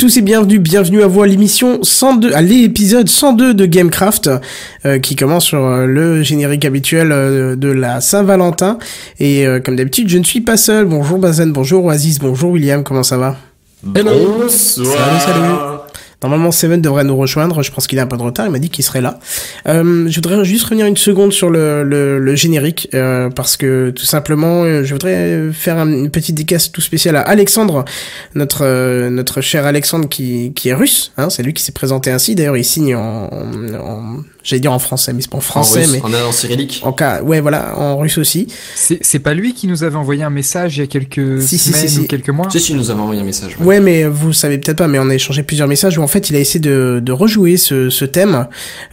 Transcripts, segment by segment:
Tous et bienvenue, bienvenue à vous à l'émission 102, à l'épisode 102 de Gamecraft, euh, qui commence sur euh, le générique habituel euh, de la Saint-Valentin. Et euh, comme d'habitude, je ne suis pas seul. Bonjour Bazen, bonjour Oasis, bonjour William, comment ça va? Bonsoir. Salut, salut. Normalement, Seven devrait nous rejoindre. Je pense qu'il a un peu de retard. Il m'a dit qu'il serait là. Euh, je voudrais juste revenir une seconde sur le, le, le générique euh, parce que tout simplement, euh, je voudrais faire un- une petite dédicace tout spéciale à Alexandre, notre euh, notre cher Alexandre qui qui est russe. Hein, c'est lui qui s'est présenté ainsi. D'ailleurs, il signe en, en- j'allais dire en français, mais c'est pas en français, en russe, mais en, en cyrillique. en cas, ouais, voilà, en russe aussi. C'est pas lui qui nous avait envoyé un message il y a quelques Si, semaines si, si. ou quelques mois Si, si, il nous avait envoyé un message. ouais. Ouais, mais vous savez peut-être pas, mais on a échangé plusieurs messages où en fait il a essayé de, de rejouer ce, ce thème,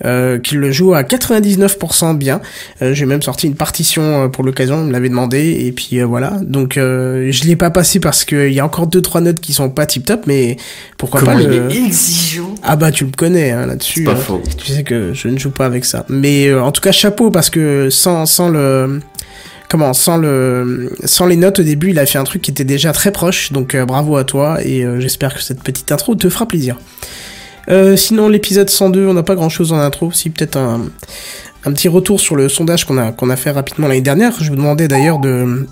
euh, qu'il le joue à 99% bien. Euh, J'ai même sorti une partition euh, pour l'occasion, il me l'avait demandé, et puis euh, voilà. Donc euh, je l'ai pas passé parce qu'il y a encore deux trois notes qui sont pas tip top, mais pourquoi Comment pas il le... est exigeant. Ah bah tu le connais hein, là-dessus. C'est pas hein. faux. Tu sais que je ne joue pas avec ça. Mais euh, en tout cas chapeau parce que sans sans le comment sans le sans les notes au début, il a fait un truc qui était déjà très proche. Donc euh, bravo à toi et euh, j'espère que cette petite intro te fera plaisir. Sinon l'épisode 102, on n'a pas grand-chose en intro, si peut-être un un petit retour sur le sondage qu'on a qu'on a fait rapidement l'année dernière. Je vous demandais d'ailleurs de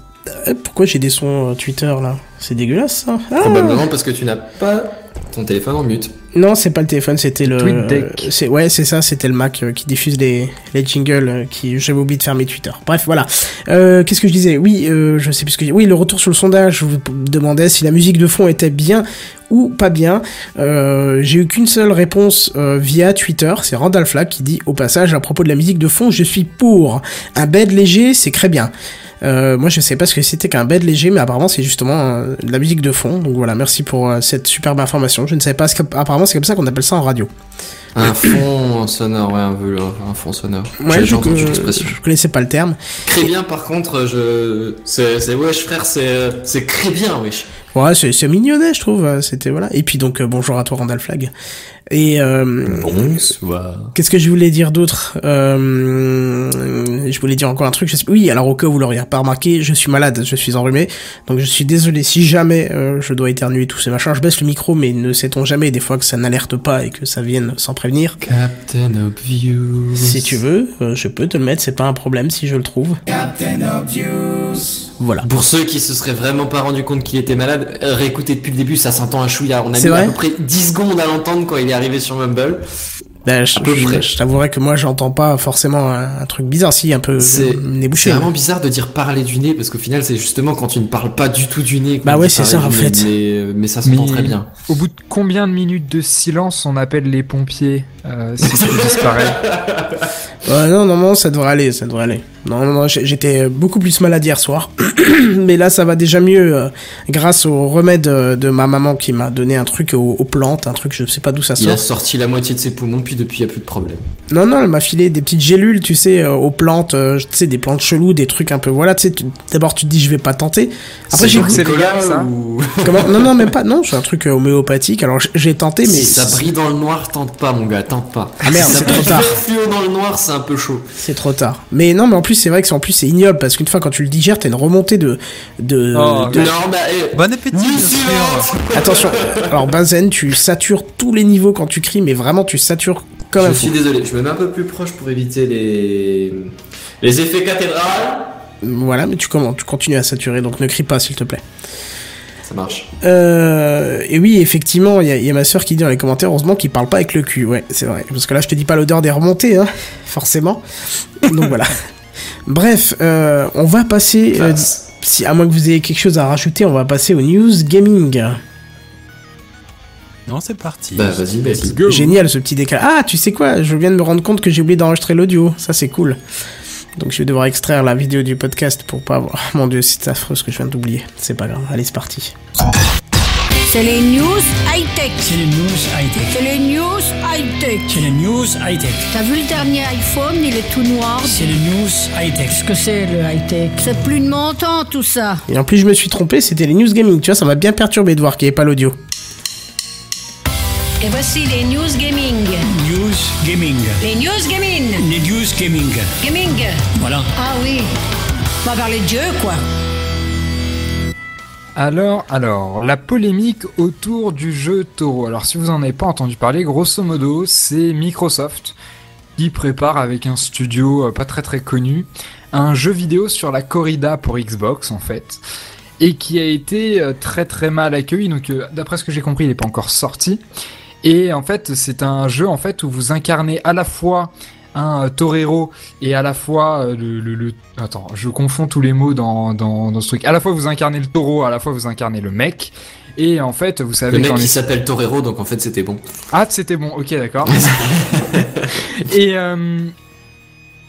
pourquoi j'ai des sons Twitter là C'est dégueulasse ça. Ah Probablement parce que tu n'as pas ton téléphone en mute. Non, c'est pas le téléphone, c'était le. TweetDeck. C'est ouais, c'est ça, c'était le Mac euh, qui diffuse les les jingles. euh, qui j'avais oublié de fermer Twitter. Bref, voilà. Euh, Qu'est-ce que je disais? Oui, euh, je sais plus ce que. Oui, le retour sur le sondage. Je vous demandais si la musique de fond était bien ou pas bien. Euh, J'ai eu qu'une seule réponse euh, via Twitter. C'est Randall Flack qui dit au passage à propos de la musique de fond, je suis pour. Un bed léger, c'est très bien. Euh, moi, je sais pas ce que c'était qu'un bed léger, mais apparemment, c'est justement euh, de la musique de fond. Donc voilà, merci pour euh, cette superbe information. Je ne savais pas. ce que- Apparemment, c'est comme ça qu'on appelle ça en radio. Un fond sonore, ouais, un, vœu- un fond sonore. Ouais, J'ai je, entendu je- l'expression. je connaissais pas le terme. Très bien, par contre, je. C'est, wesh, frère, c'est, c'est très bien, wesh. Ouais, c'est mignonnet, je trouve. C'était voilà. Et puis donc euh, bonjour à toi, Randall Flag. Et euh, Bonsoir. qu'est-ce que je voulais dire d'autre euh, Je voulais dire encore un truc. Je sais... Oui, alors au cas où vous l'auriez pas remarqué, je suis malade, je suis enrhumé, donc je suis désolé si jamais euh, je dois éternuer tout ces machins. Je baisse le micro, mais ne sait-on jamais des fois que ça n'alerte pas et que ça vienne sans prévenir? Captain Obvious. Si tu veux, euh, je peux te le mettre, c'est pas un problème si je le trouve. Voilà. Pour ceux qui se seraient vraiment pas rendu compte qu'il était malade, euh, réécoutez depuis le début, ça s'entend un chouïa. On a mis vrai à peu près 10 secondes à l'entendre quand il est arrivé sur Mumble. Ben, je, je- je t'avouerais que moi j'entends pas forcément un, un truc bizarre, si un peu C'est nez c'est bouché. vraiment bizarre de dire parler du nez parce qu'au final c'est justement quand tu ne parles pas du tout du nez. Bah ouais, c'est ça, en fait. Mais, mais ça s'entend Mais- très bien. Au bout de combien de minutes de silence on appelle les pompiers euh, si tu disparais Ouais, non, non, non, ça devrait aller, ça devrait aller. Non, non, non, j'étais beaucoup plus malade hier soir. Mais là, ça va déjà mieux euh, grâce au remède euh, de ma maman qui m'a donné un truc aux, aux plantes, un truc, je sais pas d'où ça Il a sort. sorti la moitié de ses poumons puis depuis il y a plus de problème. Non, non, elle m'a filé des petites gélules, tu sais, euh, aux plantes, euh, tu sais, des plantes cheloues, des trucs un peu, voilà, tu sais, d'abord tu te dis je vais pas tenter. Après, j'ai c'est légal, ça ou- Comment? Non, non, même pas, non, c'est un truc euh, homéopathique. Alors j'ai tenté, mais. Si ça brille dans le noir, tente pas mon gars, tente pas. Ah merde, c'est trop brille tard. dans le noir, c'est un peu chaud. C'est trop tard. Mais non, mais en plus, c'est vrai que c'est en plus c'est ignoble parce qu'une fois quand tu le digères, t'as une remontée de de. Oh, de- Non, bah, eh, Bon appétit. Attention. Alors Benzen, tu satures tous les niveaux quand tu cries, mais vraiment tu satures comme Je un suis fou. désolé, je me mets un peu plus proche pour éviter les les effets cathédrales. Voilà, mais tu commences, tu continues à saturer, donc ne crie pas s'il te plaît. Ça marche. Euh, et oui, effectivement, il y, a- il y a ma soeur qui dit dans les commentaires, heureusement qu'il parle pas avec le cul. Ouais, c'est vrai. Parce que là, je te dis pas l'odeur des remontées, hein, forcément. Donc voilà. Bref, euh, on va passer. euh, si à moins que vous ayez quelque chose à rajouter, on va passer aux news gaming. Non, c'est parti. Bah vas-y, vas-y. Génial ce petit décalage. Ah, tu sais quoi? Je viens de me rendre compte que j'ai oublié d'enregistrer l'audio. Ça, c'est cool. Donc je vais devoir extraire la vidéo du podcast pour pas avoir. Oh, mon dieu, c'est affreux ce que je viens d'oublier. C'est pas grave. Allez, c'est parti. C'est les news high-tech. C'est les news high-tech. C'est les news high-tech. C'est les news high-tech. T'as vu le dernier iPhone, il est tout noir. C'est les news high-tech. Qu'est-ce que c'est le high-tech? C'est plus de mon temps tout ça. Et en plus, je me suis trompé. C'était les news gaming. Tu vois, ça m'a bien perturbé de voir qu'il n'y avait pas l'audio. Et voici les news gaming. News gaming. Les news gaming. Les news gaming. Gaming. Voilà. Ah oui. On va parler de Dieu quoi. Alors, alors, la polémique autour du jeu Taureau. Alors, si vous en avez pas entendu parler, grosso modo, c'est Microsoft qui prépare avec un studio euh, pas très très connu un jeu vidéo sur la corrida pour Xbox en fait et qui a été euh, très très mal accueilli. Donc, euh, d'après ce que j'ai compris, il n'est pas encore sorti. Et en fait, c'est un jeu en fait où vous incarnez à la fois un euh, torero et à la fois euh, le, le, le- attends, je confonds tous les mots dans, dans, dans ce truc. À la fois vous incarnez le taureau, à la fois vous incarnez le mec. Et en fait, vous savez Le mec qui es- s'appelle Torero, donc en fait c'était bon. ah, c'était bon, ok, d'accord. et euh,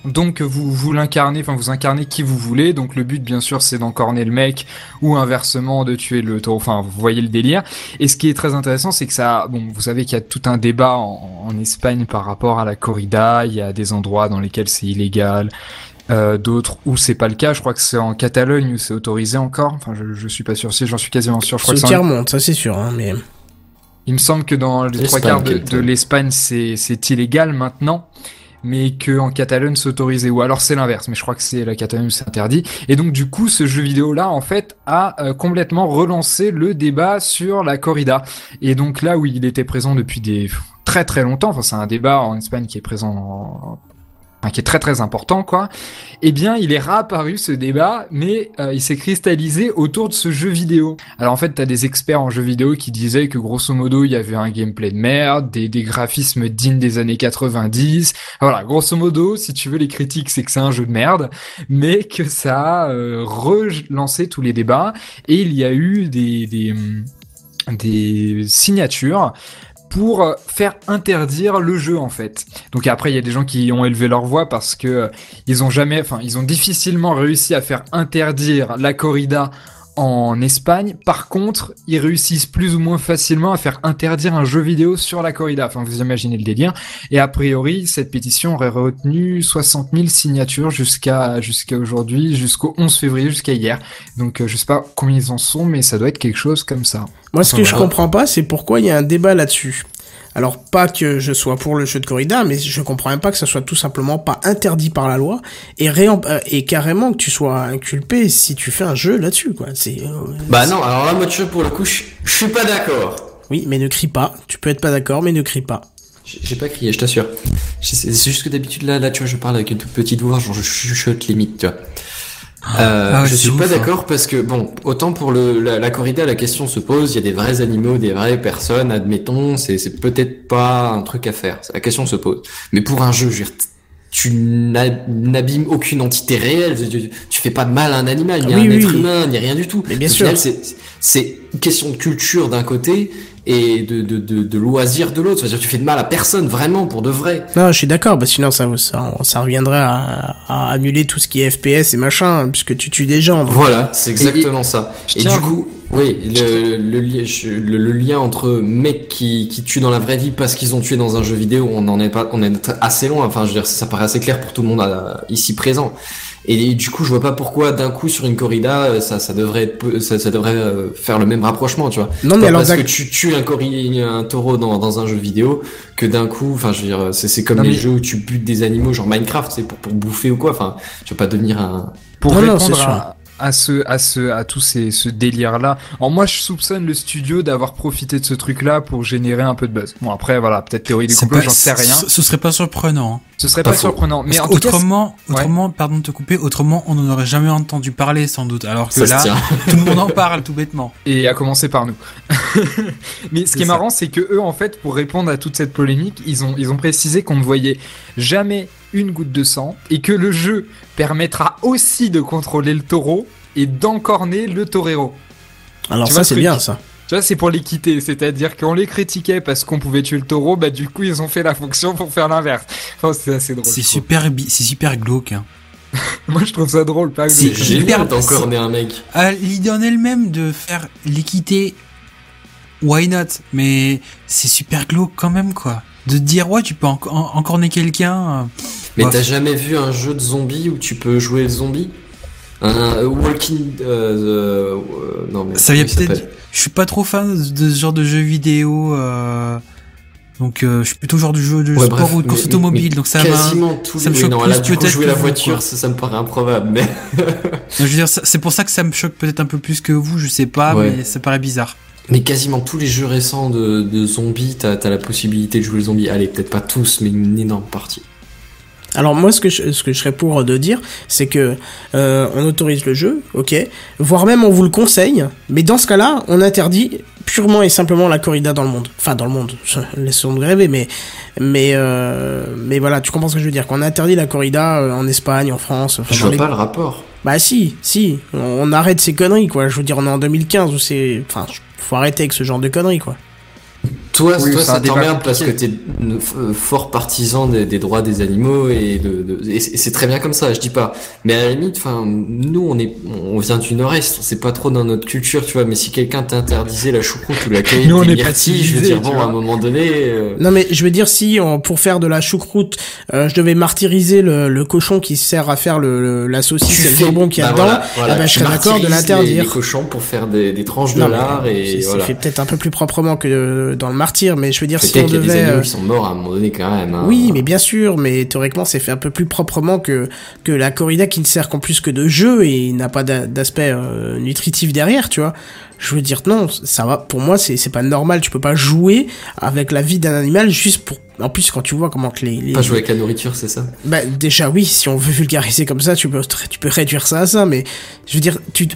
donc vous vous l'incarnez, enfin vous incarnez qui vous voulez. Donc le but, bien sûr, c'est d'encorner le mec ou inversement de tuer le taureau. Enfin, vous voyez le délire. Et ce qui est très intéressant, c'est que ça, bon, vous savez qu'il y a tout un débat en, en Espagne par rapport à la corrida. Il y a des endroits dans lesquels c'est illégal. Euh, d'autres où c'est pas le cas, je crois que c'est en Catalogne où c'est autorisé encore. Enfin, je, je suis pas sûr. Si j'en suis quasiment sûr. Je crois en- remonte, ça c'est sûr, hein, mais. il me semble que dans les trois quarts de, l'Espagne, c'est c'est illégal maintenant, mais que en Catalogne c'est autorisé. Ou alors c'est l'inverse, mais je crois que c'est la Catalogne c'est interdit. Et donc du coup, ce jeu vidéo là, en fait, a euh, complètement relancé le débat sur la corrida. Et donc là où il était présent depuis des très très longtemps, enfin c'est un débat en Espagne qui est présent en- enfin, qui est très très important quoi. Eh bien, il est réapparu ce débat, mais euh, il s'est cristallisé autour de ce jeu vidéo. Alors en fait, t'as des experts en jeux vidéo qui disaient que grosso modo, il y avait un gameplay de merde, des, des graphismes dignes des années 90. Voilà, grosso modo, si tu veux les critiques, c'est que c'est un jeu de merde, mais que ça a euh, relancé tous les débats et il y a eu des des, hum, des signatures pour euh, faire interdire le jeu en fait. Donc après il y a des gens qui ont élevé leur voix parce que euh, ils ont jamais enfin ils ont difficilement réussi à faire interdire la corrida en Espagne. Par contre, ils réussissent plus ou moins facilement à faire interdire un jeu vidéo sur la corrida. Enfin, vous imaginez le délire. Et a priori, cette pétition aurait retenu 60 000 signatures jusqu'à aujourd'hui, jusqu'au 11 février, jusqu'à hier. Donc, euh, je sais pas combien ils en sont, mais ça doit être quelque chose comme ça. Moi, ce que je comprends pas, c'est pourquoi il y a un débat là-dessus. Alors, pas que je sois pour le jeu de corrida, mais je comprends même pas que ça soit tout simplement pas interdit par la loi et, euh, et carrément que tu sois inculpé si tu fais un jeu là-dessus, quoi. C'est, euh, Bah non, alors là, moi, tu vois, pour le coup, je suis pas d'accord. oui, mais ne crie pas. Tu peux être pas d'accord, mais ne crie pas. J'ai pas crié, je t'assure. C'est c'est juste que d'habitude, là, là, tu vois, je parle avec une toute petite voix, genre je chuchote limite, tu vois. Euh, Ah ouais, je suis ouf, pas hein. d'accord parce que bon, autant pour le la, la corrida, la question se pose. Il y a des vrais animaux, des vraies personnes, admettons. C'est c'est peut-être pas un truc à faire. La question se pose. Mais pour un jeu, je veux dire, tu n'a- n'abîmes aucune entité réelle. Tu, tu fais pas de mal à un animal, ni à Oui, un oui, être oui. humain, ni rien du tout. Mais bien Au sûr. c'est question de culture d'un côté et de de de, de loisir de l'autre. C'est-à-dire, tu fais de mal à personne vraiment pour de vrai. Non, je suis d'accord, bah sinon ça, ça, ça reviendrait à, à annuler tout ce qui est FPS et machin, puisque tu tues des gens. donc. Voilà, c'est exactement ça. Et du coup, oui, le, le, li- je- le, le lien entre mecs qui, qui tuent dans la vraie vie parce qu'ils ont tué dans un jeu vidéo, on en est pas, on est assez loin. Enfin, je veux dire, ça, ça paraît assez clair pour tout le monde euh, ici présent. Et du coup, je vois pas pourquoi d'un coup sur une corrida, euh, ça, ça devrait être, peu- ça, ça devrait euh, faire le même rapprochement, tu vois. Non, mais Pas alors, parce que tu tues un, corri- un taureau dans, dans un jeu vidéo que d'un coup, enfin, je veux dire, c'est c'est comme Non, les mais- jeux où tu butes des animaux, genre Minecraft, c'est pour, pour bouffer ou quoi. Enfin, tu vas pas devenir un, Pour Non, non, répondre à, à ce, à ce, à tous ces, ce délire-là. Alors moi, je soupçonne le studio d'avoir profité de ce truc-là pour générer un peu de buzz. Bon après, voilà, peut-être théorie du complot, j'en sais rien. Ce, ce serait pas surprenant. hein. Ce serait Pas surprenant. Mais en tout cas, autrement, ouais. autrement, pardon de te couper, autrement, on n'en aurait jamais entendu parler, sans doute. Alors que ça là, tout le monde en parle, tout bêtement. et à commencer par nous. Mais ce qui est ça. marrant, c'est que eux, en fait, pour répondre à toute cette polémique, ils ont, ils ont précisé qu'on ne voyait jamais une goutte de sang et que le jeu permettra aussi de contrôler le taureau et d'encorner le torero. Alors Tu ça c'est ce bien ça. Tu vois, c'est pour l'équité, c'est-à-dire qu'on les critiquait parce qu'on pouvait tuer le taureau, bah du coup ils ont fait la fonction pour faire l'inverse. Enfin, c'est assez drôle. C'est super, c'est super glauque. Hein. Moi je trouve ça drôle, pas C'est glauque. génial. Né un mec. Ah, L'idée en elle-même de faire l'équité, why not? Mais c'est super glauque quand même, quoi. De dire, ouais, tu peux enco- en- encorner quelqu'un. euh, Mais Bof. t'as jamais vu un jeu de zombies où tu peux jouer le zombie? Un un Walking... Euh, euh, non mais... Ça vient peut-être- Je suis pas trop fan de, de ce genre de jeu vidéo. Euh... Donc euh, je suis plutôt genre du jeu de Ouais, sport bref, ou de course mais- automobile. mais donc ça quasiment tous ça me choque non, plus là, du coup, peut-être jouer la voiture, ça, ça me paraît improbable, mais. Je veux dire, c'est pour ça que ça me choque peut-être un peu plus que vous, je sais pas, Ouais. mais ça paraît bizarre. Mais quasiment tous les jeux récents de, de zombies, t'as as la possibilité de jouer le zombie. Allez, peut-être pas tous, mais une énorme partie. Alors moi, ce que je, ce que je serais pour de dire, c'est que euh, on autorise le jeu, ok, voire même on vous le conseille, mais dans ce cas-là, on interdit purement et simplement la corrida dans le monde. Enfin, dans le monde, laissons-nous rêver, mais mais euh, mais voilà, tu comprends ce que je veux dire Qu'on interdit la corrida euh, en Espagne, en France, enfin, Je vois les- pas le rapport. Bah si, si, on, on arrête ces conneries quoi. Je veux dire, on est en 2015 où c'est, enfin, faut arrêter avec ce genre de conneries quoi. Toi, Oui, toi c'est ça t'emmerde parce que t'es une- f- fort partisan des, des droits des animaux et de, de- et c'est c'est très bien comme ça, je dis pas. Mais à la limite, enfin, nous, on est, on vient du Nord-Est, c'est pas trop dans notre culture, tu vois. Mais si quelqu'un t'interdisait la choucroute ou la cueillette Nous, on des est myrtilles, je veux dire, bon, à un moment donné, euh, Non mais je veux dire si on- pour faire de la choucroute, euh, je devais martyriser le, le cochon qui sert à faire le, le- la saucisse et le jambon qu'il y a bah dedans, voilà, voilà, eh ben, je serais d'accord de l'interdire. Les, les cochons pour faire des, des tranches de Non, lard c'est et c'est voilà. fait peut-être un peu plus proprement que euh, dans le mais je veux dire si on Peut-être qu'il y a des devait. animaux euh, qui sont morts à un moment donné quand même. hein. Oui, mais bien sûr, mais théoriquement c'est fait un peu plus proprement que que la corrida qui ne sert qu'en plus que de jeu et n'a pas d'a- d'aspect euh, nutritif derrière, tu vois. Je veux dire non, ça va. Pour moi, c'est c'est pas normal. Tu peux pas jouer avec la vie d'un animal juste pour. En plus, quand tu vois comment que les, les... Pas jouer avec la nourriture, c'est ça? Bah déjà oui, si on veut vulgariser comme ça, tu peux tu peux réduire ça à ça, mais je veux dire, tu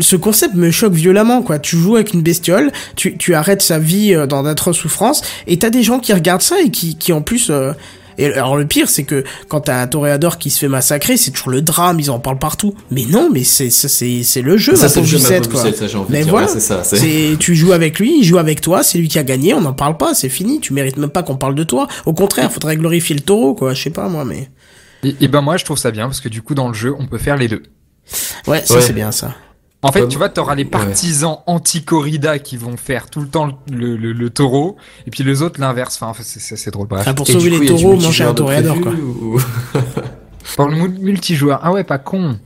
ce concept me choque violemment quoi. Tu joues avec une bestiole, tu tu arrêtes sa vie euh, dans d'atroces souffrances, et t'as des gens qui regardent ça et qui qui en plus euh, et alors le pire c'est que quand t'as un toréador qui se fait massacrer, c'est toujours le drame, ils en parlent partout. Mais non, mais c'est c'est c'est c'est le jeu, Ça, ma c'est le pauvre jeu, ma Lucette, quoi. Lucette, ça, envie Mais dire, voilà, ouais, c'est ça, c'est- c'est tu joues avec lui, il joue avec toi, c'est lui qui a gagné, on n'en parle pas, c'est fini, tu mérites même pas qu'on parle de toi. Au contraire, faudrait glorifier le taureau quoi, je sais pas moi mais Et, et ben moi, je trouve ça bien parce que du coup, dans le jeu, on peut faire les deux. ouais, ça Ouais. c'est bien ça. En fait, tu vois, t'auras les partisans anti-corrida qui vont faire tout le temps le, le, le taureau, et puis les autres l'inverse. Enfin, c'est- c'est c'est drôle. Bref. Enfin, pour Et sauver les taureaux, manger un toréador, quoi. ou- Pour le mu- multijoueur, ah ouais, pas con.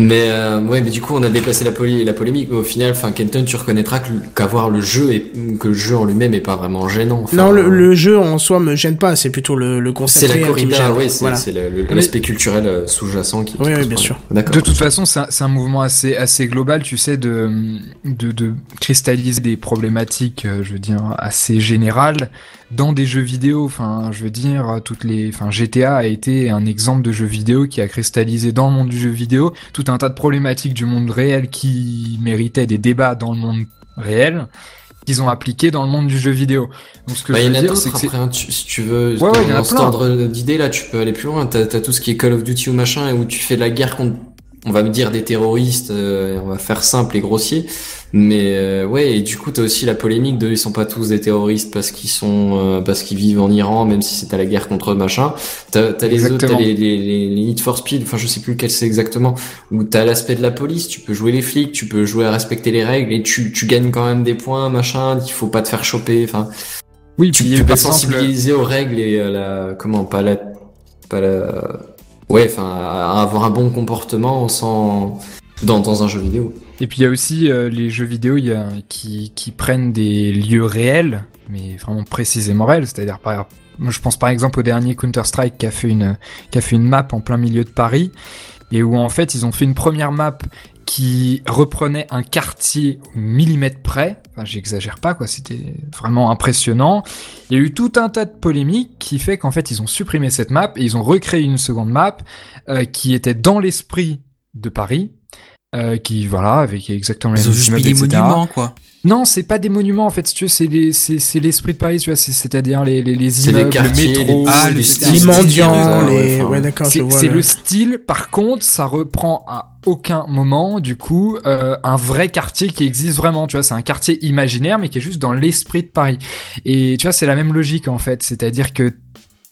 Mais euh, ouais, mais du coup, on a déplacé la, poly- la polémique. Mais au final, enfin, Kenton, tu reconnaîtras qu'avoir le jeu et que le jeu en lui-même est pas vraiment gênant. Enfin, non, le, le jeu en soi me gêne pas, c'est plutôt le, le c'est concept la qui me corrida, ouais, c'est voilà. c'est le- le- l'aspect culturel euh, sous-jacent qui. qui Oui, oui, bien sûr. D'accord. De toute façon, c'est un, c'est un mouvement assez, assez global, tu sais, de, de, de cristalliser des problématiques, euh, je veux dire, assez générales dans des jeux vidéo. Enfin, je veux dire, toutes les, enfin, GTA a été un exemple de jeu vidéo qui a cristallisé dans le monde du jeu vidéo tout un tas de problématiques du monde réel qui méritaient des débats dans le monde réel qu'ils ont appliqué dans le monde du jeu vidéo. Donc, ce que Bah, je veux dire, c'est que après, hein, tu- si tu veux, Ouais, dans cet ordre d'idées là, tu peux aller plus loin. T'as as tout ce qui est Call of Duty ou machin, où tu fais de la guerre contre, on va me dire des terroristes, euh, on va faire simple et grossier. Mais euh, ouais, et du coup, t'as aussi la polémique de ils sont pas tous des terroristes parce qu'ils sont, euh, parce qu'ils vivent en Iran, même si c'est à la guerre contre eux, machin. T'as as les autres, t'as les, les, les, les Need for Speed, enfin je sais plus lequel c'est exactement, où t'as l'aspect de la police, tu peux jouer les flics, tu peux jouer à respecter les règles et tu, tu gagnes quand même des points, machin. Il faut pas te faire choper, enfin oui, tu, tu peux sensibiliser aux règles et à la comment pas la pas la ouais enfin avoir un bon comportement sans dans, dans un jeu vidéo Et puis il y a aussi euh, les jeux vidéo qui, qui prennent des lieux réels, mais vraiment précisément réels. C'est-à-dire, par, je pense par exemple au dernier Counter-Strike qui a fait une qui a fait une map en plein milieu de Paris et où en fait ils ont fait une première map qui reprenait un quartier au millimètre près. Enfin, j'exagère pas quoi, c'était vraiment impressionnant. Il y a eu tout un tas de polémiques qui fait qu'en fait ils ont supprimé cette map et ils ont recréé une seconde map euh, qui était dans l'esprit de Paris. Euh, qui voilà avec exactement les mêmes immeubles, des monuments, quoi. Non, c'est pas des monuments en fait, si tu veux, c'est les- c'est c'est l'esprit de Paris, tu vois, c'est- c'est-à-dire les les, les C'est les immeubles, quartiers, le métro, les- Ah, les- le style. Les style, mendiants, ouais, les... enfin, Ouais, d'accord, je C'est vois. c'est le- le style. Par contre, ça reprend à aucun moment, du coup, euh, un vrai quartier qui existe vraiment. Tu vois, c'est un quartier imaginaire, mais qui est juste dans l'esprit de Paris. Et tu vois, c'est la même logique en fait. C'est-à-dire que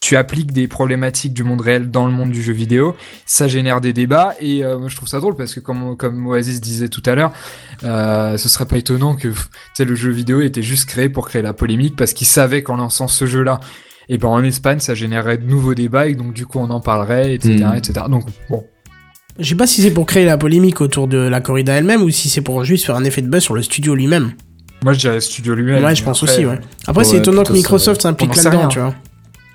tu appliques des problématiques du monde réel dans le monde du jeu vidéo, ça génère des débats. Et euh, moi, je trouve ça drôle parce que comme comme Oasis disait tout à l'heure, euh, ce serait pas étonnant que tu sais le jeu vidéo était juste créé pour créer la polémique parce qu'ils savaient qu'en lançant ce jeu-là et ben en Espagne ça générerait de nouveaux débats et donc du coup on en parlerait etc Mm. etc donc bon Je sais pas si c'est pour créer la polémique autour de la corrida elle-même ou si c'est pour juste faire un effet de buzz sur le studio lui-même. Moi, je dirais studio lui-même. Ouais, je pense Après, aussi, ouais. Après, c'est étonnant que Microsoft s'implique là-dedans, rien. tu vois.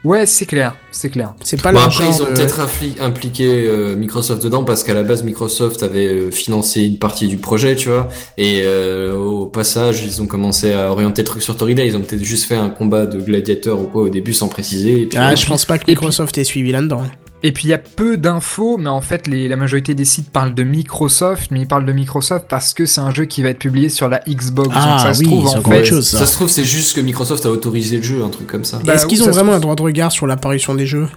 Ouais, c'est clair, c'est clair. C'est pas Bon, le après, ils ont de- peut-être impliqué euh, Microsoft dedans parce qu'à la base, Microsoft avait euh, financé une partie du projet, tu vois. Et euh, au passage, ils ont commencé à orienter le truc sur Torida. Ils ont peut-être juste fait un combat de gladiateurs ou quoi au début sans préciser. Et puis, Ah, je puis- pense pas que puis- Microsoft ait suivi là-dedans. Et puis il y a peu d'infos, mais en fait les, la majorité des sites parlent de Microsoft, mais ils parlent de Microsoft parce que c'est un jeu qui va être publié sur la Xbox. Ah, Donc ça se oui, trouve c'est en fait. chose, ça. ça se trouve, c'est juste que Microsoft a autorisé le jeu, un truc comme ça. Bah, Est-ce qu'ils ont se vraiment un trouve droit de regard sur l'apparition des jeux?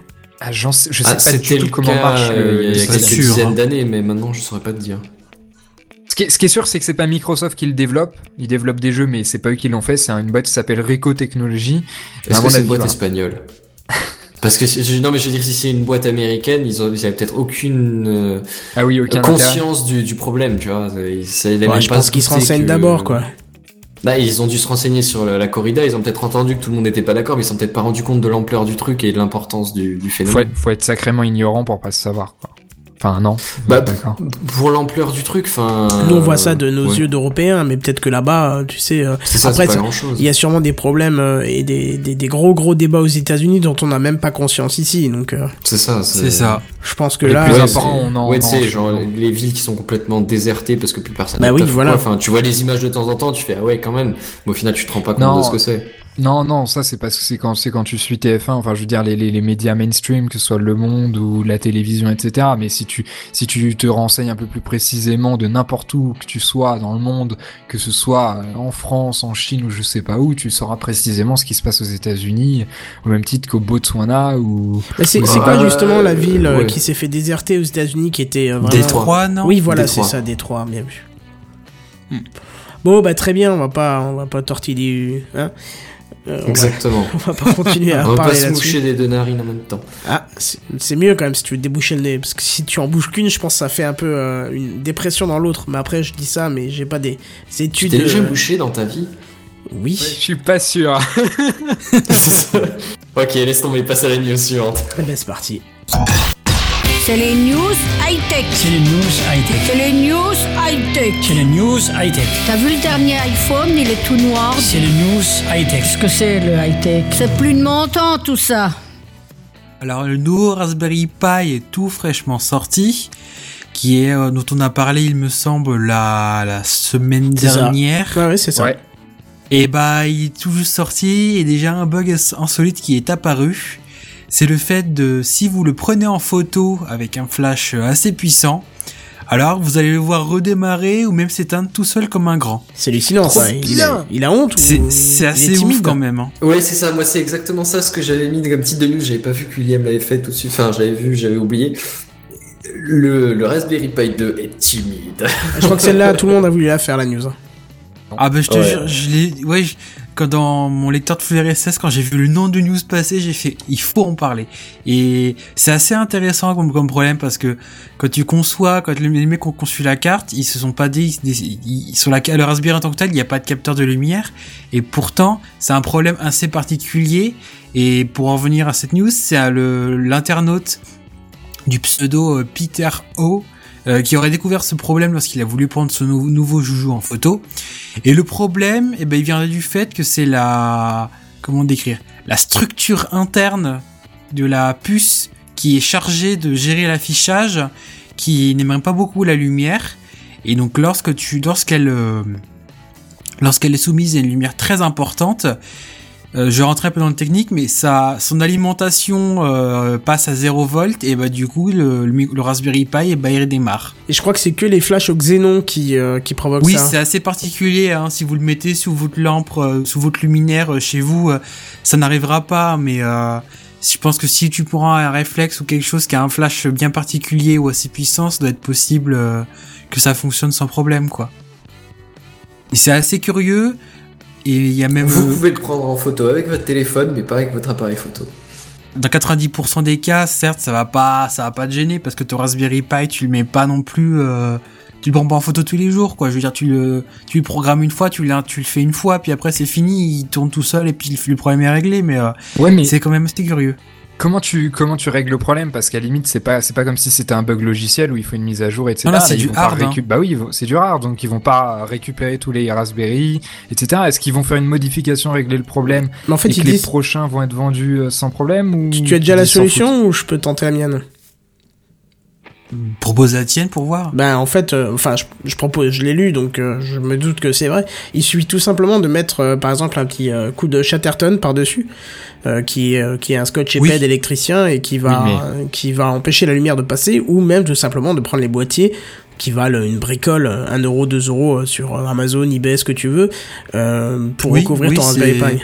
Ah, je sais Ah, pas du tout le comment cas, marche euh, le, il y a, le il y a c'est quelques dizaines hein. d'années, mais maintenant, je saurais pas te dire. Ce qui, est, ce qui est sûr, c'est que c'est pas Microsoft qui le développe. Ils développent des jeux, mais c'est pas eux qui l'ont fait. C'est une boîte qui s'appelle Rico Technology. Est-ce que c'est une boîte espagnole? Parce que si- je- non, mais je veux dire, si c'est une boîte américaine, ils ont, ils avaient peut-être aucune euh, Ah oui, aucun intérêt. conscience du, du problème, tu vois. Ils, ça, ils avaient Ouais, même je pas pense qu'ils se renseignent que- d'abord, quoi. Là, ils ont dû se renseigner sur la, la corrida. Ils ont peut-être entendu que tout le monde n'était pas d'accord, mais ils sont peut-être pas rendu compte de l'ampleur du truc et de l'importance du, du Faut phénomène. être, faut être sacrément ignorant pour pas se savoir. Quoi. Enfin non. Bah, d'accord. Pour l'ampleur du truc, enfin. Nous, on voit ça de nos ouais. yeux d'Européens, mais peut-être que là-bas, tu sais, euh, ça, Après, c'est pas ça- grand chose. il y a sûrement des problèmes euh, et des, des, des gros gros débats aux États-Unis dont on n'a même pas conscience ici. Donc, euh, C'est ça. C'est ça. je pense que Les là, plus on en- ouais, on tu en- sais, genre les villes qui sont complètement désertées parce que plus personne. Bah oui, voilà. quoi. Enfin, tu vois les images de temps en temps, tu fais ah ouais quand même. Mais au final, tu te rends pas compte Non. de ce que c'est. Non, non, ça c'est parce que c'est quand c'est quand tu suis TF1, enfin je veux dire les, les, les médias mainstream, que ce soit Le Monde ou la télévision, etc. Mais si tu si tu te renseignes un peu plus précisément de n'importe où que tu sois dans le monde, que ce soit euh, en France, en Chine ou je sais pas où, tu sauras précisément ce qui se passe aux États-Unis, au même titre qu'au Botswana ou mais c'est Bah, c'est quoi justement la euh, ville euh, ouais. qui s'est fait déserter aux États-Unis qui était vraiment... Détroit, non? Oui, voilà, c'est ça, Détroit, bien vu. Hmm. Bon, bah très bien, on va pas, on va pas tortiller, hein. Euh, on, va, Exactement. on va pas continuer à On va pas parler se moucher des deux narines en même temps. Ah, c'est mieux quand même si tu veux déboucher le nez, parce que si tu en bouges qu'une, je pense que ça fait un peu euh, une dépression dans l'autre. Mais après, je dis ça, mais j'ai pas des Tu études. t'es déjà euh, bouché dans ta vie? Oui. Je suis pas sûr. Ok, laisse tomber, passe à la news suivante. Eh ben, c'est parti. C'est les news high-tech. C'est les news high-tech. C'est les news high-tech. C'est les news high-tech. T'as vu le dernier iPhone, il est tout noir. C'est les news high-tech. Qu'est-ce que c'est le high-tech? C'est plus de mon temps tout ça. Alors le nouveau Raspberry Pi est tout fraîchement sorti, qui est euh, dont on a parlé, il me semble, la, la semaine dernière. Ouais, ouais, c'est ça. Ouais. Et bah il est tout juste sorti et déjà un bug ins- insolite qui est apparu. C'est le fait de si vous le prenez en photo avec un flash assez puissant, alors vous allez le voir redémarrer ou même s'éteindre tout seul comme un grand. C'est hallucinant, ça. Il, a, il a honte ou C'est assez ouf timide quand même. Hein. Ouais, c'est ça. Moi, c'est exactement ça ce que j'avais mis comme titre de news. J'avais pas vu que William l'avait fait tout de suite. Enfin, j'avais vu, j'avais oublié. Le, le Raspberry Pi 2 est timide. Je crois que celle-là, tout le monde a voulu la faire, la news. hein. Ah bah je te Ouais. jure, je l'ai, ouais, je- quand dans mon lecteur de flux RSS, quand j'ai vu le nom de news passer, j'ai fait, il faut en parler. Et c'est assez intéressant comme, problème parce que quand tu conçois, quand les mecs ont conçu la carte, ils se sont pas dit, ils, ils- sur la, le Raspberry en tant que tel, il n'y a pas de capteur de lumière. Et pourtant, c'est un problème assez particulier. Et pour en venir à cette news, c'est l'internaute du pseudo euh, Peter O. euh, qui aurait découvert ce problème lorsqu'il a voulu prendre ce nou- nouveau joujou en photo. Et le problème, eh ben, il vient du fait que c'est la, comment décrire, la structure interne de la puce qui est chargée de gérer l'affichage, qui n'aime pas beaucoup la lumière. Et donc, lorsque tu, lorsqu'elle, euh, lorsqu'elle est soumise à une lumière très importante, euh, je rentrais un peu dans le technique, mais ça, son alimentation euh, passe à 0 volt et bah du coup le, le, mi- le Raspberry Pi et bah, il redémarre. Et je crois que c'est que les flashs au xénon qui, euh, qui provoquent Oui, ça. c'est assez particulier. Hein. Si vous le mettez sous votre lampe, sous votre luminaire chez vous, ça n'arrivera pas. Mais je pense que si tu prends un réflexe ou quelque chose qui a un flash bien particulier ou assez puissant, ça doit être possible que ça fonctionne sans problème, quoi. Et c'est assez curieux. Et il y a même Vous pouvez le prendre en photo avec votre téléphone, mais pas avec votre appareil photo. dans 90% des cas, certes, ça va pas, ça va pas te gêner parce que ton Raspberry Pi, tu le mets pas non plus, euh, tu le prends pas en photo tous les jours, quoi. Je veux dire, tu le, tu le programmes une fois, tu l'as, tu le fais une fois, puis après c'est fini, il tourne tout seul et puis le, le problème est réglé. Mais euh, Ouais, mais c'est quand même assez curieux. Comment tu comment tu règles le problème? Parce qu'à limite c'est pas c'est pas comme si c'était un bug logiciel où il faut une mise à jour etc. Non, c'est du hard, hein. Bah oui c'est du rare donc ils vont pas récupérer tous les Raspberry etc. Est-ce qu'ils vont faire une modification régler le problème Mais en fait, et ils que les prochains vont être vendus euh, sans problème ou tu, tu as déjà la solution ou je peux tenter la mienne? Propose la tienne pour voir? Ben en fait, euh, enfin je, je propose, je l'ai lu donc euh, je me doute que c'est vrai. Il suffit tout simplement de mettre euh, par exemple un petit euh, coup de Chatterton par dessus, qui est euh, qui est un scotch épais Oui. d'électricien et qui va Oui, euh, qui va empêcher la lumière de passer ou même tout simplement de prendre les boîtiers qui valent une bricole, euh, 1 euro, 2 euros euh, sur Amazon, eBay, ce que tu veux, euh, pour Oui, recouvrir ton Pi.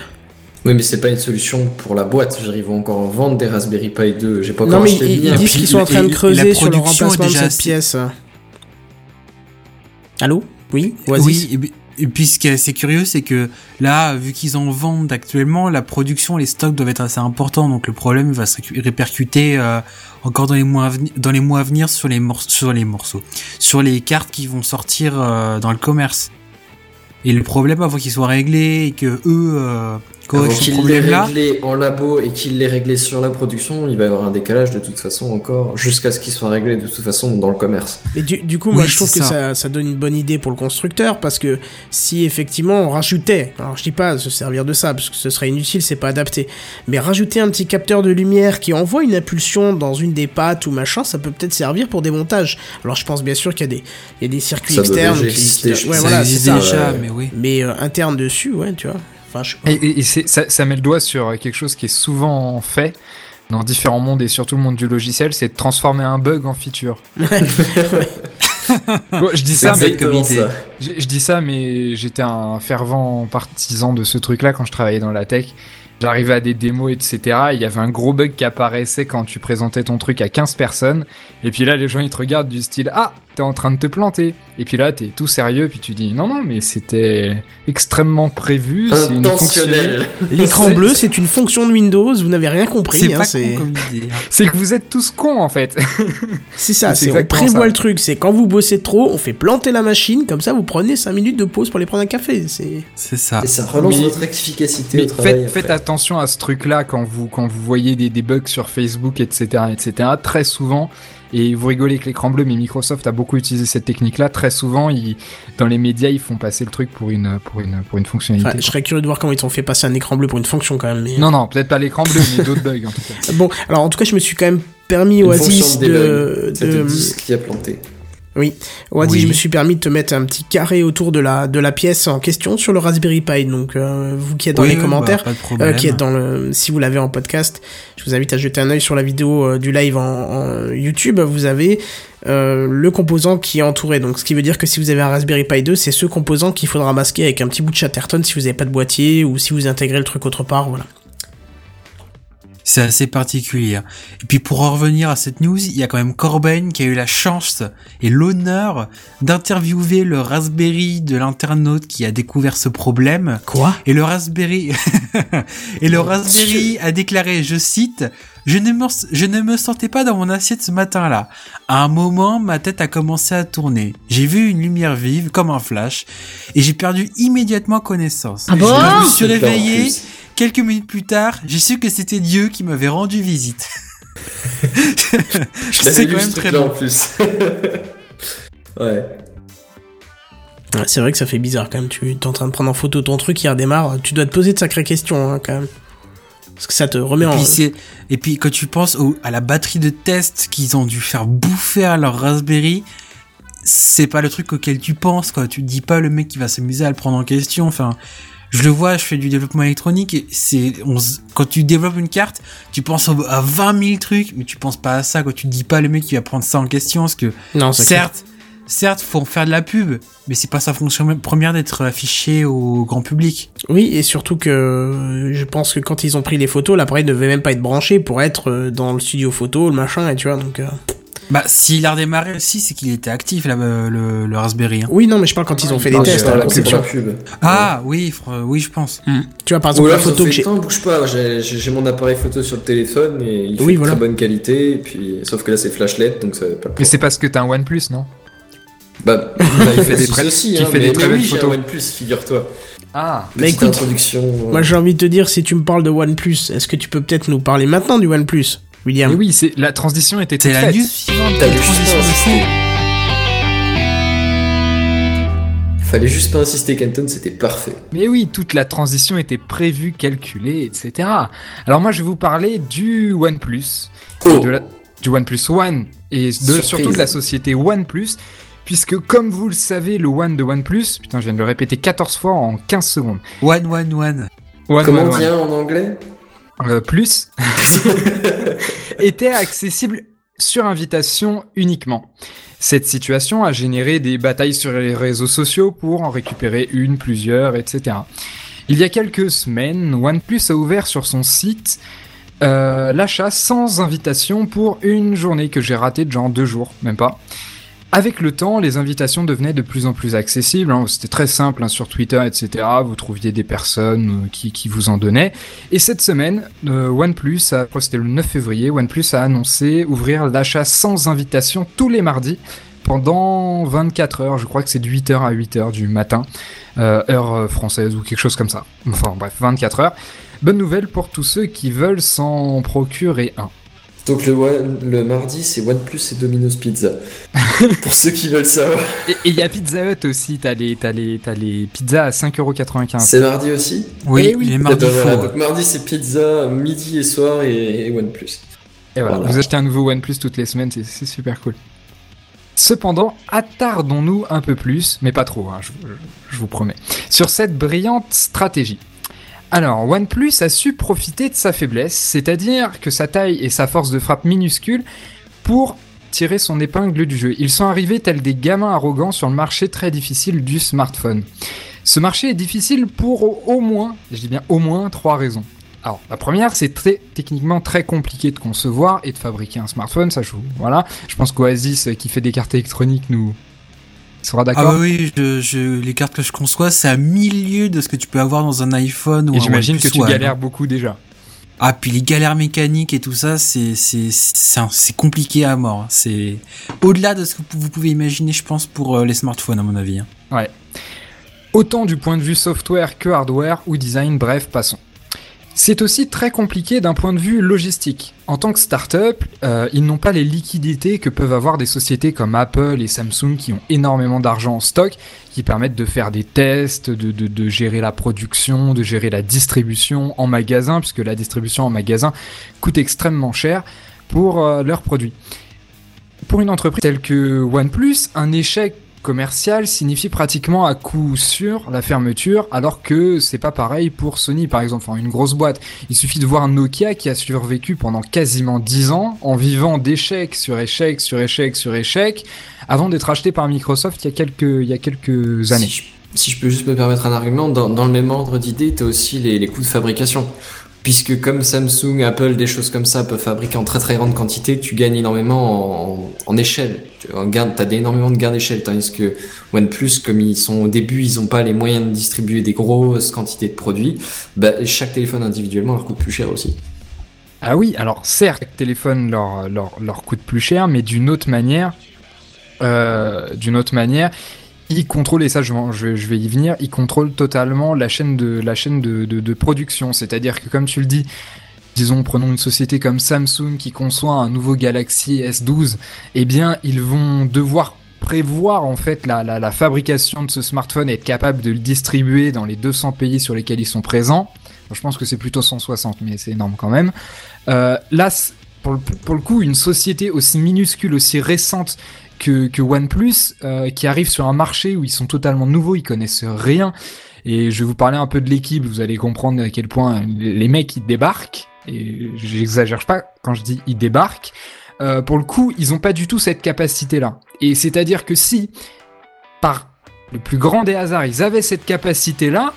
Oui, mais c'est pas une solution pour la boîte. Je Ils vont encore vendre des Raspberry Pi 2. J'ai pas Non encore mais acheté ils, ils disent qu'ils sont en train de creuser sur le remplacement de cette assez- pièce. Allô? Oui Oasis Oui, et, puis ce qui est assez curieux, c'est que là, vu qu'ils en vendent actuellement, la production, les stocks doivent être assez importants, donc le problème va se répercuter euh, encore dans les mois à venir, dans les mois à venir sur les morceaux, sur les morceaux, sur les cartes qui vont sortir euh, dans le commerce. Et le problème, avant qu'il soit réglé et que eux euh, Avant corrigent ce qu'il l'ait problème-là, réglé en labo et qu'il l'ait réglé sur la production, il va y avoir un décalage de toute façon encore, jusqu'à ce qu'il soit réglé de toute façon dans le commerce. Et du, du coup, Oui, moi, je trouve que ça. donne une bonne idée pour le constructeur parce que si effectivement on rajoutait, alors je dis pas se servir de ça parce que ce serait inutile, c'est pas adapté, mais rajouter un petit capteur de lumière qui envoie une impulsion dans une des pattes ou machin, ça peut peut-être servir pour des montages. Alors je pense bien sûr qu'il y a des, il y a des circuits Ça externes qui, qui- je ouais, voilà, existe déjà, ouais. mais oui. Mais euh, interne dessus, ouais, tu vois. Enfin, je sais pas. Et, et- et c'est- ça, ça met le doigt sur quelque chose qui est souvent fait dans différents mondes et surtout le monde du logiciel, c'est de transformer un bug en feature. Bon, je dis ça, mais ça. Je dis ça, mais j'étais un fervent partisan de ce truc-là quand je travaillais dans la tech. J'arrivais à des démos, etc. Il y avait un gros bug qui apparaissait quand tu présentais ton truc à 15 personnes. Et puis là, les gens, ils te regardent du style Ah, t'es en train de te planter. Et puis là, t'es tout sérieux. Puis tu dis Non, non, mais c'était extrêmement prévu. C'est une. Intentionnel. L'écran bleu, c'est une fonction de Windows. Vous n'avez rien compris. C'est hein, con hein. C'est que vous êtes tous cons, en fait. c'est ça. c'est on prévoit ça. le truc. C'est quand vous bossez trop, on fait planter la machine. Comme ça, vous prenez 5 minutes de pause pour aller prendre un café. C'est C'est ça. Et ça relance Mais- votre efficacité Mais au travail. faites, attention à ce truc-là quand vous, quand vous voyez des, des bugs sur Facebook, etc., etc. Très souvent, et vous rigolez avec l'écran bleu, mais Microsoft a beaucoup utilisé cette technique-là. Très souvent, ils, dans les médias, ils font passer le truc pour une, pour une, pour une fonctionnalité. Enfin, je serais curieux de voir comment ils t'ont fait passer un écran bleu pour une fonction quand même. Mais... Non, non, peut-être pas l'écran bleu, mais d'autres bugs en tout cas. Bon, alors en tout cas, je me suis quand même permis Une Oasis de de, qui a planté. oui, Oasis, Oui. je me suis permis de te mettre un petit carré autour de la de la pièce en question sur le Raspberry Pi. Donc euh, vous qui êtes dans Oui, les commentaires, bah, de euh, qui êtes dans le, si vous l'avez en podcast, je vous invite à jeter un œil sur la vidéo euh, du live en, YouTube. Vous avez euh, le composant qui est entouré. Donc ce qui veut dire que si vous avez un Raspberry Pi 2, c'est ce composant qu'il faudra masquer avec un petit bout de Chatterton si vous n'avez pas de boîtier ou si vous intégrez le truc autre part. Voilà. C'est assez particulier. Et puis pour en revenir à cette news, il y a quand même Corben qui a eu la chance et l'honneur d'interviewer le Raspberry de l'internaute qui a découvert ce problème. Quoi? Et le Raspberry et le Raspberry a déclaré, je cite, je ne, me, je ne me sentais pas dans mon assiette ce matin-là. À un moment, ma tête a commencé à tourner. J'ai vu une lumière vive, comme un flash, et j'ai perdu immédiatement connaissance. Ah bon je me suis réveillé. Quelques minutes plus tard, j'ai su que c'était Dieu qui m'avait rendu visite. Je l'avais C'est lu quand même très truc-là en long. plus. ouais. Ouais, c'est vrai que ça fait bizarre quand même. Tu es en train de prendre en photo ton truc, il redémarre. Tu dois te poser de sacrées questions hein, quand même. Parce que ça te remet Et en. puis, et puis quand tu penses au- à la batterie de test qu'ils ont dû faire bouffer à leur Raspberry, c'est pas le truc auquel tu penses quoi. Tu te dis pas le mec qui va s'amuser à le prendre en question. Enfin, je le vois, je fais du développement électronique et c'est quand tu développes une carte, tu penses à 20 000 trucs, mais tu penses pas à ça. Quand tu dis pas le mec qui va prendre ça en question, parce que Non, certes, certes, faut en faire de la pub, mais c'est pas sa fonction première d'être affiché au grand public. Oui, et surtout que euh, je pense que quand ils ont pris les photos, l'appareil ne devait même pas être branché pour être euh, dans le studio photo, le machin, et tu vois, donc... euh, Bah, s'il a redémarré aussi, c'est qu'il était actif, là, le, le Raspberry. hein. Oui, non, mais je parle quand ils ont fait les Ah, tests la pub. Ah, oui, fr- oui, je pense. Tu vois, par exemple, la photo que fait, j'ai... Bouge pas, j'ai mon appareil photo sur le téléphone et il fait Oui, de voilà. très bonne qualité, et puis, sauf que là c'est flashlight, donc ça va pas Mais c'est parce que t'as un OnePlus, non? Bah, bah, il fait des très- aussi, hein, fait des mais, très mais belles oui, j'ai un photos. OnePlus, figure-toi. Ah, Bah, écoute, introduction. Moi j'ai envie de te dire, si tu me parles de OnePlus, est-ce que tu peux peut-être nous parler maintenant du OnePlus, William? Et oui, c'est la transition était C'est la news? Suivante. Vu, transition de fou. Fallait juste pas insister, Kenton, c'était parfait. Mais oui, toute la transition était prévue, calculée, etc. Alors moi, je vais vous parler du OnePlus, Oh. de la- du OnePlus One et de, surtout de la société OnePlus, puisque comme vous le savez, le One de OnePlus, putain, je viens de le répéter 14 fois en 15 secondes. One, one, one. One, Comment on dit en anglais Euh, plus était accessible sur invitation uniquement. Cette situation a généré des batailles sur les réseaux sociaux pour en récupérer une, plusieurs, etc. Il y a quelques semaines, OnePlus a ouvert sur son site euh, l'achat sans invitation pour une journée que j'ai ratée de genre deux jours, même pas. Avec le temps, les invitations devenaient de plus en plus accessibles. hein. C'était très simple hein, sur Twitter, etc. Vous trouviez des personnes euh, qui, vous en donnaient. Et cette semaine, euh, OnePlus, a- c'était le 9 février, OnePlus a annoncé ouvrir l'achat sans invitation tous les mardis pendant 24 heures. Je crois que c'est de 8h à 8h du matin, euh, heure française ou quelque chose comme ça. Enfin bref, 24 heures. Bonne nouvelle pour tous ceux qui veulent s'en procurer un. Donc le, one- le mardi, c'est OnePlus et Domino's Pizza. Pour ceux qui veulent savoir. Et et il y a Pizza Hut aussi, t'as les, t'as les, t'as les pizzas à 5,95€. C'est mardi aussi? Oui, Eh oui. les mardis D'accord, voilà. faux. Donc mardi, c'est pizza, midi et soir et, et OnePlus. Et voilà, Voilà. vous achetez un nouveau OnePlus toutes les semaines, c'est- c'est super cool. Cependant, attardons-nous un peu plus, mais pas trop, hein, je, je- je vous promets, sur cette brillante stratégie. Alors, OnePlus a su profiter de sa faiblesse, c'est-à-dire que sa taille et sa force de frappe minuscule, pour tirer son épingle du jeu. Ils sont arrivés tels des gamins arrogants sur le marché très difficile du smartphone. Ce marché est difficile pour au, moins, je dis bien au moins, trois raisons. Alors, la première, c'est très techniquement très compliqué de concevoir et de fabriquer un smartphone. Ça, je vous- voilà. Je pense qu'Oasis, euh, qui fait des cartes électroniques, nous sera d'accord. Ah bah oui, je, je, les cartes que je conçois, c'est à milieu de ce que tu peux avoir dans un iPhone ou et un j'imagine que tu One. galères beaucoup déjà. Ah, puis les galères mécaniques et tout ça, c'est c'est c'est un- c'est compliqué à mort. C'est au-delà de ce que vous pouvez imaginer, je pense, pour euh, les smartphones, à mon avis. hein. Autant du point de vue software que hardware ou design, bref, passons. C'est aussi très compliqué d'un point de vue logistique. En tant que start-up, euh, ils n'ont pas les liquidités que peuvent avoir des sociétés comme Apple et Samsung qui ont énormément d'argent en stock, qui permettent de faire des tests, de, gérer la production, de gérer la distribution en magasin, puisque la distribution en magasin coûte extrêmement cher pour euh, leurs produits. Pour une entreprise telle que OnePlus, un échec commercial signifie pratiquement à coup sûr la fermeture, alors que c'est pas pareil pour Sony par exemple, enfin une grosse boîte. Il suffit de voir Nokia qui a survécu pendant quasiment 10 ans en vivant d'échec sur échec sur échec sur échec avant d'être acheté par Microsoft il y a quelques, il quelques années. Si je, peux juste me permettre un argument, dans, dans le même ordre d'idée, tu as aussi les coûts de fabrication. Puisque comme Samsung, Apple, des choses comme ça peuvent fabriquer en très très grande quantité, tu gagnes énormément en, en échelle. Tu as énormément de gains d'échelle, tandis que OnePlus, comme ils sont au début, ils n'ont pas les moyens de distribuer des grosses quantités de produits, bah, chaque téléphone individuellement leur coûte plus cher aussi. Ah oui, alors certes, le téléphone leur, leur, leur coûte plus cher, mais d'une autre manière, euh, d'une autre manière, ils contrôlent, et ça je, vais- y venir, ils contrôlent totalement la chaîne de, production. C'est-à-dire que comme tu le dis, disons, prenons une société comme Samsung qui conçoit un nouveau Galaxy S12, eh bien, ils vont devoir prévoir en fait la, fabrication de ce smartphone et être capable de le distribuer dans les 200 pays sur lesquels ils sont présents. Je pense que c'est plutôt 160, mais c'est énorme quand même. Euh, là, pour le, pour le coup, une société aussi minuscule, aussi récente que, que OnePlus, euh, qui arrive sur un marché où ils sont totalement nouveaux, ils connaissent rien. Et je vais vous parler un peu de l'équipe, vous allez comprendre à quel point les mecs ils débarquent. Et j'exagère pas quand je dis ils débarquent. Euh, pour le coup, ils ont pas du tout cette capacité-là. Et c'est-à-dire que si, par le plus grand des hasards, ils avaient cette capacité-là,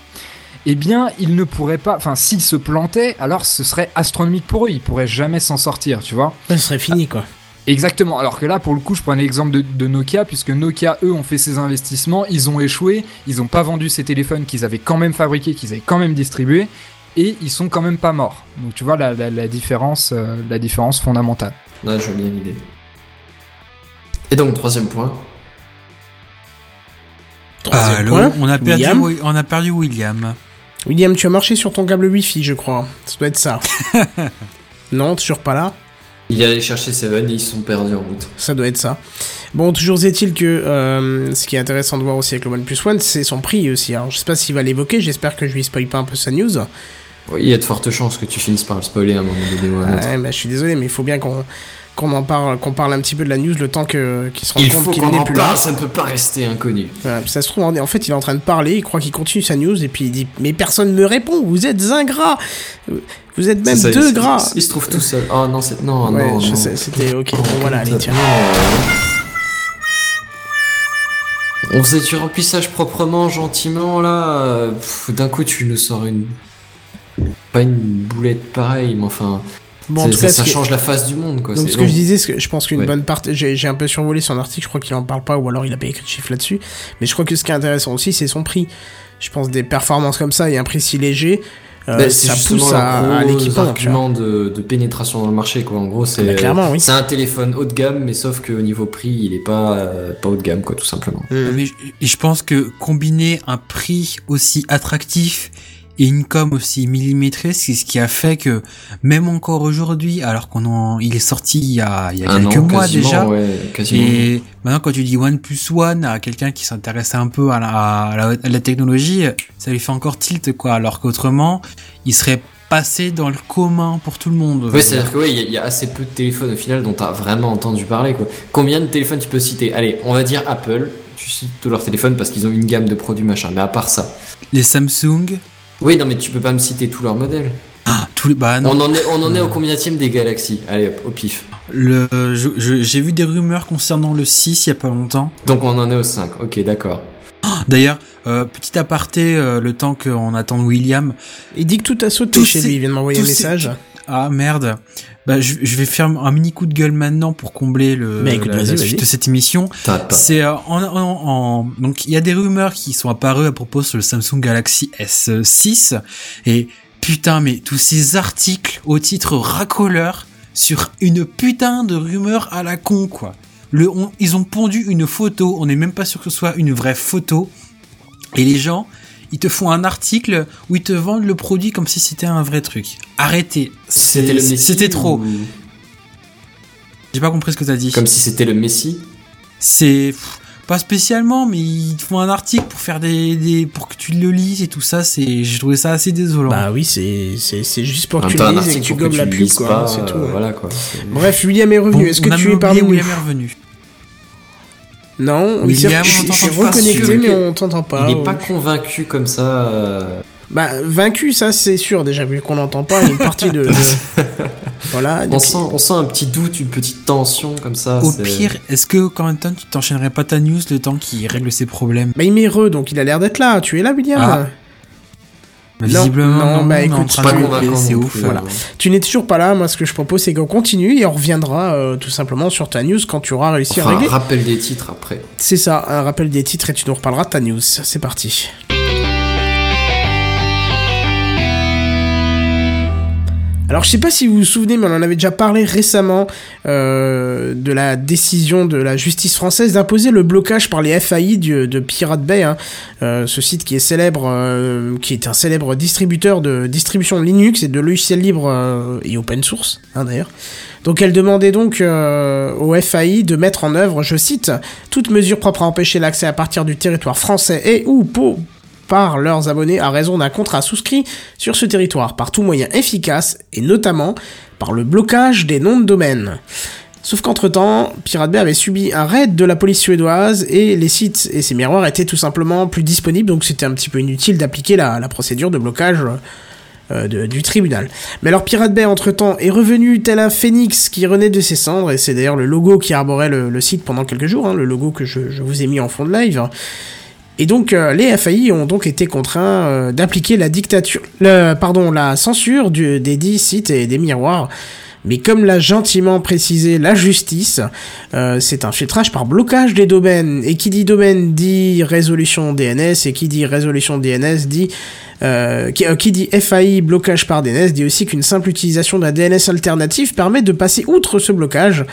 eh bien, ils ne pourraient pas. Enfin, s'ils se plantaient, alors ce serait astronomique pour eux. Ils pourraient jamais s'en sortir, tu vois. Ça serait fini, quoi. Exactement. Alors que là, pour le coup, je prends l'exemple de, de Nokia, puisque Nokia, eux, ont fait ces investissements, ils ont échoué, ils n'ont pas vendu ces téléphones qu'ils avaient quand même fabriqués, qu'ils avaient quand même distribués, et ils sont quand même pas morts. Donc tu vois la, la, la différence, euh, la différence fondamentale. Là, je vois bien l'idée. Et donc, troisième point. Troisième Allô, point. on a perdu, William. Wi- on a perdu William. William, tu as marché sur ton câble Wi-Fi, je crois. Ça doit être ça. non, toujours pas là. Il est allé chercher Seven et ils se sont perdus en route. Ça doit être ça. Bon, toujours est-il que euh, ce qui est intéressant de voir aussi avec le OnePlus One, c'est son prix aussi. Alors, je sais pas s'il va l'évoquer, j'espère que je lui spoil pas un peu sa news. Oui, il y a de fortes chances que tu finisses par le spoiler à un moment donné. Ouais, bah, je suis désolé, mais il faut bien qu'on qu'on en parle, qu'on parle un petit peu de la news le temps que qu'il se rende Il compte qu'il n'est plus là. ça ne peut pas rester inconnu. Voilà, ça se trouve, en fait, il est en train de parler, il croit qu'il continue sa news, et puis il dit Mais personne me répond, vous êtes ingrat Vous êtes même ça, deux il- gras Il se trouve tout seul. Oh non, c'est. Non, Ouais, c'était ok. Bon, voilà, allez, tiens. On faisait du remplissage proprement, gentiment, là. D'un coup, tu nous sors une. Pas une boulette pareille, mais enfin. Bon, en c'est- tout ça, cas, ça ce que- change la face du monde, quoi. Donc c'est ce que je disais, je pense qu'une Ouais. bonne partie, j'ai un peu survolé son article, je crois qu'il en parle pas, ou alors il a pas écrit de chiffre là-dessus. Mais je crois que ce qui est intéressant aussi, c'est son prix. Je pense des performances comme ça et un prix si léger, euh, Bah, c'est ça pousse à, vois. argument de, de pénétration dans le marché, quoi. En gros, c'est Bah, oui. c'est un téléphone haut de gamme, mais sauf qu'au niveau prix, il est pas, euh, pas haut de gamme, quoi, tout simplement. Mm. Mais je pense que combiner un prix aussi attractif et une com aussi millimétrée, c'est ce qui a fait que même encore aujourd'hui, alors qu'on en, il est sorti il y a, il y a quelques mois déjà, ouais, et maintenant quand tu dis One plus One à quelqu'un qui s'intéresse un peu à la, à la, à la technologie, ça lui fait encore tilt quoi, alors qu'autrement, il serait passé dans le commun pour tout le monde. Ouais, c'est-à-dire que ouais, il y, a- il y a assez peu de téléphones au final dont t'as vraiment entendu parler, quoi. Combien de téléphones tu peux citer? Allez, on va dire Apple. Tu cites tous leurs téléphones parce qu'ils ont une gamme de produits machin. Mais à part ça, Les Samsung, oui, non, mais tu peux pas me citer tous leurs modèles. ah, tous les, bah non. On en est, on en est au combienième des galaxies Allez, hop, au pif. Le, je- je- j'ai vu des rumeurs concernant le 6 il y a pas longtemps. Donc on en est au 5. Ok, d'accord. D'ailleurs, euh, petit aparté, euh, le temps qu'on attend William. Il dit que tout a sauté Tous chez ces- lui, il vient de m'envoyer un ces- message. Ah merde. Bah, je, je vais faire un mini coup de gueule maintenant pour combler le, Bah, écoute, la, la suite de cette émission. C'est euh, en, en, en- donc il y a des rumeurs qui sont apparues à propos sur le Samsung Galaxy S6 et putain mais tous ces articles au titre racoleur sur une putain de rumeur à la con quoi. Le on- ils ont pondu une photo, on n'est même pas sûr que ce soit une vraie photo et les gens ils te font un article où ils te vendent le produit comme si c'était un vrai truc. Arrêtez, C'était le C'est- Messi c'était trop. ou- J'ai pas compris ce que t'as dit. Comme si c'était le Messi. C'est pas spécialement, mais ils te font un article pour faire des, des pour que tu le lises et tout ça. C'est, j'ai trouvé ça assez désolant. Bah oui, c'est c'est- c'est juste pour que tu le lises et que tu gobes la pub, quoi. pas, c'est euh, tout. ouais. Voilà quoi. Bref, William est Bon, revenu. Est-ce que tu es nous William est revenu. Non, oui, William, je suis reconnecté, mais on t'entend pas. Il est pas convaincu comme ça. euh, Bah, vaincu, ça c'est sûr, déjà, vu qu'on n'entend pas, une partie de. de- voilà. On donc- sent, on sent un petit doute, une petite tension comme ça. Au c'est- pire, est-ce que quand même tu t'enchaînerais pas ta news le temps qu'il règle ses problèmes? Bah, il met re, donc il a l'air d'être là. Tu es là, William? Ah. Non, Visiblement, non, bah, écoute, tu- convaincant. c'est non ouf. plus, voilà. Tu n'es toujours pas là. Moi, ce que je propose, c'est qu'on continue et on reviendra euh, tout simplement sur ta news quand tu auras réussi à régler. rappel des titres après. C'est ça, un rappel des titres et tu nous reparleras de ta news. C'est parti. Alors je sais pas si vous vous souvenez, mais on en avait déjà parlé récemment euh, de la décision de la justice française d'imposer le blocage par les FAI de Pirate Bay, hein, euh, ce site qui est célèbre, euh, qui est un célèbre distributeur de distribution Linux et de logiciels libres et open source, hein, d'ailleurs. Donc elle demandait donc au FAI de mettre en œuvre, je cite, toute mesure propre à empêcher l'accès à partir du territoire français et ou pour par leurs abonnés à raison d'un contrat souscrit sur ce territoire par tout moyen efficace et notamment par le blocage des noms de domaine. Sauf qu'entre-temps, Pirate Bay avait subi un raid de la police suédoise et les sites et ses miroirs étaient tout simplement plus disponibles, donc c'était un petit peu inutile d'appliquer la, procédure de blocage euh, du tribunal. Mais alors Pirate Bay, entre-temps, est revenu tel un phénix qui renaît de ses cendres, et c'est d'ailleurs le logo qui arborait le, site pendant quelques jours, hein, le logo que je vous ai mis en fond de live. Et donc euh, les FAI ont donc été contraints euh, d'appliquer la dictature, le, pardon, la censure du, des dix sites et des miroirs Mais comme l'a gentiment précisé la justice, euh, c'est un filtrage par blocage des domaines. Et qui dit domaine dit résolution DNS, et qui dit résolution DNS dit... Euh, qui, euh, dit FAI blocage par DNS dit aussi qu'une simple utilisation d'un DNS alternatif permet de passer outre ce blocage.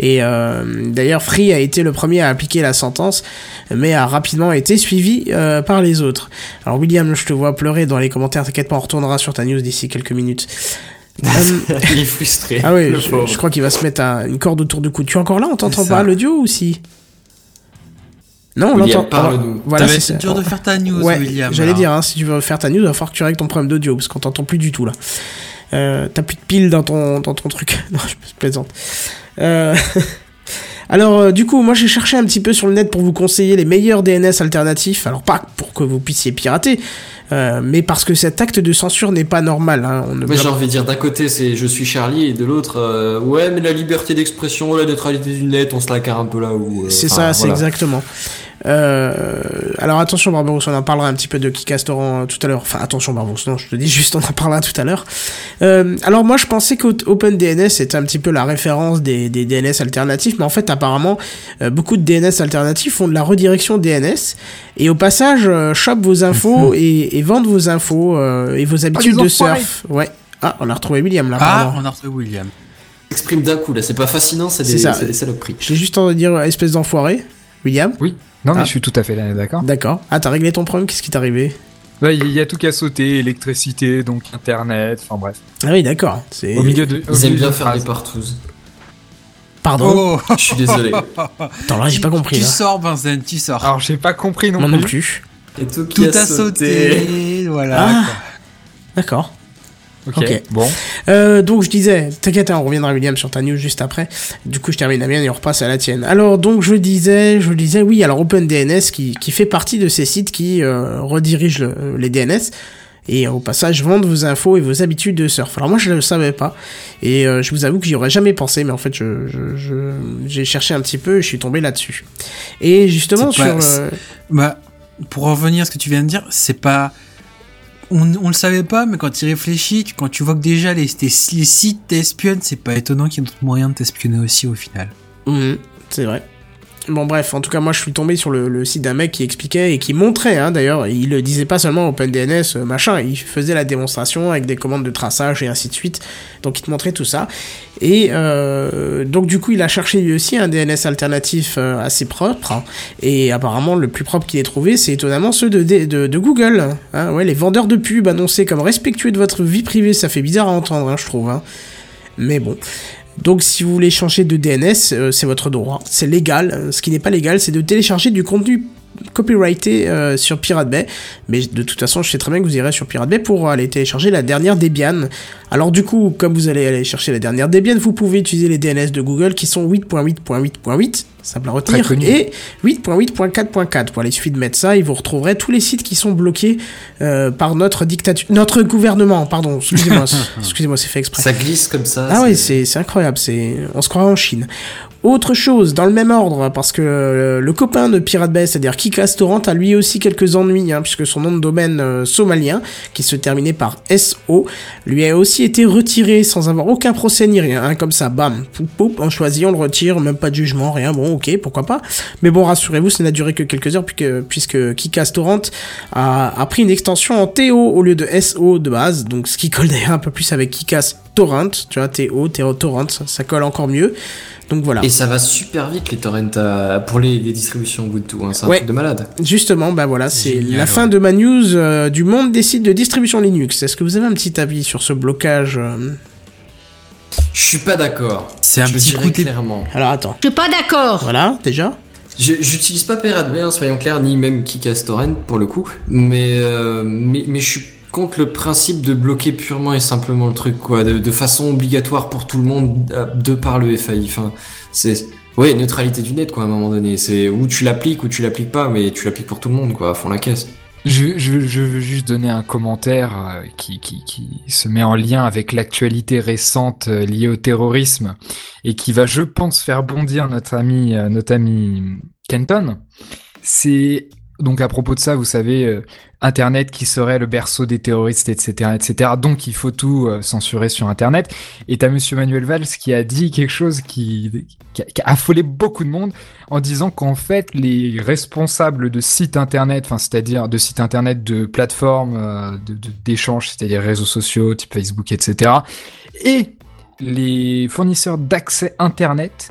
Et euh, d'ailleurs, Free a été le premier à appliquer la sentence, mais a rapidement été suivi euh, par les autres. Alors William, je te vois pleurer dans les commentaires, t'inquiète pas, on retournera sur ta news d'ici quelques minutes. Euh, Il est frustré. ah oui, je, crois qu'il va se mettre à une corde autour du cou. Tu es encore là On t'entend pas l'audio ou si? Non, on l'entend. Voilà, c'est dur de faire ta news, Ouais, William. j'allais alors. dire, hein, si tu veux faire ta news, il va falloir que tu règles ton problème d'audio, parce qu'on t'entend plus du tout là. Euh, T'as plus de piles dans ton, dans ton truc. non, je plaisante. Euh... Alors, euh, du coup, moi j'ai cherché un petit peu sur le net pour vous conseiller les meilleurs DNS alternatifs. Alors, pas pour que vous puissiez pirater, euh, mais parce que cet acte de censure n'est pas normal. Hein. On ne Mais j'ai envie de dire, d'un côté, c'est je suis Charlie, et de l'autre, euh, ouais, mais la liberté d'expression, la neutralité du net, on se la carre un peu là où. euh, C'est ça, c'est exactement. Euh, alors attention Barbarousse, on en parlera un petit peu de Kikastoran euh, tout à l'heure. Enfin attention Barbarousse, non, je te dis juste on en parlera tout à l'heure. Euh, alors moi je pensais qu'OpenDNS était un petit peu la référence des, des DNS alternatifs, mais en fait apparemment euh, beaucoup de DNS alternatifs font de la redirection DNS et au passage euh, chopent vos infos et, et vendent vos infos euh, et vos habitudes les de surf. Ouais. Ah, on a retrouvé William là. Ah, pardon. on a retrouvé William. Exprime d'un coup, là, c'est pas fascinant, c'est des, ça. c'est des saloperies. J'ai juste envie de dire espèce d'enfoiré. William? Oui. Non, mais Ah. je suis tout à fait d'accord. D'accord. Ah, t'as réglé ton problème Qu'est-ce qui t'est arrivé? Ouais, Il y a tout qu'à sauter, électricité, donc internet, enfin bref. Ah oui, d'accord. Au milieu de. au Ils aiment bien de faire des partouzes. Pardon? Oh, Je suis désolé. Attends, là, j'ai pas compris. Tu Là. sors, Vincent, tu sors. Alors j'ai pas compris non Moi plus. non plus. Et tout, qui Tout a sauté. Voilà. Ah. D'accord. Ok. Bon. Euh, donc je disais, t'inquiète, hein, on reviendra William sur ta news juste après. Du coup, je termine la mienne et on repasse à la tienne. Alors donc je disais, je disais, oui, alors OpenDNS qui, qui fait partie de ces sites qui euh, redirigent le- les DNS et euh, au passage vendent vos infos et vos habitudes de surf. Alors moi je ne le savais pas et euh, je vous avoue que j'y aurais jamais pensé, mais en fait je je- je- j'ai cherché un petit peu et je suis tombé là-dessus. Et justement C'est sur pas- euh, Bah, pour revenir à ce que tu viens de dire, c'est pas. On, on le savait pas, mais quand réfléchis, tu- quand tu vois que déjà les, tes- les sites t'espionnent, c'est pas étonnant qu'il y ait d'autres moyens de t'espionner aussi au final. Mhm, c'est vrai. Bon bref, en tout cas moi je suis tombé sur le, site d'un mec qui expliquait et qui montrait, hein, d'ailleurs, il le disait pas seulement OpenDNS, euh, machin, il faisait la démonstration avec des commandes de traçage et ainsi de suite, donc il te montrait tout ça. Et euh, donc du coup il a cherché lui aussi un DNS alternatif euh, assez propre, et apparemment le plus propre qu'il ait trouvé c'est étonnamment ceux de- de Google. Hein, ouais, les vendeurs de pubs annoncés comme respectueux de votre vie privée, ça fait bizarre à entendre, hein, je trouve. Hein. Mais bon. Donc si vous voulez changer de DNS, euh, c'est votre droit, c'est légal. Euh, Ce qui n'est pas légal, c'est de télécharger du contenu copyrighté euh, sur Pirate Bay. Mais de toute façon, je sais très bien que vous irez sur Pirate Bay pour aller télécharger la dernière Debian. Alors du coup, comme vous allez aller chercher la dernière Debian, vous pouvez utiliser les DNS de Google qui sont 8.8.8.8, simple à retenir, et 8.8.4.4. Voilà, il suffit de mettre ça et vous retrouverez tous les sites qui sont bloqués euh, par notre dictature, notre gouvernement, pardon, excusez-moi, excusez-moi, c'est fait exprès. Ça glisse comme ça. Ah oui, c'est c'est incroyable, c'est on se croirait en Chine. Autre chose, dans le même ordre, parce que euh, le copain de Pirate Bay, c'est-à-dire Kikas Torrent, a lui aussi quelques ennuis, hein, puisque son nom de domaine euh, somalien, qui se terminait par SO, lui a aussi été retiré sans avoir aucun procès ni rien, hein, comme ça, bam, poup, poup, on choisit, on le retire, même pas de jugement, rien, bon, ok, pourquoi pas. Mais bon, rassurez-vous, ça n'a duré que quelques heures, puisque, puisque Kikas Torrent a, pris une extension en TO au lieu de SO de base, donc ce qui colle d'ailleurs un peu plus avec Kikas Torrent, tu vois, TO, TO Torrent, ça colle encore mieux. Donc voilà. Et ça va super vite les torrents à- pour les, les distributions Ubuntu, hein, c'est un Ouais. truc de malade. Justement, bah voilà, c'est la fin de ma news euh, du monde des sites de distribution Linux. Est-ce que vous avez un petit avis sur ce blocage euh Je suis pas d'accord. C'est un Je petit coup clairement. Alors attends. Je suis pas d'accord. Voilà, déjà Je- J'utilise pas Bay, hein, soyons clairs, ni même Kikas Torrent pour le coup, mais, euh, mais, mais je suis contre le principe de bloquer purement et simplement le truc, quoi, de, façon obligatoire pour tout le monde, euh, de par le FAI. Enfin, c'est, ouais, neutralité du net, quoi, à un moment donné. C'est où tu l'appliques ou tu l'appliques pas, mais tu l'appliques pour tout le monde, quoi, à fond la caisse. Je, veux juste donner un commentaire euh, qui, qui, se met en lien avec l'actualité récente euh, liée au terrorisme et qui va, je pense, faire bondir notre ami, notre ami Kenton. C'est donc à propos de ça, vous savez, euh, Internet qui serait le berceau des terroristes, etc., etc. Donc il faut tout euh, censurer sur Internet. Et t'as Monsieur Manuel Valls qui a dit quelque chose qui, a, affolé beaucoup de monde en disant qu'en fait les responsables de sites Internet, enfin c'est-à-dire de sites Internet de plateformes euh, de- de- d'échange, c'est-à-dire réseaux sociaux, type Facebook, etc. Et les fournisseurs d'accès Internet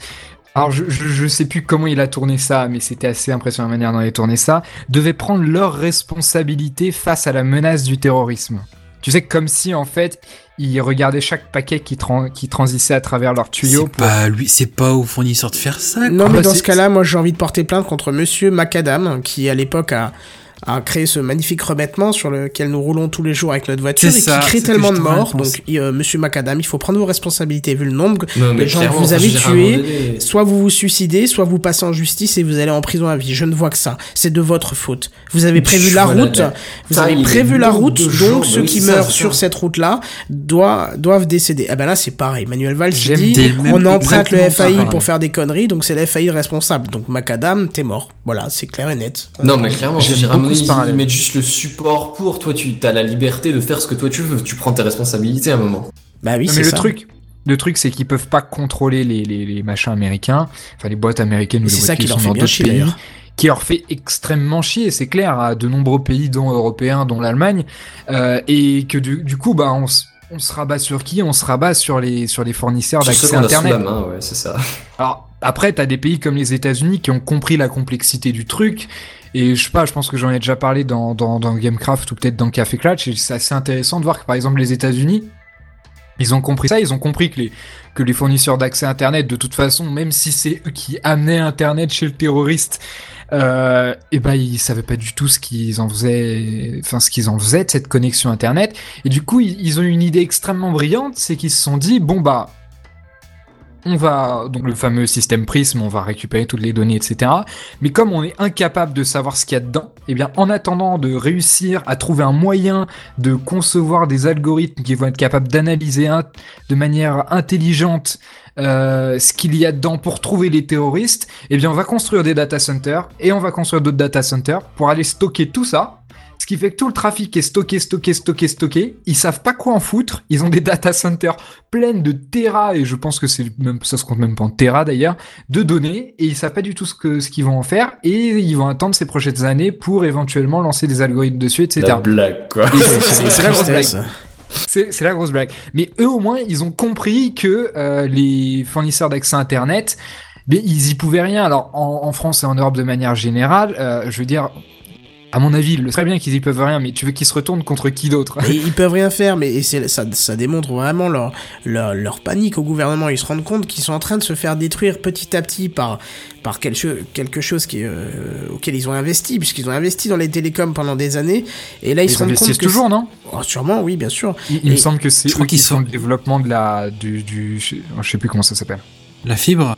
alors je, je, je sais plus comment il a tourné ça, mais c'était assez impressionnant la manière dont il a tourné ça, devaient prendre leurs responsabilités face à la menace du terrorisme. Tu sais, comme si en fait, ils regardaient chaque paquet qui, tran- qui transissait à travers leur tuyau. C'est pas lui, c'est pas au fournisseur de faire ça. Non, Ah mais bah, dans ce cas-là, moi j'ai envie de porter plainte contre Monsieur Macadam, qui à l'époque a, a créé ce magnifique remettement sur lequel nous roulons tous les jours avec notre voiture et ça, qui crée tellement de morts. Donc, euh, Monsieur Macadam, il faut prendre vos responsabilités vu le nombre Non, de gens que vous avez tués. Soit vous vous suicidez, soit vous passez en justice et vous allez en prison à vie. Je ne vois que ça. C'est de votre faute. Vous avez prévu la route. Vous avez prévu la route. Donc ceux oui, qui ça, meurent sur cette route-là doivent, doivent décéder. Ah ben là, c'est pareil. Manuel Valls dit on emprunte le FAI pour faire des conneries, donc c'est le FAI le responsable. Donc Macadam, t'es mort. Voilà, c'est clair et net. Non, mais clairement, je J'aime ils mettent juste le support pour. Toi, tu as la liberté de faire ce que toi tu veux. Tu prends tes responsabilités à un moment. Bah oui, c'est mais le ça. truc, le truc, c'est qu'ils peuvent pas contrôler les, les, les machins américains, enfin les boîtes américaines ou les c'est boîtes ça qui sont fait dans d'autres chier, pays, qui leur fait extrêmement chier, c'est clair, à de nombreux pays, dont européens, dont l'Allemagne, euh, et que du, du coup, bah, on, se rabat sur qui? On se rabat sur les sur les fournisseurs d'accès Internet. la main, ouais, c'est ça. Alors après, t'as des pays comme les États-Unis qui ont compris la complexité du truc. Et je sais pas, je pense que j'en ai déjà parlé dans, dans, dans Gamecraft ou peut-être dans Café Clutch. Et c'est assez intéressant de voir que par exemple les États-Unis, ils ont compris ça. Ils ont compris que les que les fournisseurs d'accès Internet, de toute façon, même si c'est eux qui amenaient Internet chez le terroriste, euh, et ben ils savaient pas du tout ce qu'ils en faisaient, enfin ce qu'ils en faisaient de cette connexion Internet. Et du coup, ils, ils ont eu une idée extrêmement brillante, c'est qu'ils se sont dit bon bah on va donc le fameux système Prism, on va récupérer toutes les données, etc. Mais comme on est incapable de savoir ce qu'il y a dedans, eh bien, en attendant de réussir à trouver un moyen de concevoir des algorithmes qui vont être capables d'analyser de manière intelligente euh, ce qu'il y a dedans pour trouver les terroristes, eh bien, on va construire des data centers et on va construire d'autres data centers pour aller stocker tout ça. Ce qui fait que tout le trafic est stocké, stocké, stocké, stocké. Ils savent pas quoi en foutre. Ils ont des data centers pleines de terras, et je pense que c'est même, ça se compte même pas en terras d'ailleurs, de données, et ils savent pas du tout ce que, ce qu'ils vont en faire, et ils vont attendre ces prochaines années pour éventuellement lancer des algorithmes dessus, etc. La blague, quoi. Et c'est- c'est la grosse blague. C'est c'est la grosse blague. Mais eux, au moins, ils ont compris que euh, les fournisseurs d'accès Internet, mais ils y pouvaient rien. Alors, en, en France et en Europe de manière générale, euh, je veux dire, à mon avis, le très bien qu'ils y peuvent rien, mais tu veux qu'ils se retournent contre qui d'autre? Et ils peuvent rien faire, mais et ça, ça démontre vraiment leur, leur, leur panique au gouvernement. Ils se rendent compte qu'ils sont en train de se faire détruire petit à petit par, par quelque, cho- quelque chose qui, euh, auquel ils ont investi, puisqu'ils ont investi dans les télécoms pendant des années. Et là, ils, Ils se rendent compte investissent que. toujours, non? Oh, sûrement, oui, bien sûr. Il, il me semble que c'est eux qui sont le développement de la du, du je je sais plus comment ça s'appelle. La fibre.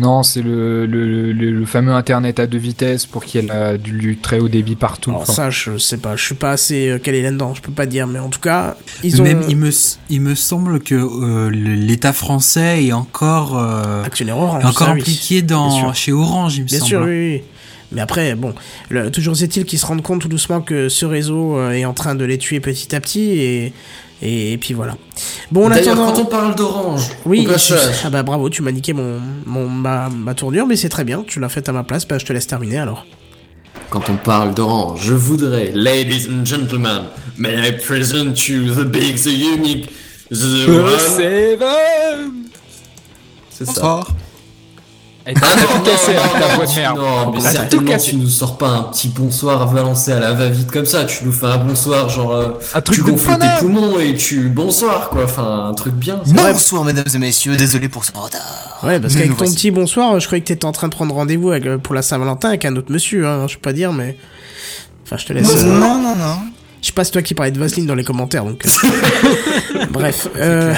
Non, c'est le, le, le, le fameux Internet à deux vitesses pour qu'il y ait la- du, du très haut débit partout. Alors Enfin, ça, je sais pas, je suis pas assez euh, calé là-dedans, je peux pas dire, mais en tout cas, ils ont Même il me il me semble que euh, l'État français est encore euh, actionnaire Orange. est encore oui. impliqué Bien dans chez Orange, il me Bien semble. sûr, oui, oui. Mais après, bon, le- toujours est-il qu'ils se rendent compte tout doucement que ce réseau euh, est en train de les tuer petit à petit et, et, puis voilà. Bon, en D'ailleurs, attendant... quand on parle d'orange, Oui, ah bah bravo, tu m'as niqué mon, mon, ma, ma tournure, mais c'est très bien, tu l'as fait à ma place, bah je te laisse terminer alors. quand on parle d'orange, je voudrais, ladies and gentlemen, may I present you the big, the unique, the one. C'est ça. Bonsoir. Ah t'as non, tout cassé non, avec ta non, voix de merde. Non, mais certainement cassé. tu nous sors pas un petit bonsoir balancé à la va-vite comme ça. Tu nous fais un bonsoir, genre, euh, Un truc tu de gonfles tes poumons et tu bonsoir quoi. Enfin, un truc bien. Bonsoir mesdames et messieurs, désolé pour ce retard. Ouais, parce qu'avec ton voici. petit bonsoir, je croyais que t'étais en train de prendre rendez-vous avec, euh, pour la Saint-Valentin avec un autre monsieur, hein, je peux pas dire, mais... Enfin, je te laisse... euh, Non, non, non. Je sais pas, c'est toi qui parlais de Vaseline dans les commentaires, donc. euh, Bref. Euh...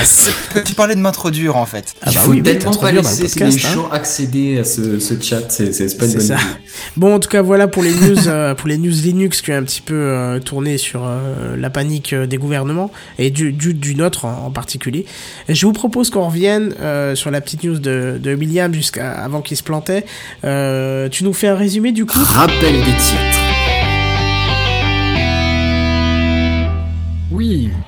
Tu parlais de m'introduire en fait. Ah bah Il faut oui, tellement pas laisser les hein. gens accéder à ce, ce chat, c'est pas une bonne ça. idée. Bon, en tout cas, voilà pour les news, euh, pour les news Linux qui ont un petit peu euh, tourné sur euh, la panique euh, des gouvernements et du, du, du nôtre en, en particulier. Et je vous propose qu'on revienne euh, sur la petite news de, de William jusqu'à avant qu'il se plantait. Euh, tu nous fais un résumé du coup? Rappel des titres.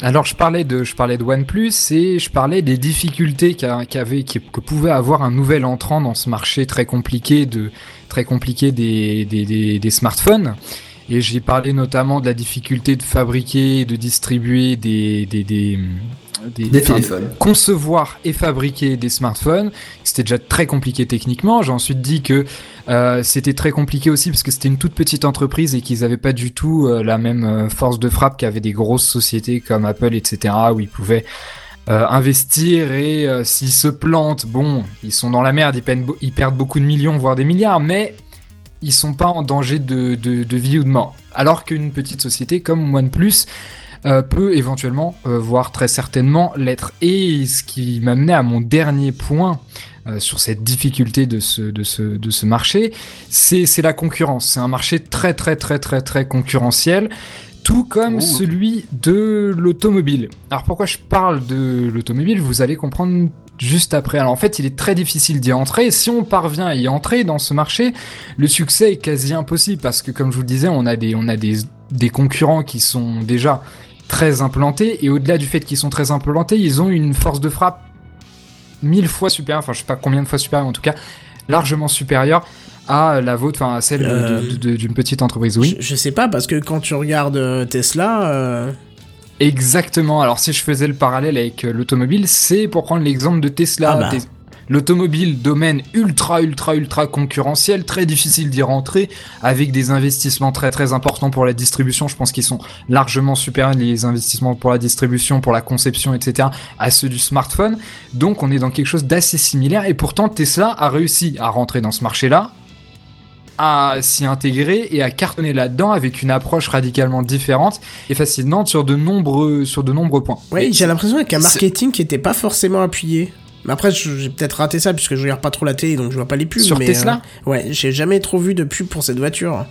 Alors je parlais de, je parlais de OnePlus et je parlais des difficultés que pouvait avoir un nouvel entrant dans ce marché très compliqué de, très compliqué des, smartphones. Et j'ai parlé notamment de la difficulté de fabriquer et de distribuer des, des, Des enfin, téléphones. concevoir et fabriquer des smartphones. C'était déjà très compliqué techniquement. J'ai ensuite dit que euh, c'était très compliqué aussi parce que c'était une toute petite entreprise et qu'ils n'avaient pas du tout euh, la même euh, force de frappe qu'avaient des grosses sociétés comme Apple, etc., où ils pouvaient euh, investir et s'ils se plantent, bon, ils sont dans la merde, ils perdent, ils perdent beaucoup de millions, voire des milliards, mais ils sont pas en danger de, de, de vie ou de mort. Alors qu'une petite société comme OnePlus euh, peut éventuellement, euh, voire très certainement l'être. Et ce qui m'amenait à mon dernier point euh, sur cette difficulté de ce, de ce, de ce marché, c'est la concurrence. C'est un marché très très très très très concurrentiel. Tout comme Oh. celui de l'automobile. Alors pourquoi je parle de l'automobile? Vous allez comprendre juste après. Alors en fait, il est très difficile d'y entrer. Si on parvient à y entrer dans ce marché, le succès est quasi impossible parce que, comme je vous le disais, on a des, on a des, des concurrents qui sont déjà très implantés et au-delà du fait qu'ils sont très implantés, ils ont une force de frappe mille fois supérieure, enfin je sais pas combien de fois supérieure, en tout cas largement supérieure à la vôtre, enfin à celle Euh, d'une petite entreprise. Oui. je, je sais pas, parce que quand tu regardes euh, Tesla, euh, Exactement. Alors si je faisais le parallèle avec l'automobile, c'est pour prendre l'exemple de Tesla. Ah bah. L'automobile, domaine ultra, ultra, ultra concurrentiel, très difficile d'y rentrer, avec des investissements très, très importants pour la distribution. Je pense qu'ils sont largement supérieurs, les investissements pour la distribution, pour la conception, etc., à ceux du smartphone. Donc on est dans quelque chose d'assez similaire, et pourtant Tesla a réussi à rentrer dans ce marché-là, à s'y intégrer et à cartonner là-dedans avec une approche radicalement différente et fascinante sur de nombreux, sur de nombreux points. ouais, j'ai l'impression avec un c'est- marketing qui était pas forcément appuyé. Mais après, j'ai peut-être raté ça puisque je regarde pas trop la télé, donc je vois pas les pubs. Sur mais, Tesla euh, Ouais, j'ai jamais trop vu de pub pour cette voiture.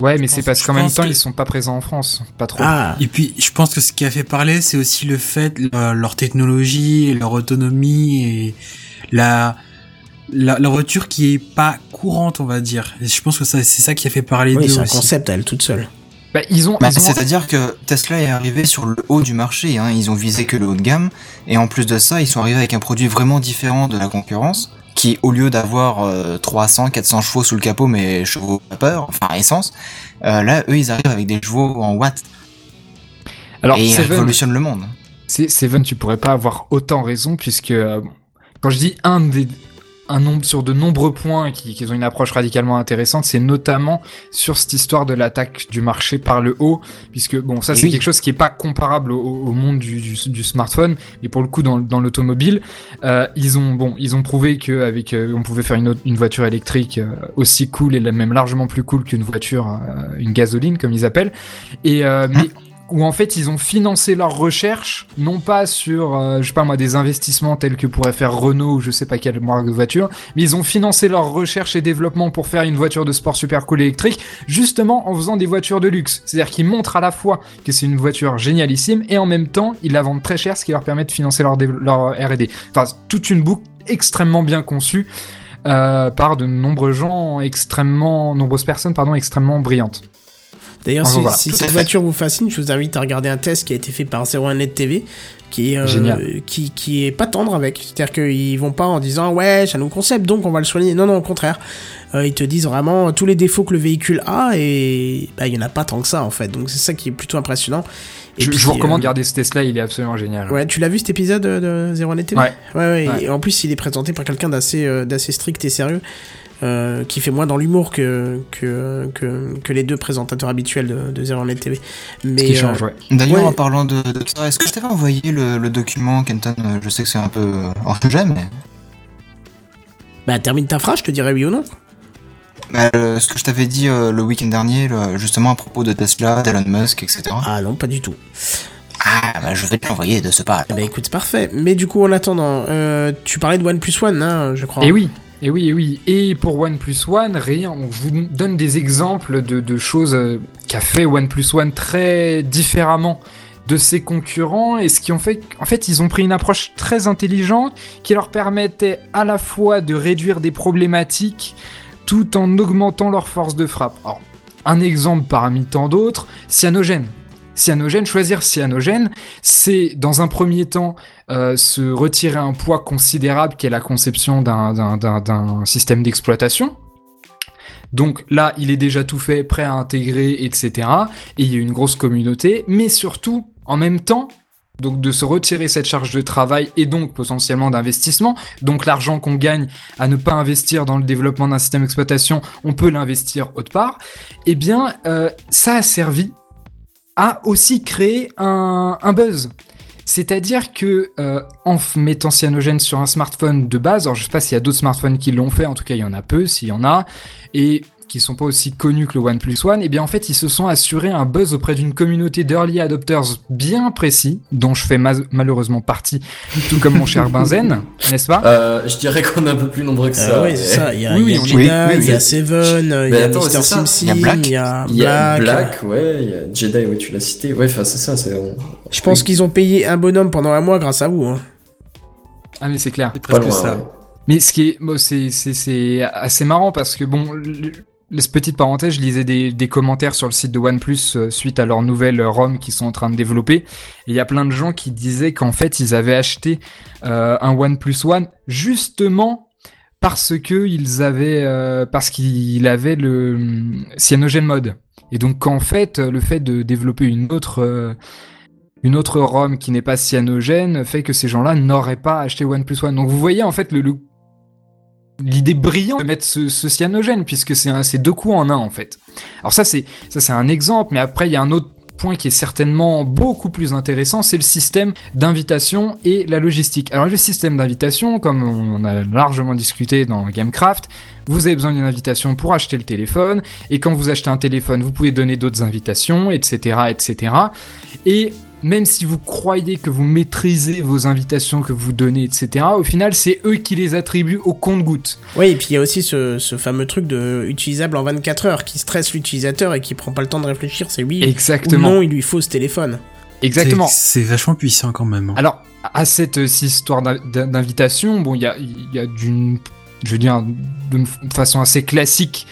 Ouais, mais c'est parce qu'en même temps, que- ils sont pas présents en France. Pas trop. Ah, Et puis, je pense que ce qui a fait parler, c'est aussi le fait, euh, leur technologie, leur autonomie et la, la, la voiture qui est pas courante, on va dire. Et je pense que ça, c'est ça qui a fait parler oui, d'eux c'est un aussi. concept à elle toute seule. Bah, ils ont, Bah, ont- C'est-à-dire que Tesla est arrivé sur le haut du marché, hein. ils ont visé que le haut de gamme, et en plus de ça, ils sont arrivés avec un produit vraiment différent de la concurrence, qui au lieu d'avoir euh, 300, 400 chevaux sous le capot, mais chevaux vapeur, enfin essence, euh, là, eux, ils arrivent avec des chevaux en watts, alors et ils révolutionnent le monde. Seven, tu pourrais pas avoir autant raison puisque euh, quand je dis un des un nombre sur de nombreux points qui, qui ont une approche radicalement intéressante, c'est notamment sur cette histoire de l'attaque du marché par le haut, puisque bon, ça c'est Oui. quelque chose qui est pas comparable au, au monde du, du, du smartphone, et pour le coup dans, dans l'automobile, euh, ils ont bon, ils ont prouvé que avec euh, on pouvait faire une, autre- une voiture électrique euh, aussi cool et même largement plus cool qu'une voiture, euh, une gasoline comme ils appellent, et euh, mais où en fait ils ont financé leur recherche non pas sur euh, je sais pas moi des investissements tels que pourrait faire Renault ou je sais pas quelle marque de voiture mais ils ont financé leur recherche et développement pour faire une voiture de sport super cool électrique justement en faisant des voitures de luxe. C'est-à-dire qu'ils montrent à la fois que c'est une voiture génialissime et en même temps ils la vendent très cher ce qui leur permet de financer leur, R&D enfin toute une boucle extrêmement bien conçue euh, par de nombreux gens extrêmement nombreuses personnes pardon extrêmement brillantes D'ailleurs, si, voilà. cette voiture vous fascine, je vous invite à regarder un test qui a été fait par 01net TV, qui est, euh, qui, qui est pas tendre avec. C'est-à-dire qu'ils vont pas en disant ouais, c'est un nouveau concept, donc on va le soigner. Non, non, au contraire. Euh, ils te disent vraiment tous les défauts que le véhicule a et bah, il y en a pas tant que ça en fait. Donc c'est ça qui est plutôt impressionnant. Et je, puis, je vous recommande euh, de regarder ce Tesla il est absolument génial Ouais, tu l'as vu cet épisode de 01net TV Ouais. Ouais, ouais, Ouais. Et en plus, il est présenté par quelqu'un d'assez euh, d'assez strict et sérieux. Euh, qui fait moins dans l'humour que, que, que, que les deux présentateurs habituels de, de 01net TV. Mais, ce qui euh, change ouais D'ailleurs, Ouais. en parlant de, de ça, est-ce que je t'avais envoyé le, le document, Kenton? Je sais que c'est un peu hors sujet, mais... Bah, termine ta phrase, je te dirais oui ou non. Bah, ce que je t'avais dit euh, le week-end dernier, justement à propos de Tesla, d'Elon Musk, etc. Ah non, pas du tout. Ah, bah, je vais te l'envoyer de ce pas. Eh ben écoute, c'est parfait. Mais du coup, en attendant, euh, tu parlais de OnePlus One, hein, je crois. Et oui, et oui, et oui. Et pour OnePlus One, rien, on vous donne des exemples de, choses euh, qu'a fait OnePlus One très différemment de ses concurrents et ce qui ont fait en fait ils ont pris une approche très intelligente qui leur permettait à la fois de réduire des problématiques tout en augmentant leur force de frappe. Alors, un exemple parmi tant d'autres, cyanogène. Cyanogène, choisir cyanogène, c'est dans un premier temps euh, se retirer un poids considérable qui est la conception d'un- système d'exploitation. Donc là, il est déjà tout fait, prêt à intégrer, etc. Et il y a une grosse communauté, mais surtout, en même temps, donc de se retirer cette charge de travail et donc potentiellement d'investissement, donc l'argent qu'on gagne à ne pas investir dans le développement d'un système d'exploitation, on peut l'investir autre part, eh bien, euh, ça a servi à aussi créer un, buzz. C'est-à-dire que euh, en mettant cyanogène sur un smartphone de base, alors je sais pas s'il y a d'autres smartphones qui l'ont fait, en tout cas il y en a peu, s'il y en a, et qui sont pas aussi connus que le OnePlus One, et bien en fait ils se sont assurés un buzz auprès d'une communauté d'early adopters bien précis, dont je fais ma- malheureusement partie, tout comme mon cher Benzen, n'est-ce pas? Euh, je dirais qu'on est un peu plus nombreux que Euh, ça. ouais, mais- c'est ça. Il y a, Oui, il y a oui, Jedi, oui, oui, il y a oui. Seven, il y a attends, Mr. Simpson, Il y a Black. il y a Black. Black, ouais, il y a Jedi, oui, tu l'as cité. Ouais, enfin, c'est ça, c'est. Je pense qu'ils ont payé un bonhomme pendant un mois grâce à vous. Hein. Ah mais c'est clair. C'est Pas presque loin, ça. ouais. Mais ce qui est, bon, c'est, c'est, c'est assez marrant parce que bon, petite parenthèse, je lisais des, commentaires sur le site de OnePlus euh, suite à leur nouvelle ROM qu'ils sont en train de développer. Il y a plein de gens qui disaient qu'en fait, ils avaient acheté euh, un OnePlus One justement parce que ils avaient, euh, parce qu'il avait le Cyanogen Mode. Et donc qu'en fait, le fait de développer une autre une autre ROM qui n'est pas cyanogène fait que ces gens-là n'auraient pas acheté OnePlus One. Donc vous voyez en fait le, le- l'idée brillante de mettre ce, cyanogène puisque c'est deux coups en un en fait. Alors ça c'est ça c'est un exemple, mais après il y a un autre point qui est certainement beaucoup plus intéressant, c'est le système d'invitation et la logistique. Alors le système d'invitation, comme on a largement discuté dans Gamecraft, vous avez besoin d'une invitation pour acheter le téléphone, et quand vous achetez un téléphone, vous pouvez donner d'autres invitations, etc., etc. Et même si vous croyez que vous maîtrisez vos invitations que vous donnez, etc., au final, c'est eux qui les attribuent au compte-goutte. Oui, et puis il y a aussi ce, ce fameux truc de utilisable en 24 heures qui stresse l'utilisateur et qui prend pas le temps de réfléchir. C'est oui Exactement. ou non, il lui faut ce téléphone. Exactement. C'est vachement puissant quand même. hein. Alors, à cette euh, cette histoire d'in- d'invitation, bon, il y a, il y a d'une, je veux dire, de façon assez classique,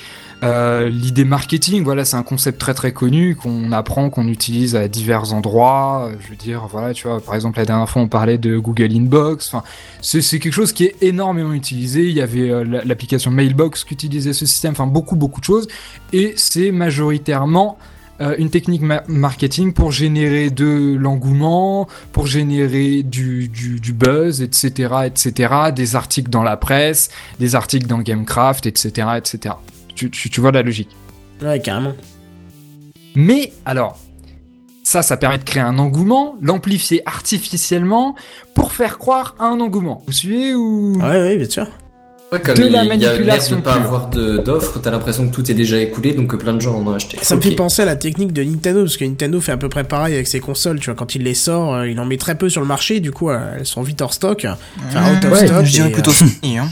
euh, l'idée marketing. Voilà, c'est un concept très très connu qu'on apprend, qu'on utilise à divers endroits. Euh, Je veux dire, voilà, tu vois, par exemple, la dernière fois, on parlait de Google Inbox. Enfin, c'est quelque chose qui est énormément utilisé. Il y avait euh, la- l'application Mailbox qui utilisait ce système. Enfin, beaucoup beaucoup de choses. Et c'est majoritairement une technique ma- marketing pour générer de l'engouement, pour générer du buzz, etc., etc., des articles dans la presse, des articles dans Gamecraft, etc., etc. Tu, tu, tu vois la logique. Ouais, carrément. Mais alors, ça, ça permet de créer un engouement, l'amplifier artificiellement pour faire croire à un engouement. Vous suivez ou? Ouais, ouais, bien sûr. Ouais, comme De il, la il y a l'air manipulation de pas avoir de- d'offres, t'as l'impression que tout est déjà écoulé, donc que plein de gens en ont acheté. Ça me fait penser à la technique de Nintendo, parce que Nintendo fait à peu près pareil avec ses consoles, tu vois, quand il les sort, euh, il en met très peu sur le marché, du coup, euh, elles sont vite hors stock. Enfin, out of Ouais, stock. je dirais et, plutôt euh, Sony, hein.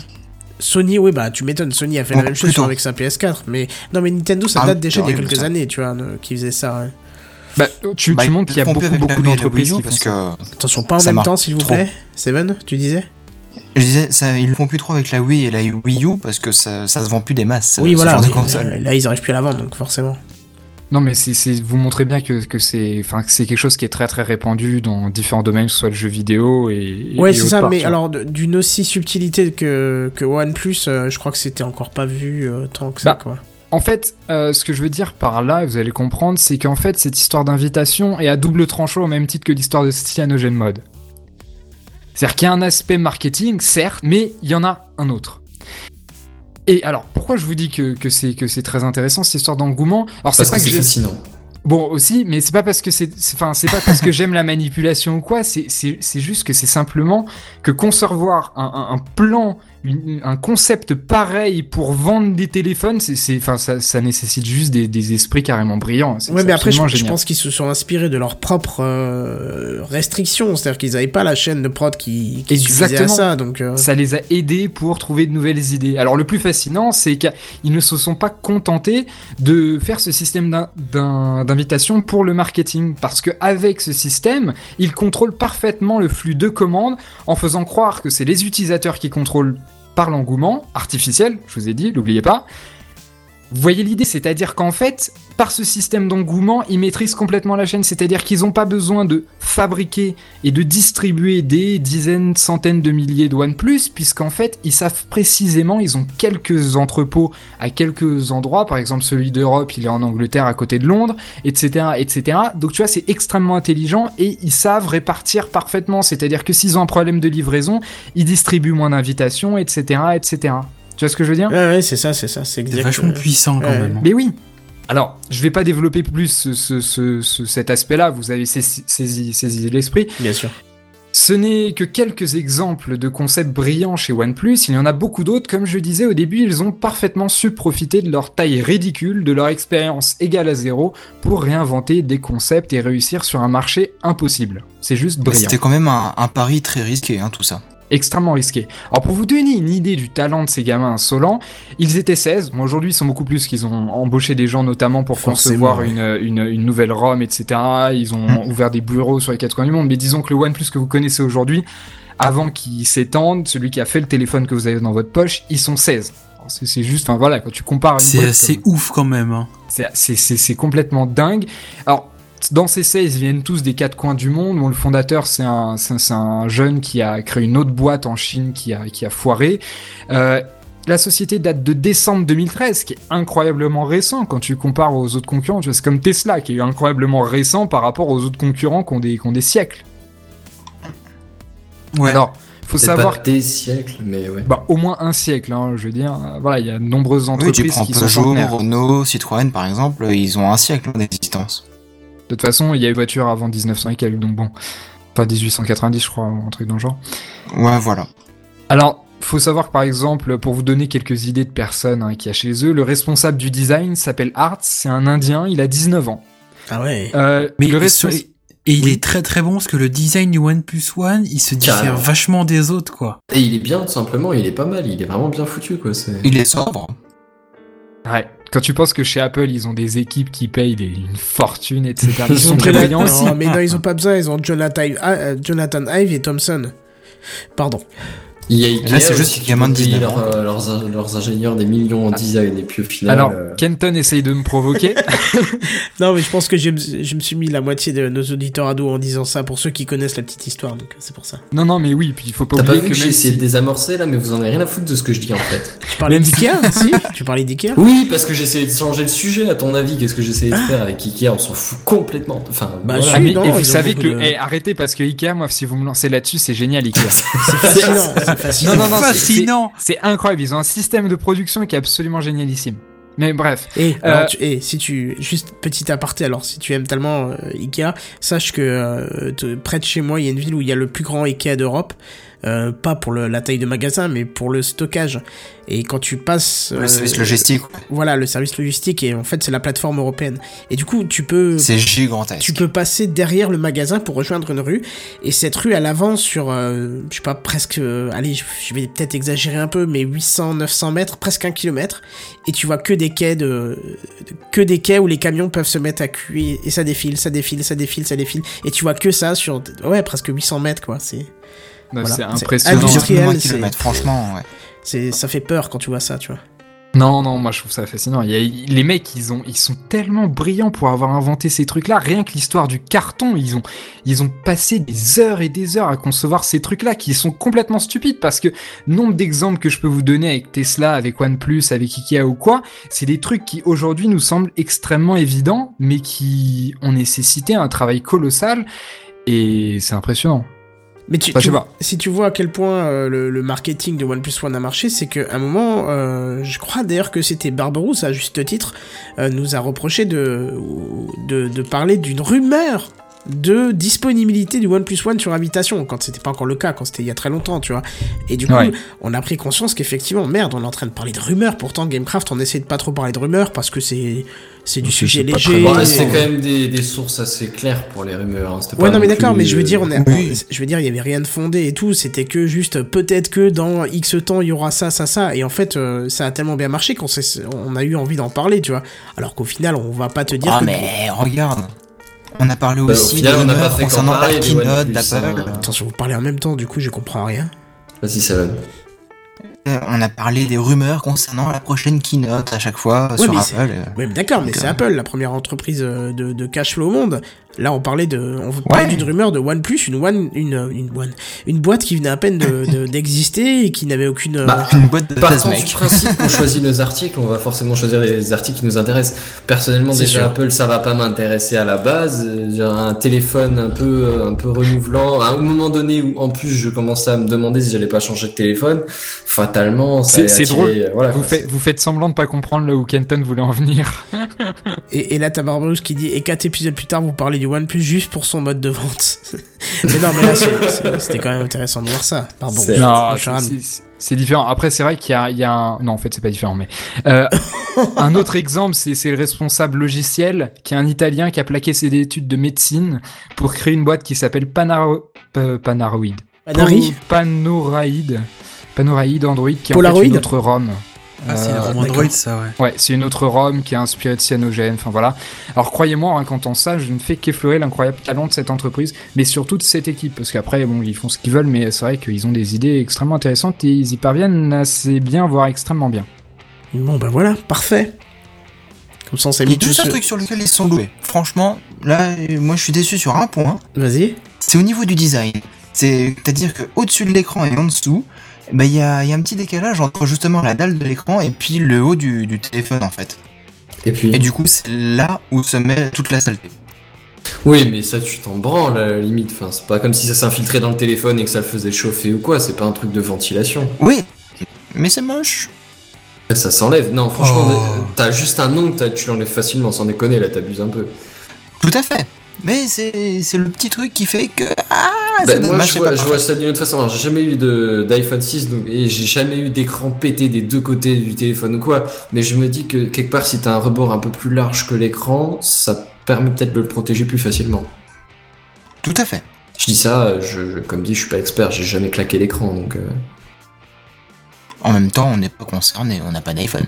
Sony, oui, bah, tu m'étonnes, Sony a fait la même chose tôt. avec sa PS4, mais non, mais Nintendo, ça Ah, date déjà d'il y a quelques ça. années, tu vois, qui faisait ça. Bah, tu, Bah, tu montres qu'il y a beaucoup, plus avec la beaucoup Wii et la d'entreprises Wii U qui font parce que Attention, pas en même temps, s'il vous trop. plaît. Seven, tu disais je disais, ça, ils le font plus trop avec la Wii et la Wii U parce que ça, ça se vend plus des masses. Oui, ce voilà. de euh, Là, ils arrivent plus à la vendre, donc forcément. Non, mais c'est, vous montrez bien que, que c'est, enfin, que c'est quelque chose qui est très très répandu dans différents domaines, que ce soit le jeu vidéo et. Ouais, c'est ça, mais vois. alors, d'une aussi subtilité que, que OnePlus, euh, je crois que c'était encore pas vu euh, tant que ça, Bah, quoi. En fait, euh, ce que je veux dire par là, vous allez comprendre, c'est qu'en fait, cette histoire d'invitation est à double tranchant au même titre que l'histoire de Cyanogen Mode. C'est-à-dire qu'il y a un aspect marketing, certes, mais il y en a un autre. Et alors, pourquoi je vous dis que, que c'est que c'est très intéressant cette histoire d'engouement? Alors c'est pas que que c'est fascinant. Bon aussi, mais c'est pas parce que c'est, enfin c'est pas parce que j'aime la manipulation ou quoi. C'est juste que c'est simplement que concevoir un, un, un plan, une- un concept pareil pour vendre des téléphones, c'est enfin ça, ça nécessite juste des, des esprits carrément brillants. Ouais, mais après, je, pense qu'ils se sont inspirés de leurs propres euh, restrictions. C'est-à-dire qu'ils n'avaient pas la chaîne de prod qui, qui à Exactement. ça. Donc, euh, ça les a aidés pour trouver de nouvelles idées. Alors le plus fascinant, c'est qu'ils ne se sont pas contentés de faire ce système d'in- d'in- d'invitation pour le marketing, parce que avec ce système, ils contrôlent parfaitement le flux de commandes en faisant croire que c'est les utilisateurs qui contrôlent par l'engouement artificiel, je vous ai dit, n'oubliez pas. Vous voyez l'idée, c'est-à-dire qu'en fait, par ce système d'engouement, ils maîtrisent complètement la chaîne, c'est-à-dire qu'ils n'ont pas besoin de fabriquer et de distribuer des dizaines, centaines de milliers de OnePlus, puisqu'en fait, ils savent précisément, ils ont quelques entrepôts à quelques endroits, par exemple celui d'Europe, il est en Angleterre à côté de Londres, etc., etc. Donc tu vois, c'est extrêmement intelligent et ils savent répartir parfaitement, c'est-à-dire que s'ils ont un problème de livraison, ils distribuent moins d'invitations, etc., etc. Tu vois ce que je veux dire ouais, ouais, c'est ça, c'est ça. C'est exact. vachement puissant quand ouais. même. hein. Mais oui. Alors, je vais pas développer plus ce- ce- ce- ce- cet aspect-là. Vous avez saisi, saisi, saisi l'esprit. Bien sûr. Ce n'est que quelques exemples de concepts brillants chez OnePlus. Il y en a beaucoup d'autres. Comme je disais au début, ils ont parfaitement su profiter de leur taille ridicule, de leur expérience égale à zéro, pour réinventer des concepts et réussir sur un marché impossible. C'est juste brillant C'était quand même un, un pari très risqué, hein, tout ça. Extrêmement risqué. Alors pour vous donner une idée du talent de ces gamins insolents, ils étaient 16, bon aujourd'hui ils sont beaucoup plus qu'ils ont embauché des gens notamment pour Forcément, concevoir une, une, une nouvelle ROM, etc. Ils ont ouvert des bureaux sur les quatre coins du monde, mais disons que le OnePlus que vous connaissez aujourd'hui, avant qu'il s'étende, celui qui a fait le téléphone que vous avez dans votre poche, ils sont 16. Alors, C'est juste, enfin voilà, quand tu compares C'est boîte assez comme- ouf quand même. hein. c'est complètement dingue. Alors, dans ces 16, ils viennent tous des quatre coins du monde. Bon, le fondateur, c'est un, c'est c'est un jeune qui a créé une autre boîte en Chine qui a, qui a foiré. Euh, la société date de décembre 2013, ce qui est incroyablement récent quand tu compares aux autres concurrents. C'est comme Tesla, qui est incroyablement récent par rapport aux autres concurrents qui ont des, qui ont des siècles. Ouais. Alors, faut savoir pas des siècles, mais ouais. bah, au moins un siècle, hein, je veux dire. Voilà, il y a de nombreuses Oui, entreprises tu prends qui Peugeot. Renault, Citroën par exemple, ils ont un siècle d'existence. De toute façon, il y a eu voiture avant 1900 et quelques, donc bon. Enfin, 1890, je crois, un truc dans le genre. Ouais, voilà. Alors, faut savoir que par exemple, pour vous donner quelques idées de personnes hein, qu'il y a chez eux, le responsable du design s'appelle Art, c'est un Indien, il a 19 ans. Ah ouais. Euh, Mais le respons- et il Oui. est très très bon parce que le design du OnePlus One, il se diffère Carrément. vachement des autres quoi. Et il est bien, tout simplement, il est pas mal, il est vraiment bien foutu, quoi. C'est... Il est sobre. Ouais. Quand tu penses que chez Apple, ils ont des équipes qui payent des- une fortune, etc. Ils Ils sont ont très brillants aussi. Non, mais non, ils ont pas besoin. Ils ont Jonathan, euh, Jonathan Ive et Thompson. Pardon. Il y a Ikea Là, c'est juste aussi les qui gamins de paye 19 leur, ans. euh, leurs, leurs ingénieurs des millions en design, et puis au final... Alors, euh, Kenton essaye de me provoquer. Non, mais je pense que je me, je me suis mis la moitié de nos auditeurs à dos en disant ça pour ceux qui connaissent la petite histoire, donc c'est pour ça. non, non, mais oui, puis il faut pas T'as pas oublier vu que que j'ai essayé si... de désamorcer là, mais vous en avez rien à foutre de ce que je dis en fait. Tu parlais d'Ikea Si Tu parlais d'Ikea? Oui, parce que j'essayais de changer le sujet, à ton avis, qu'est-ce que j'essayais de faire avec Ikea? On s'en fout complètement. Enfin, Bah, voilà. Ah, mais, non, et vous savez que... de- eh, arrêtez, parce que Ikea, moi, si vous me lancez là-dessus, c'est génial, Ikea. C'est fascinant, c'est fascinant. Non, non, non, c'est- Fascinant. C'est incroyable, ils ont un système de production qui est absolument génialissime. Mais bref, Et Euh, alors, tu- et si tu juste petit aparté alors si tu aimes tellement euh, Ikea, sache que euh, près de chez moi il y a une ville où il y a le plus grand Ikea d'Europe. Euh, pas pour le- la taille de magasin, mais pour le stockage. Et quand tu passes, Le euh, service logistique, voilà, le service logistique et en fait c'est la plateforme européenne. Et du coup, tu peux, c'est gigantesque. tu peux passer derrière le magasin pour rejoindre une rue. Et cette rue, elle avance sur, euh, je sais pas, presque, allez, je vais peut-être exagérer un peu, mais 800, 900 mètres, presque un kilomètre. Et tu vois que des quais de, que des quais où les camions peuvent se mettre à cuire et ça défile, ça défile, ça défile, ça défile. Et tu vois que ça sur, ouais, presque 800 mètres, quoi. C'est, Voilà. c'est C'est impressionnant. industriel. Kilomètres, franchement, ouais. c'est, ça fait peur quand tu vois ça, tu vois. Non, non, moi je trouve ça fascinant. Il y a- les mecs, ils ont, ils sont tellement brillants pour avoir inventé ces trucs-là. Rien que l'histoire du carton, ils ont, ils ont passé des heures et des heures à concevoir ces trucs-là qui sont complètement stupides parce que nombre d'exemples que je peux vous donner avec Tesla, avec OnePlus, avec Ikea ou quoi, c'est des trucs qui aujourd'hui nous semblent extrêmement évidents, mais qui ont nécessité un travail colossal et c'est impressionnant. Mais tu, pas. si tu vois à quel point euh, le, le marketing de OnePlus One a marché, c'est qu'à un moment, euh, je crois d'ailleurs que c'était Barberousse, à juste titre, euh, nous a reproché de, de, de parler d'une rumeur de disponibilité du OnePlus One sur invitation, quand c'était pas encore le cas, quand c'était il y a très longtemps, tu vois. Et du coup, Ouais. on a pris conscience qu'effectivement, merde, on est en train de parler de rumeurs, pourtant Gamecraft, on essaie de pas trop parler de rumeurs parce que c'est c'est du C'est- sujet c'est léger. Bon, et- quand même des, des sources assez claires pour les rumeurs. hein. Ouais, pas non, mais d'accord, mais je veux euh, dire, on est, oui. je veux dire, il y avait rien de fondé et tout. C'était que juste, euh, peut-être que dans X temps, il y aura ça, ça, ça. Et en fait, euh, ça a tellement bien marché qu'on on a eu envie d'en parler, tu vois. Alors qu'au final, on va pas te dire Ah que. mais regarde, on a parlé Bah, au aussi final, des on n'a pas concernant OnePlus, d'Apple. hein. Attention, vous parlez en même temps, du coup, je comprends rien. Vas-y, ça va. Euh, On a parlé des rumeurs concernant la prochaine keynote à chaque fois Ouais, sur Apple. euh. Mais d'accord, mais c'est euh, Apple, la première entreprise euh, de, de cash flow au monde. Là, on parlait de, on parlait Ouais. d'une rumeur de OnePlus, une One, une, une One, une boîte qui venait à peine de- de- d'exister et qui n'avait aucune. euh, Bah, Une boîte de mec. du principe qu'on choisit nos articles, on va forcément choisir les articles qui nous intéressent. Personnellement, C'est déjà sûr. Apple, ça va pas m'intéresser à la base. Euh, J'ai un téléphone un peu, un peu renouvelant. À un moment donné où, en plus, je commençais à me demander si j'allais pas changer de téléphone, fatalement, ça C'est- drôle. Voilà, Vous, faites- vous faites semblant de pas comprendre là où Kenton voulait en venir. Et, et là, t'as Barbarousse qui dit, et quatre épisodes plus tard, vous parlez du OnePlus juste pour son mode de vente. mais non, mais là, c'était quand même intéressant de voir ça. Barbarousse. C'est- différent. Après, c'est vrai qu'il y a, il y a un... Non, en fait, c'est pas différent, mais... Euh, un autre exemple, c'est le responsable logiciel, qui est un Italien qui a plaqué ses études de médecine pour créer une boîte qui s'appelle Panaro... euh, Panaroid. Panari Panoraid. Panoraid Android, qui est en fait une autre ROM. Ah, c'est Euh, roman d'accord. Android, ça, ouais. Ouais, c'est une autre ROM qui est inspirée de cyanogène, enfin voilà. Alors croyez-moi, hein, quand on ça, je ne fais qu'effleurer l'incroyable talent de cette entreprise, mais surtout de cette équipe, parce qu'après, bon, ils font ce qu'ils veulent, mais c'est vrai qu'ils ont des idées extrêmement intéressantes et ils y parviennent assez bien, voire extrêmement bien. Bon, bah voilà, parfait. Comme ça, on s'est Il y mis a tous. juste un truc sur lequel ils sont loués. Franchement, là, euh, moi je suis déçu sur un point. Vas-y. C'est au niveau du design. C'est-à-dire que au-dessus de l'écran et en dessous, bah, il y, y a un petit décalage entre justement la dalle de l'écran et puis le haut du, du téléphone en fait. Et puis, Et du coup, c'est là où se met toute la saleté. oui, mais ça, tu t'en branles, à la limite. Enfin, c'est pas comme si ça s'infiltrait dans le téléphone et que ça le faisait chauffer ou quoi. C'est pas un truc de ventilation. Oui, mais c'est moche. Ça s'enlève. Non, franchement, Oh. t'as juste un ongle, t'as- tu l'enlèves facilement, sans déconner, là, t'abuses un peu. Tout à fait. Mais c'est le petit truc qui fait que ah, c'est moi, je vois, je vois ça d'une autre façon. Alors, j'ai jamais eu de- d'iPhone 6 donc, et j'ai jamais eu d'écran pété des deux côtés du téléphone ou quoi. Mais je me dis que quelque part, si t'as un rebord un peu plus large que l'écran, ça permet peut-être de le protéger plus facilement. Tout à fait. Je dis ça, je, je- comme dit, je suis pas expert, j'ai jamais claqué l'écran donc. euh. En même temps, on n'est pas concerné, on n'a pas d'iPhone.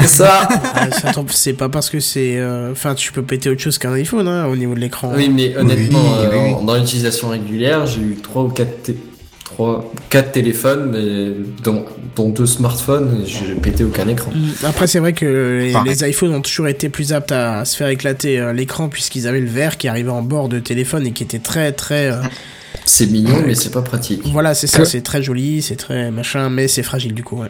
C'est ça Ah, c'est- pas parce que c'est. euh, Enfin, tu peux péter autre chose qu'un iPhone hein, au niveau de l'écran. Oui, mais honnêtement, Oui, euh, oui, oui. en- dans l'utilisation régulière, j'ai eu trois ou quatre, té- trois, quatre téléphones, mais dont, dont deux smartphones, et j'ai pété aucun écran. Mm. Après, c'est vrai que les, iPhones ont toujours été plus aptes à, se faire éclater euh, l'écran puisqu'ils avaient le verre qui arrivait en bord de téléphone et qui était très très. euh, C'est mignon, mais c'est pas pratique. voilà, c'est ça, c'est très joli, c'est très machin, mais c'est fragile du coup. Ouais.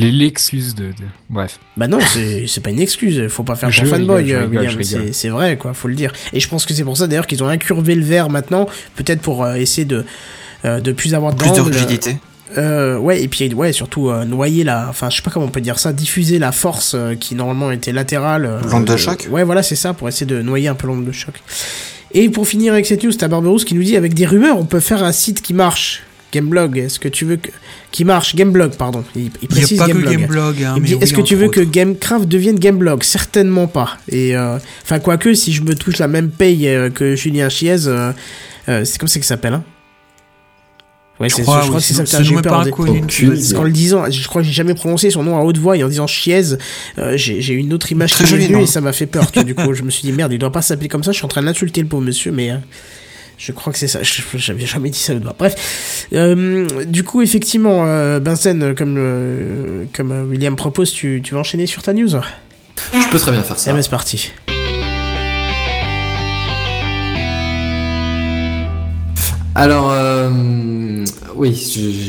Les- L'excuse de, de- Bref. Bah non, c'est c'est pas une excuse, faut pas faire Je ton fanboy, rigole, euh, rigole, William, c'est vrai quoi, faut le dire. Et je pense que c'est pour ça d'ailleurs qu'ils ont incurvé le verre maintenant, peut-être pour euh, essayer de euh, de plus avoir Plus de rigidité. Euh, ouais, et puis ouais, surtout euh, noyer la, enfin je sais pas comment on peut dire ça, diffuser la force euh, qui normalement était latérale. euh, L'onde de euh, choc Ouais, voilà, c'est ça, pour essayer de noyer un peu l'onde de choc. Et pour finir avec cette news, t'as Barberousse qui nous dit avec des rumeurs, on peut faire un site qui marche. Gameblog, est-ce que tu veux que qui marche? Gameblog, pardon. Il, il précise a pas Gameblog. que Gameblog. Hein, Il me mais dit, oui, est-ce que tu veux que. Gamecraft devienne Gameblog? Certainement pas. Et euh, enfin, quoique, si je me touche la même paye euh, que Julien Chiez, euh, euh, c'est comme ça qu'il s'appelle, hein Ouais, Je c'est crois, je crois oui, que c'est ça que j'ai est peur Parce qu'en le disant, je crois que j'ai jamais prononcé son nom à haute voix et en disant Chiez, euh, j'ai une autre image Très qui m'est joli venue et ça m'a fait peur. du coup, je me suis dit merde, il doit pas s'appeler comme ça. Je suis en train d'insulter le pauvre monsieur, mais euh, je crois que c'est ça. J'avais jamais dit ça haute voix. Bref, Euh, du coup, effectivement, euh, Benzen, comme euh, comme euh, William propose, tu, tu vas enchaîner sur ta news. Je peux très bien faire Eh ça. ben, c'est parti. Alors, euh, oui,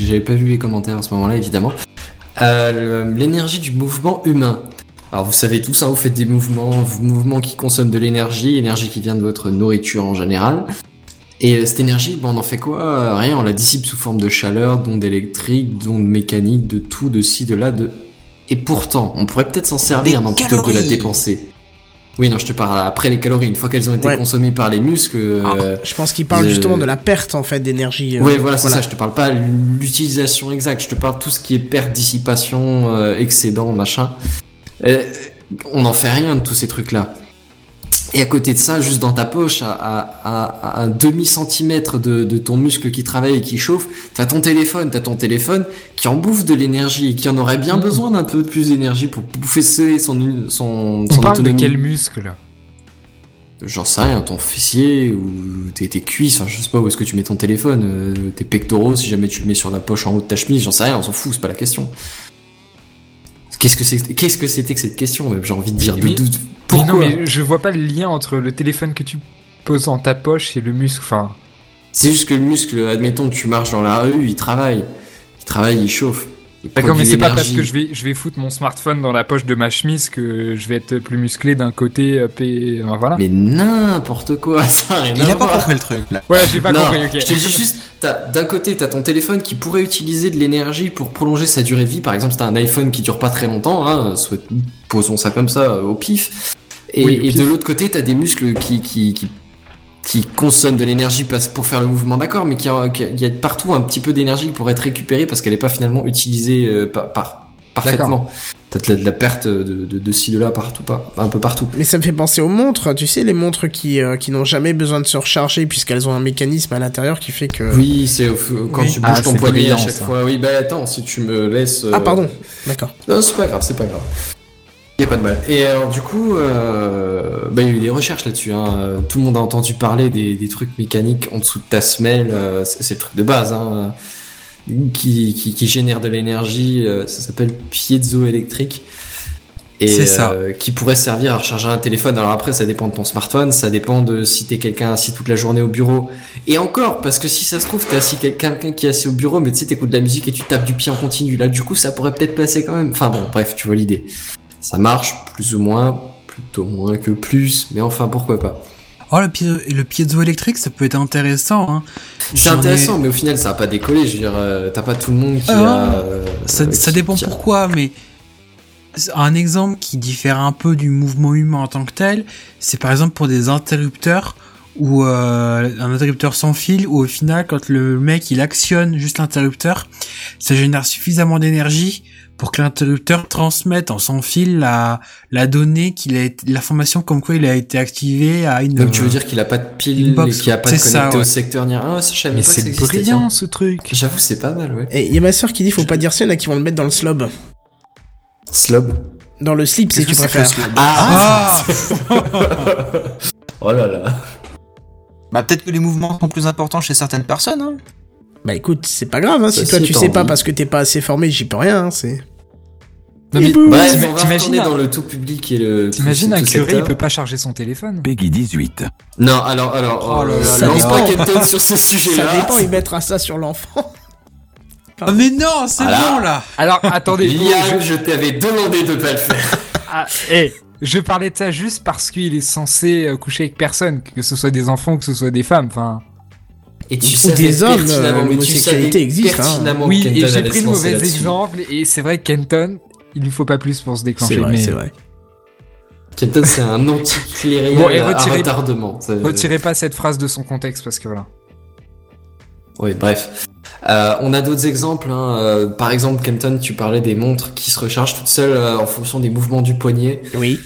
j'avais pas vu les commentaires à ce moment-là, évidemment. Euh, L'énergie du mouvement humain. Alors, vous savez tous, hein, vous faites des mouvements, mouvements qui consomment de l'énergie, énergie qui vient de votre nourriture en général. Et euh, cette énergie, ben, on en fait quoi? Euh, Rien, on la dissipe sous forme de chaleur, d'ondes électriques, d'ondes mécaniques, de tout, de ci, de là, de... Et pourtant, on pourrait peut-être s'en servir non, plutôt que de la dépenser. Oui, non, je te parle après les calories. Une fois qu'elles ont été Ouais. consommées par les muscles, euh, Je pense qu'il parle justement de la perte en fait d'énergie. euh, Ouais, voilà, c'est ça. Je te parle pas l'utilisation exacte. Je te parle tout ce qui est perte, dissipation, euh, excédent, machin. Euh, on n'en fait rien de tous ces trucs-là. Et à côté de ça, juste dans ta poche, à, à, à- à un demi centimètre de, de ton muscle qui travaille et qui chauffe, t'as ton téléphone, t'as ton téléphone qui en bouffe de l'énergie et qui en aurait bien besoin d'un peu plus d'énergie pour bouffer son, son, son, On parle de quel muscle J'en sais rien, ton fessier ou tes, tes cuisses, enfin je sais pas où est-ce que tu mets ton téléphone, euh, tes pectoraux, si jamais tu le mets sur la poche en haut de ta chemise, j'en sais rien, on s'en fout, c'est pas la question. Qu'est-ce que c'est qu'est-ce que c'était que cette question J'ai envie de dire. Mais- de- de- Mais pourquoi non, mais je vois pas le lien entre le téléphone que tu poses dans ta poche et le muscle. Enfin, C'est juste que le muscle, admettons que tu marches dans la rue, il travaille. Il travaille, il chauffe. D'accord, mais c'est pas parce que je vais, je vais foutre mon smartphone dans la poche de ma chemise que je vais être plus musclé d'un côté. euh, P... enfin, voilà. Mais n'importe quoi, ça rien Il a pas compris le truc là. Ouais, j'ai pas Non, compris. Ok. Je te dis juste, t'as- d'un côté, t'as ton téléphone qui pourrait utiliser de l'énergie pour prolonger sa durée de vie. Par exemple, si t'as un iPhone qui dure pas très longtemps, hein, posons ça comme ça au pif. Et, Oui, au et pif. de l'autre côté, t'as des muscles qui, qui, qui, qui consomment de l'énergie pour faire le mouvement, d'accord, mais qui a- qui a- il y a partout un petit peu d'énergie pour être récupérée parce qu'elle est pas finalement utilisée euh, par, par- parfaitement. T'as de la, de la perte de, de, de ci, de là, partout, pas, un peu partout. Mais ça me fait penser aux montres, tu sais, les montres qui, euh, qui n'ont jamais besoin de se recharger puisqu'elles ont un mécanisme à l'intérieur qui fait que... Oui, c'est au- quand Oui. tu bouges Ah, ton poignet à chaque ça. fois. Oui, bah attends, si tu me laisses. Ah euh, pardon, d'accord. Non, c'est pas grave, c'est pas grave. Y a pas de mal. Et alors, du coup, euh, bah, il y a eu des recherches là-dessus. Hein. Tout le monde a entendu parler des, des trucs mécaniques en dessous de ta semelle. euh, c'est le truc de base, hein, qui, qui, qui génère de l'énergie. euh, ça s'appelle piezoélectrique. Et C'est ça. euh, qui pourrait servir à recharger un téléphone. Alors après, ça dépend de ton smartphone, ça dépend de si t'es quelqu'un assis toute la journée au bureau. Et encore, parce que si ça se trouve, t'es assis quelqu'un qui est assis au bureau, mais tu sais, t'écoutes de la musique et tu tapes du pied en continu. Là, du coup, ça pourrait peut-être passer quand même. Enfin bon, bref, tu vois l'idée. Ça marche plus ou moins, plutôt moins que plus, mais enfin, pourquoi pas. Oh, le, piezo, le piezoélectrique, ça peut être intéressant. Hein. C'est intéressant, mais au final, ça va pas décoller. Je veux dire, euh, t'as pas tout le monde qui a. euh, Ça, dépend qui a- pourquoi, mais un exemple qui diffère un peu du mouvement humain en tant que tel, c'est par exemple pour des interrupteurs ou euh, un interrupteur sans fil où au final quand le mec il actionne juste l'interrupteur, ça génère suffisamment d'énergie pour que l'interrupteur transmette en sans fil la la donnée qu'il a l'information comme quoi il a été activé à une Donc tu veux dire qu'il a pas de pile Une box, et qu'il a pas de connecté au ouais. secteur ni rien Ah, ça, Mais c'est brillant ce truc. J'avoue, c'est pas mal, ouais. Et il y a ma soeur qui dit faut pas dire ça, il y en a qui vont le mettre dans le slob. Slob. Dans le slip si tu préfères. Ah, ah Oh là là. Bah peut-être que les mouvements sont plus importants chez certaines personnes. Hein. Bah écoute, c'est pas grave, hein, si Ça, toi tu sais pas parce que t'es pas assez formé, j'y peux rien, hein, c'est... T'imagines dans le tout public et le. T'imagines un curé, il peut pas charger son téléphone Peggy 18. Non, alors, alors, Oh là là Ça lance pas sur ce Ça sujet-là. dépend, il mettra ça sur l'enfant. Ah, mais non c'est bon là Alors attendez, je, je t'avais demandé de pas le faire. ah, eh, je parlais de ça juste parce qu'il est censé euh, coucher avec personne, que ce soit des enfants ou que ce soit des femmes. Enfin, Et tu Ou des hommes, pertinemment, euh, mais tu l'homosexualité existe, hein. oui, et j'ai pris le mauvais exemple, et c'est vrai que Kenton, il lui faut pas plus pour se déclencher. C'est vrai, mais c'est vrai. Kenton, c'est un anti-clériel Bon, et à retirez- retardement. C'est- Retirez pas cette phrase de son contexte parce que voilà. Oui, bref. Euh, on a d'autres exemples. hein. Euh, par exemple, Kenton, tu parlais des montres qui se rechargent toutes seules euh, en fonction des mouvements du poignet. Oui.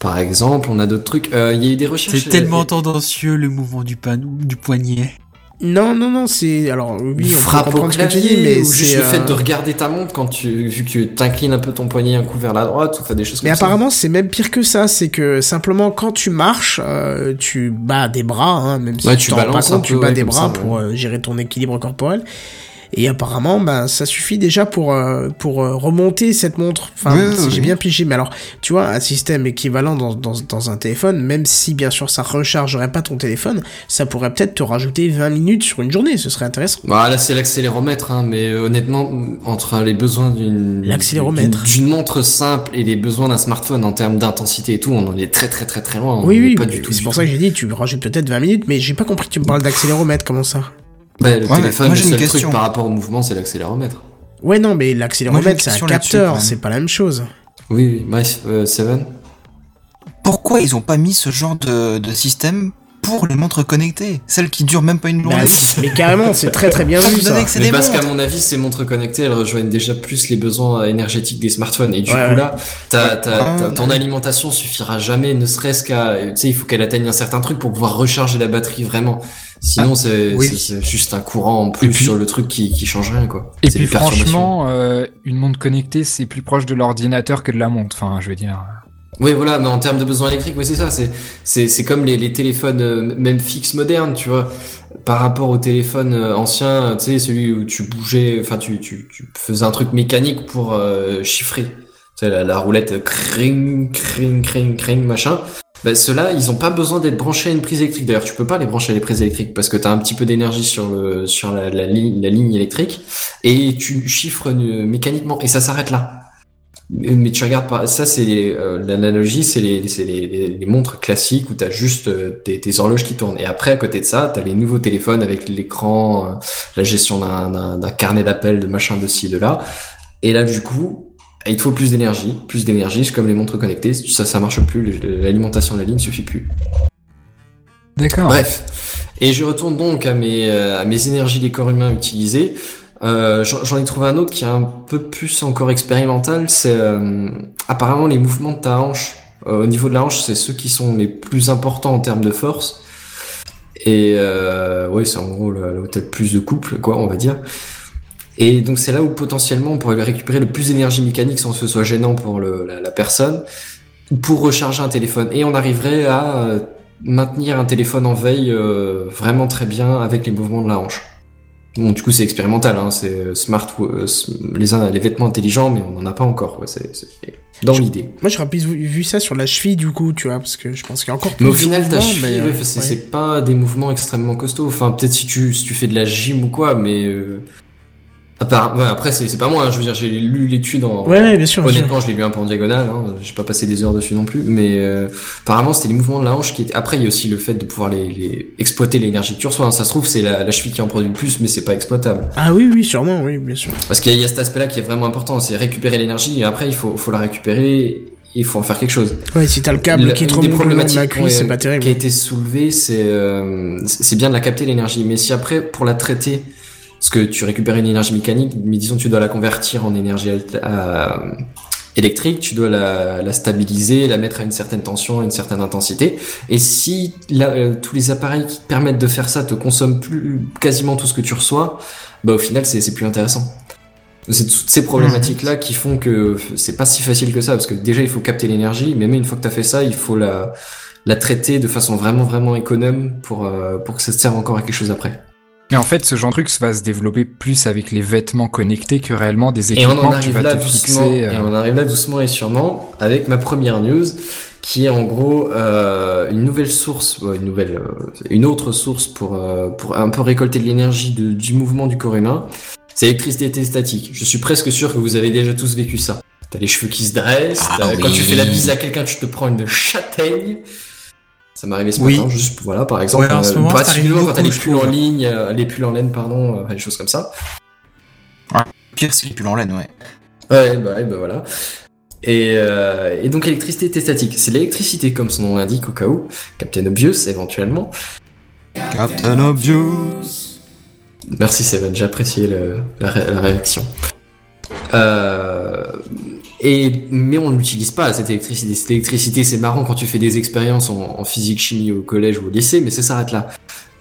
Par exemple, on a d'autres trucs. Euh, Il y a eu des recherches. c'est tellement tendancieux le mouvement du, pan- du poignet Non, non, non, c'est... Alors, oui, on peut frappe au comprendre ce que tu dis, mais juste c'est... le fait euh, de regarder ta montre quand tu, vu que tu t'inclines un peu ton poignet un coup vers la droite, ou des choses Mais comme ça. apparemment, c'est même pire que ça. C'est que simplement, quand tu marches, euh, tu bats des bras, hein, même si Ouais, tu tu pas balances un compte, tu bats ouais, des bras ça, pour euh, gérer ton équilibre corporel. Et apparemment, ben, ça suffit déjà pour, euh, pour euh, remonter cette montre. Enfin, Oui, si oui. j'ai bien pigé. Mais alors, tu vois, un système équivalent dans, dans, dans un téléphone, même si bien sûr ça rechargerait pas ton téléphone, ça pourrait peut-être te rajouter 20 minutes sur une journée. Ce serait intéressant. Bah, là, c'est l'accéléromètre, hein, mais euh, honnêtement, entre les besoins d'une L'accéléromètre. d'une montre simple et les besoins d'un smartphone en termes d'intensité et tout, on en est très très très très loin. On oui, oui, pas du tout. c'est pour tout. ça que j'ai dit, tu rajoutes peut-être 20 minutes, mais j'ai pas compris que tu me parles d'accéléromètre, comment ça? Bah, le Ouais, téléphone, moi, le j'ai une seul question. truc par rapport au mouvement, c'est l'accéléromètre. Ouais, non, mais l'accéléromètre, c'est un capteur, c'est pas la même chose. Oui, oui. Bref, euh, Seven. Pourquoi ils ont pas mis ce genre de, de système pour les montres connectées? Celles qui durent même pas une Bah, journée c'est- mais carrément, c'est très très bien vu ça. Mais parce qu'à mon avis, ces montres connectées, elles rejoignent déjà plus les besoins énergétiques des smartphones. Et du Ouais, coup, ouais. là, t'as- t'as- Ah, ton alimentation suffira jamais, ne serait-ce qu'à, tu sais, il faut qu'elle atteigne un certain truc pour pouvoir recharger la batterie vraiment. Sinon, c'est oui. c'est- juste un courant en plus puis- sur le truc qui, qui change rien, quoi. Et puis franchement, euh, une montre connectée, c'est plus proche de l'ordinateur que de la montre. Enfin, je veux dire. Oui, voilà, mais en termes de besoins électriques, oui, c'est ça. C'est, c'est, c'est comme les, les téléphones, euh, même fixes modernes, tu vois. Par rapport au téléphone euh, ancien, tu sais, celui où tu bougeais, enfin, tu, tu, tu faisais un truc mécanique pour euh, chiffrer. Tu sais, la, la roulette euh, cring, cring, cring, cring, machin. Ben, ceux-là, ils ont pas besoin d'être branchés à une prise électrique. D'ailleurs, tu peux pas les brancher à les prises électriques parce que tu as un petit peu d'énergie sur le sur la, la, ligne, la ligne électrique et tu chiffres euh, mécaniquement et ça s'arrête là. Mais mais tu regardes pas, ça c'est euh, l'analogie, c'est les, les, les, les montres classiques où t'as juste euh, tes, tes horloges qui tournent. Et après, à côté de ça, t'as les nouveaux téléphones avec l'écran, euh, la gestion d'un, carnet d'appels, de machin de ci, de là. Et là, du coup, il te faut plus d'énergie, plus d'énergie, c'est comme les montres connectées, ça, ça marche plus, l'alimentation de la ligne suffit plus. D'accord. Bref. Et je retourne donc à mes, euh, à mes énergies des corps humains utilisées. Euh, J'en ai trouvé un autre qui est un peu plus encore expérimental. C'est euh, apparemment les mouvements de ta hanche. Euh, au niveau de la hanche, c'est ceux qui sont les plus importants en termes de force. Et euh, ouais, c'est en gros là là où t'as le plus de couple, quoi, on va dire. Et donc c'est là où potentiellement on pourrait récupérer le plus d'énergie mécanique sans que ce soit gênant pour le, la, la personne, ou pour recharger un téléphone. Et on arriverait à euh, maintenir un téléphone en veille euh, vraiment très bien avec les mouvements de la hanche. Bon, du coup, c'est expérimental, hein, c'est euh, smart, euh, les, les vêtements intelligents, mais on n'en a pas encore. quoi, c'est dans l'idée. Moi, j'aurais plus vu, ça sur la cheville, du coup, tu vois, parce que je pense qu'il y a encore plus Mais au final, ta mouvements, cheville, mais, ouais, c'est ouais. pas des mouvements extrêmement costauds. Enfin, peut-être si tu, si tu fais de la gym ou quoi, mais euh, part- ouais, après, c'est c'est pas moi. hein, je veux dire, j'ai lu l'étude en. Ouais, ouais, bien sûr. Honnêtement, je l'ai lu un peu en diagonale. Hein, j'ai pas passé des heures dessus non plus, mais euh, apparemment, c'était les mouvements de la hanche qui étaient. Après, il y a aussi le fait de pouvoir les, les... exploiter l'énergie que tu reçois. hein. Ça se trouve, c'est la, la cheville qui en produit le plus, mais c'est pas exploitable. Ah oui, oui, sûrement, oui, bien sûr. Parce qu'il y, y a cet aspect-là qui est vraiment important, c'est récupérer l'énergie. Et après, il faut, faut la récupérer. Il faut en faire quelque chose. Ouais, si t'as le câble qui te remonte long de la problématiques, c'est pas terrible. qui a été soulevée, c'est euh, c'est bien de la capter l'énergie, mais si après pour la traiter, parce que tu récupères une énergie mécanique, mais disons tu dois la convertir en énergie euh, électrique, tu dois la, la stabiliser, la mettre à une certaine tension, à une certaine intensité, et si la- euh, tous les appareils qui te permettent de faire ça te consomment plus quasiment tout ce que tu reçois, bah au final c'est c'est plus intéressant. C'est toutes ces problématiques-là qui font que c'est pas si facile que ça, parce que déjà il faut capter l'énergie, mais même une fois que tu as fait ça, il faut la, la traiter de façon vraiment vraiment économe pour, euh, pour que ça te serve encore à quelque chose après. Mais en fait, ce genre de truc va se développer plus avec les vêtements connectés que réellement des Et on équipements en que tu arrive vas là te doucement, fixer. et euh. on arrive là doucement et sûrement avec ma première news, qui est en gros euh, une nouvelle source, une nouvelle, euh, une autre source pour euh, pour un peu récolter de l'énergie du mouvement du corps humain. C'est l'électricité statique. Je suis presque sûr que vous avez déjà tous vécu ça. T'as les cheveux qui se dressent, Ah quand tu fais la bise à quelqu'un, tu te prends une châtaigne. Ça m'est arrivé ce Oui. matin, juste voilà, par exemple. Ouais, en ce euh, moment, ça particulièrement arrive quand t'as les pulls en trouve. ligne, euh, les pulls en laine, pardon, euh, des choses comme ça. Pire, c'est les pulls en laine, ouais. Ouais, bah, ouais, bah voilà. Et, euh, et donc l'électricité était statique. C'est l'électricité comme son nom l'indique au cas où. Captain Obvious éventuellement. Captain Obvious. Merci Seven, j'ai apprécié le- la, ré- la réaction. Euh, et, mais on l'utilise pas cette électricité. Cette électricité, c'est marrant quand tu fais des expériences en, physique, chimie au collège ou au lycée, mais ça s'arrête là.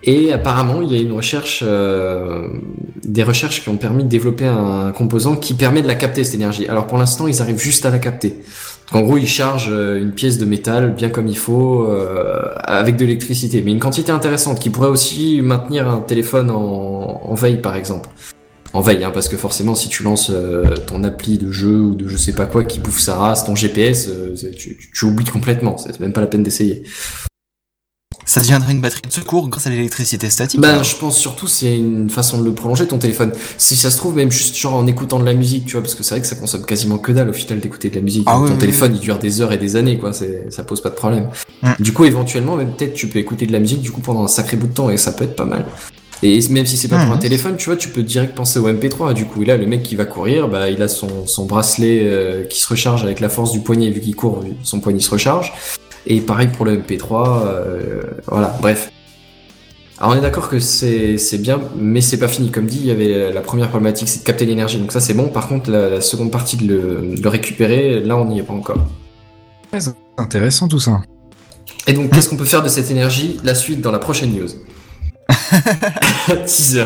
Et apparemment, il y a une recherche, euh, des recherches qui ont permis de développer un composant qui permet de la capter cette énergie. Alors pour l'instant, ils arrivent juste à la capter. En gros, ils chargent euh, une pièce de métal bien comme il faut euh, avec de l'électricité, mais une quantité intéressante qui pourrait aussi maintenir un téléphone en veille, par exemple. En veille, hein, parce que forcément, si tu lances euh, ton appli de jeu ou de je sais pas quoi qui bouffe sa race, ton GPS, euh, tu, tu, tu oublies complètement. C'est même pas la peine d'essayer. Ça deviendrait une batterie de secours grâce à l'électricité statique. Ben, je pense surtout c'est une façon de le prolonger ton téléphone. Si ça se trouve même juste genre en écoutant de la musique, tu vois, parce que c'est vrai que ça consomme quasiment que dalle au final d'écouter de la musique. Ah ton oui, oui, téléphone il dure des heures et des années quoi, c'est ça pose pas de problème. Mm. Du coup éventuellement même peut-être tu peux écouter de la musique du coup pendant un sacré bout de temps et ça peut être pas mal. Et même si c'est pas pour un téléphone, tu vois, tu peux direct penser au MP3. Du coup, et là, le mec qui va courir, bah, il a son, son bracelet euh, qui se recharge avec la force du poignet, vu qu'il court, son poignet se recharge. Et pareil pour le MP3, euh, voilà, bref. Alors on est d'accord que c'est bien, mais c'est pas fini. Comme dit, il y avait la première problématique, c'est de capter l'énergie. Donc ça c'est bon. Par contre, la, la seconde partie de le, de le récupérer, là on n'y est pas encore. C'est intéressant tout ça. Et donc qu'est-ce qu'on peut faire de cette énergie? La suite dans la prochaine news. Teaser.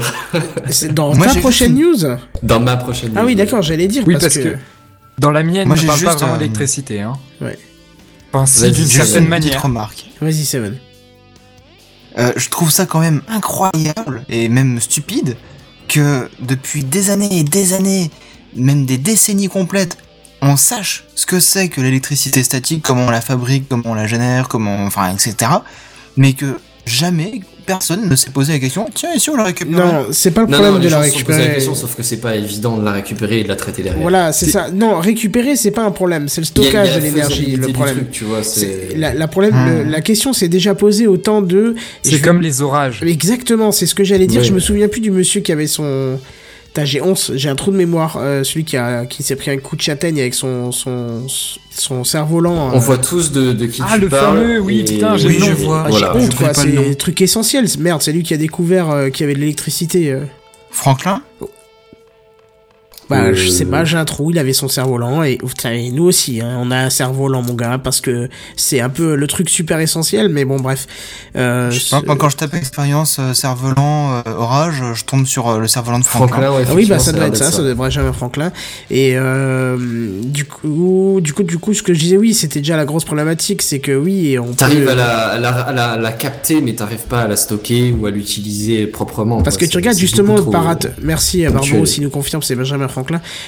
C'est dans Moi, ta prochaine news Dans ma prochaine news. Ah oui, d'accord, j'allais dire Oui, parce, parce que... que- Dans la mienne, Moi, on j'ai parle pas juste vraiment un- d'électricité. Hein. Ouais. Enfin, Vas-y, d'une certaine petite manière. remarque. Vas-y, Seven. Euh, je trouve ça quand même incroyable et même stupide que depuis des années et des années, même des décennies complètes, on sache ce que c'est que l'électricité statique, comment on la fabrique, comment on la génère, comment, enfin, etc. Mais que jamais personne ne s'est posé la question, tiens, et si on la récupère Non, c'est pas le problème non, de la posé la récupérer. question, sauf que c'est pas évident de la récupérer et de la traiter derrière. Voilà, c'est ça. Non, récupérer, c'est pas un problème. C'est le Il y a- il y a stockage de l'énergie, le problème. truc, tu vois, C'est-. La, la problème, Hmm. le- la question s'est déjà posée autant de. C'est je- comme les orages. Exactement, c'est ce que j'allais dire. Je me souviens plus du monsieur qui avait son. Putain, J'ai 11, j'ai un trou de mémoire. euh, celui qui, a, qui s'est pris un coup de châtaigne avec son, son, son cerf-volant. On euh, voit tous de, de qui Ah, tu le parles. fameux, oui, et- putain, j'ai Oui, le je vois. Ah, Voilà. j'ai honte, quoi. C'est nom. des trucs essentiels. Merde, c'est lui qui a découvert euh, qu'il y avait de l'électricité. euh. Franklin? Bah, Euh, je sais pas, j'ai un trou, il avait son cerf-volant, et, et nous aussi, hein, on a un cerf-volant, mon gars, parce que c'est un peu le truc super essentiel, mais bon, bref. Euh, Je quand je tape expérience euh, cerf-volant euh, orage, je tombe sur euh, le cerf-volant de Franklin. Franklin, ouais, Ah oui, bah ça doit être ça, d'être ça devrait être Benjamin Franklin. Et euh, du coup, du coup, du coup, ce que je disais, oui, c'était déjà la grosse problématique, c'est que oui, on T'arrives peut- à la, à, la, à, la, à la capter, mais t'arrives pas à la stocker ou à l'utiliser proprement. Parce quoi. que tu regardes justement le parat. Merci à. Barbaro s'il nous confirme, c'est Benjamin Franklin.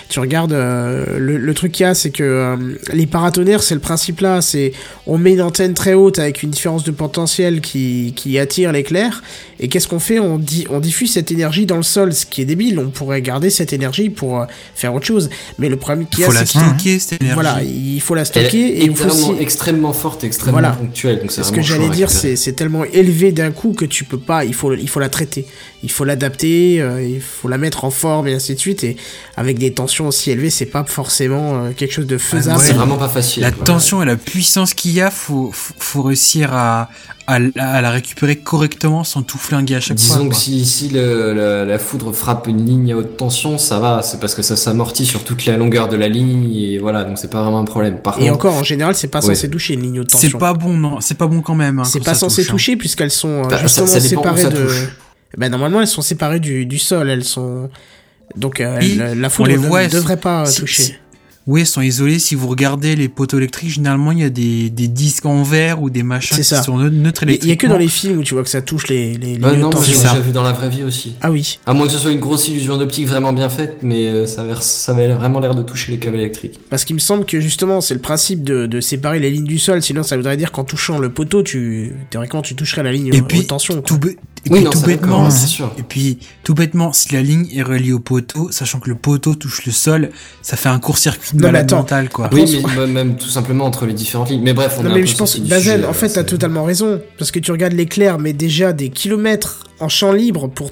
Tu regardes euh, le, le truc qu'il y a, c'est que euh, les paratonnerres, c'est le principe là, c'est on met une antenne très haute avec une différence de potentiel qui, qui attire l'éclair. Et qu'est-ce qu'on fait? On, dit, on diffuse cette énergie dans le sol, ce qui est débile. On pourrait garder cette énergie pour euh, faire autre chose. Mais le problème qu'il Il y a, faut la c'est que stocker, cette énergie. voilà, il faut la Elle stocker est et il faut aussi. extrêmement forte, extrêmement Voilà. ponctuelle. Donc c'est Ce que j'allais dire, c'est c'est tellement élevé d'un coup que tu peux pas. Il faut, il faut la traiter, il faut l'adapter, euh, il faut la mettre en forme et ainsi de suite. Et avec des tensions aussi élevées, c'est pas forcément euh, quelque chose de faisable. ouais. C'est vraiment pas facile. La quoi. tension et la puissance qu'il y a, faut, faut, faut réussir à, à, la- à la récupérer correctement sans tout flinguer à chaque fois. Disons que quoi. si, si le- la, la foudre frappe une ligne à haute tension, ça va, c'est parce que ça s'amortit sur toute la longueur de la ligne et voilà, donc c'est pas vraiment un problème. Par Et contre, encore, en général, c'est pas Ouais. censé toucher une ligne haute C'est tension. pas bon, non, c'est pas bon quand même. hein, C'est pas censé touche, hein. toucher puisqu'elles sont euh, Bah, justement ça séparées ça de. touche. Ben normalement, elles sont séparées du, du sol. Elles sont donc euh, la on les ne voit, devrait sont- pas euh, si- toucher. si- Oui, elles sont isolées. Si vous regardez les poteaux électriques, généralement, il y a des, des disques en verre ou des machins C'est qui ça. sont neu- neutres Il y a que dans les films où tu vois que ça touche les, les lignes Bah non, moi j'ai déjà vu dans la vraie vie aussi. Ah oui. À moins que ce soit une grosse illusion d'optique vraiment bien faite, mais euh, ça avait, ça avait vraiment l'air de toucher les câbles électriques. Parce qu'il me semble que justement, c'est le principe de, de séparer les lignes du sol. Sinon, ça voudrait dire qu'en touchant le poteau, tu théoriquement, tu toucherais la ligne Et haute tension. tout, et Oui, puis non, tout bêtement, sûr. et puis tout bêtement, si la ligne est reliée au poteau, sachant que le poteau touche le sol, ça fait un court-circuit de malade attends. mental, quoi. Après, Oui, mais même tout simplement entre les différentes lignes. Mais bref, on Non un mais peu je pense que du Bazel, sujet, en fait, t'as totalement raison. Parce que tu regardes l'éclair, mais déjà des kilomètres en champ libre pour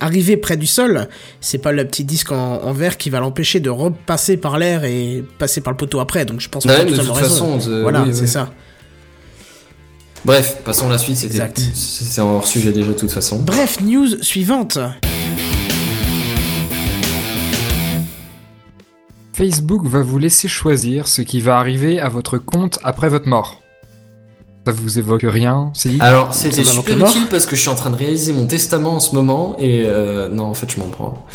arriver près du sol, c'est pas le petit disque en, en verre qui va l'empêcher de repasser par l'air et passer par le poteau après. Donc je pense que Ouais, de toute raison. façon, euh, voilà, oui, c'est oui. ça. Bref, passons à la suite, c'était Exact. c'est hors sujet déjà de toute façon. Bref, news suivante. Facebook va vous laisser choisir ce qui va arriver à votre compte après votre mort. Ça vous évoque rien, si? Alors, c'était super utile parce que je suis en train de réaliser mon testament en ce moment et euh, non, en fait, je m'en prends.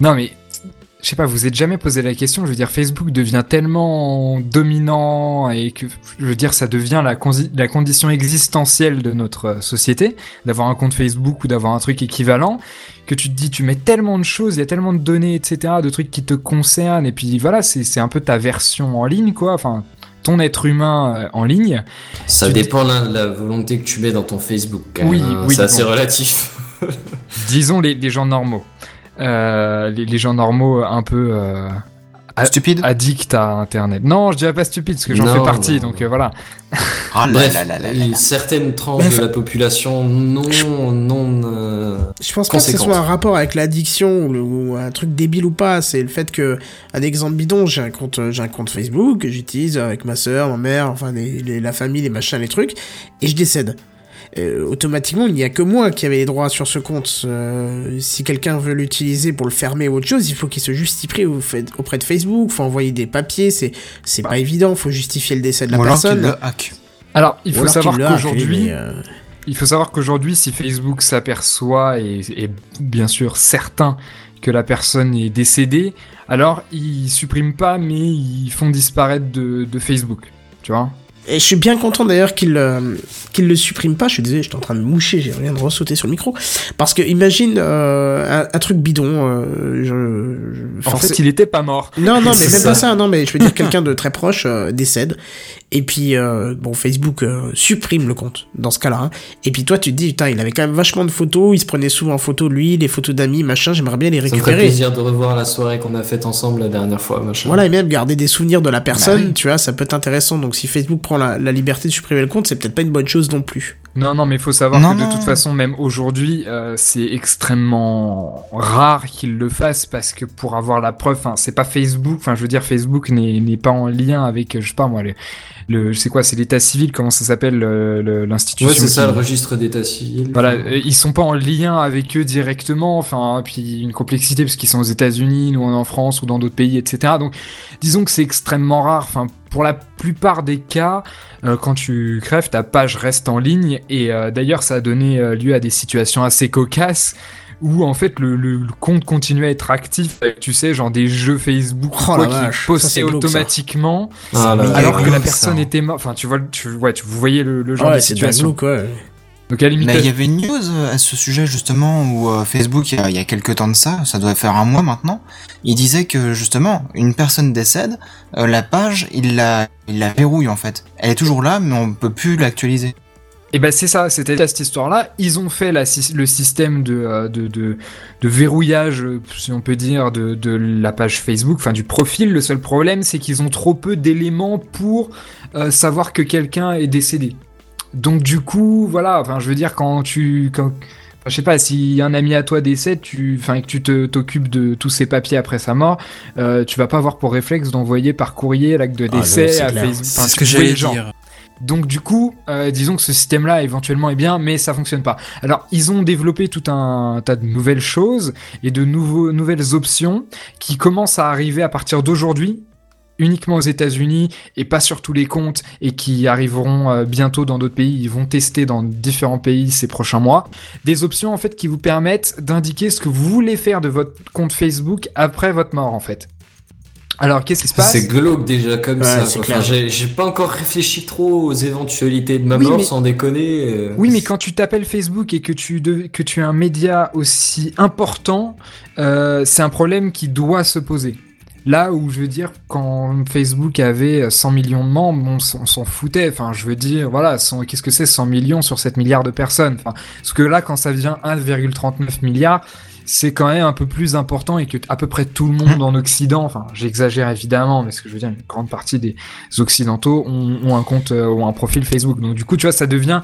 Non mais je sais pas, vous êtes jamais posé la question, je veux dire, Facebook devient tellement dominant et que, je veux dire, ça devient la, condition existentielle de notre euh, société, d'avoir un compte Facebook ou d'avoir un truc équivalent, que tu te dis, tu mets tellement de choses, il y a tellement de données, etc., de trucs qui te concernent, et puis voilà, c'est c'est un peu ta version en ligne, quoi, enfin, ton être humain euh, en ligne. Ça Tu dépend de la, volonté que tu mets dans ton Facebook. quand Oui, même, hein. oui, c'est assez bon. relatif. Disons les, les gens normaux. Euh, les, les gens normaux un peu euh, Stupide à Internet. Non, je dirais pas stupide, parce que j'en Non, fais partie, non, donc non. euh, voilà. Ah là Bref, là là là là. et certaines tranches Bref. de la population non, non, euh, Je pense pas que ce soit un rapport avec l'addiction ou, un truc débile ou pas. C'est le fait que, un exemple bidon, j'ai un compte, euh, j'ai un compte Facebook que j'utilise avec ma sœur, ma mère, enfin les- les- la famille, les machins, les trucs, et je décède. Euh, automatiquement, il n'y a que moi qui avais les droits sur ce compte. Euh, si quelqu'un veut l'utiliser pour le fermer ou autre chose, il faut qu'il se justifie auprès de Facebook. Faut envoyer des papiers. C'est c'est pas évident. Faut justifier le décès de la Ou alors personne. le hack. Alors, il Ou faut alors savoir qu'aujourd'hui, euh, il faut savoir qu'aujourd'hui, si Facebook s'aperçoit et est bien sûr certain que la personne est décédée, alors ils suppriment pas, mais ils font disparaître de, de Facebook. Tu vois Et je suis bien content d'ailleurs qu'il euh, qu'il le supprime pas. Je suis désolé, j'étais en train de me moucher, j'ai rien de ressauter sur le micro. Parce que imagine euh, un, un truc bidon. Euh, je, je- En fait, il était pas mort. non, non, mais C'est même ça. pas ça. Non, mais je veux dire quelqu'un de très proche euh, décède. Et puis euh, bon, Facebook euh, supprime le compte dans ce cas-là. hein. Et puis toi, tu te dis putain, il avait quand même vachement de photos. Il se prenait souvent en photo lui, les photos d'amis, machin. J'aimerais bien les ça me ferait récupérer. plaisir de revoir la soirée qu'on a faite ensemble la dernière fois, machin. Voilà, et même garder des souvenirs de la personne, oui. tu vois, ça peut être intéressant. Donc si Facebook prend la, la liberté de supprimer le compte, c'est peut-être pas une bonne chose non plus. Non, non, mais il faut savoir Non, que de non. toute façon, même aujourd'hui, euh, c'est extrêmement rare qu'ils le fassent parce que pour avoir la preuve, enfin, c'est pas Facebook, enfin, je veux dire, Facebook n'est pas en lien avec, je sais pas moi, le, le c'est quoi, c'est l'état civil, comment ça s'appelle, le- le- l'institution Ouais, c'est ça, le registre d'état civil. Voilà, ils sont pas en lien avec eux directement, enfin, puis une complexité parce qu'ils sont aux États-Unis, nous en France ou dans d'autres pays, etc. Donc, disons que c'est extrêmement rare. Enfin, pour la plupart des cas, euh, quand tu crèves, ta page reste en ligne et euh, d'ailleurs, ça a donné euh, lieu à des situations assez cocasses où en fait le, le- le compte continuait à être actif avec, tu sais, genre des jeux Facebook Oh quoi, qui postaient automatiquement Ah là alors que la personne ça. était morte. Enfin, tu vois, tu, ouais, tu, vous voyez le, le genre ouais, de c'est situation. quoi. Donc à la limite, Mais il y avait une news euh, à ce sujet justement où euh, Facebook, il y, a, il y a quelques temps de ça, ça doit faire un mois maintenant, il disait que justement, une personne décède, euh, la page, il la, il la verrouille en fait. Elle est toujours là, mais on peut plus l'actualiser. Et ben c'est ça, c'était à cette histoire-là. Ils ont fait la, le système de, euh, de, de, de verrouillage, euh, si on peut dire, de, de la page Facebook, enfin du profil. Le seul problème, c'est qu'ils ont trop peu d'éléments pour euh, savoir que quelqu'un est décédé. Donc du coup, voilà, enfin je veux dire, quand tu... Quand, enfin, je sais pas, si un ami à toi décède, tu, enfin, et que tu te, t'occupes de tous ses papiers après sa mort, euh, tu vas pas avoir pour réflexe d'envoyer par courrier l'acte de Ah non, décès c'est à clair. Facebook. Enfin, C'est ce que j'allais les gens. dire. Donc du coup, euh, disons que ce système-là éventuellement est bien, mais ça fonctionne pas. Alors ils ont développé tout un tas de nouvelles choses et de nouvelles options qui commencent à arriver à partir d'aujourd'hui uniquement aux États-Unis et pas sur tous les comptes et qui arriveront euh, bientôt dans d'autres pays. Ils vont tester dans différents pays ces prochains mois. Des options en fait qui vous permettent d'indiquer ce que vous voulez faire de votre compte Facebook après votre mort en fait. Alors qu'est-ce qui se passe C'est glauque déjà comme Ouais, ça. c'est quoi. clair. Enfin, j'ai j'ai pas encore réfléchi trop aux éventualités de ma Oui, mort, mais- sans déconner. euh, Oui, mais quand tu t'appelles Facebook et que tu, que tu es un média aussi important, euh, c'est un problème qui doit se poser. Là où je veux dire, quand Facebook avait 100 millions de membres, on, s'en foutait. Enfin, je veux dire, voilà, 100 qu'est-ce que c'est 100 millions sur 7 milliards de personnes? Enfin, Parce que là, quand ça devient 1,39 milliard, c'est quand même un peu plus important et que à peu près tout le monde en Occident, enfin, j'exagère évidemment, mais ce que je veux dire, une grande partie des Occidentaux ont, ont un compte, euh, ont un profil Facebook. Donc du coup, tu vois, ça devient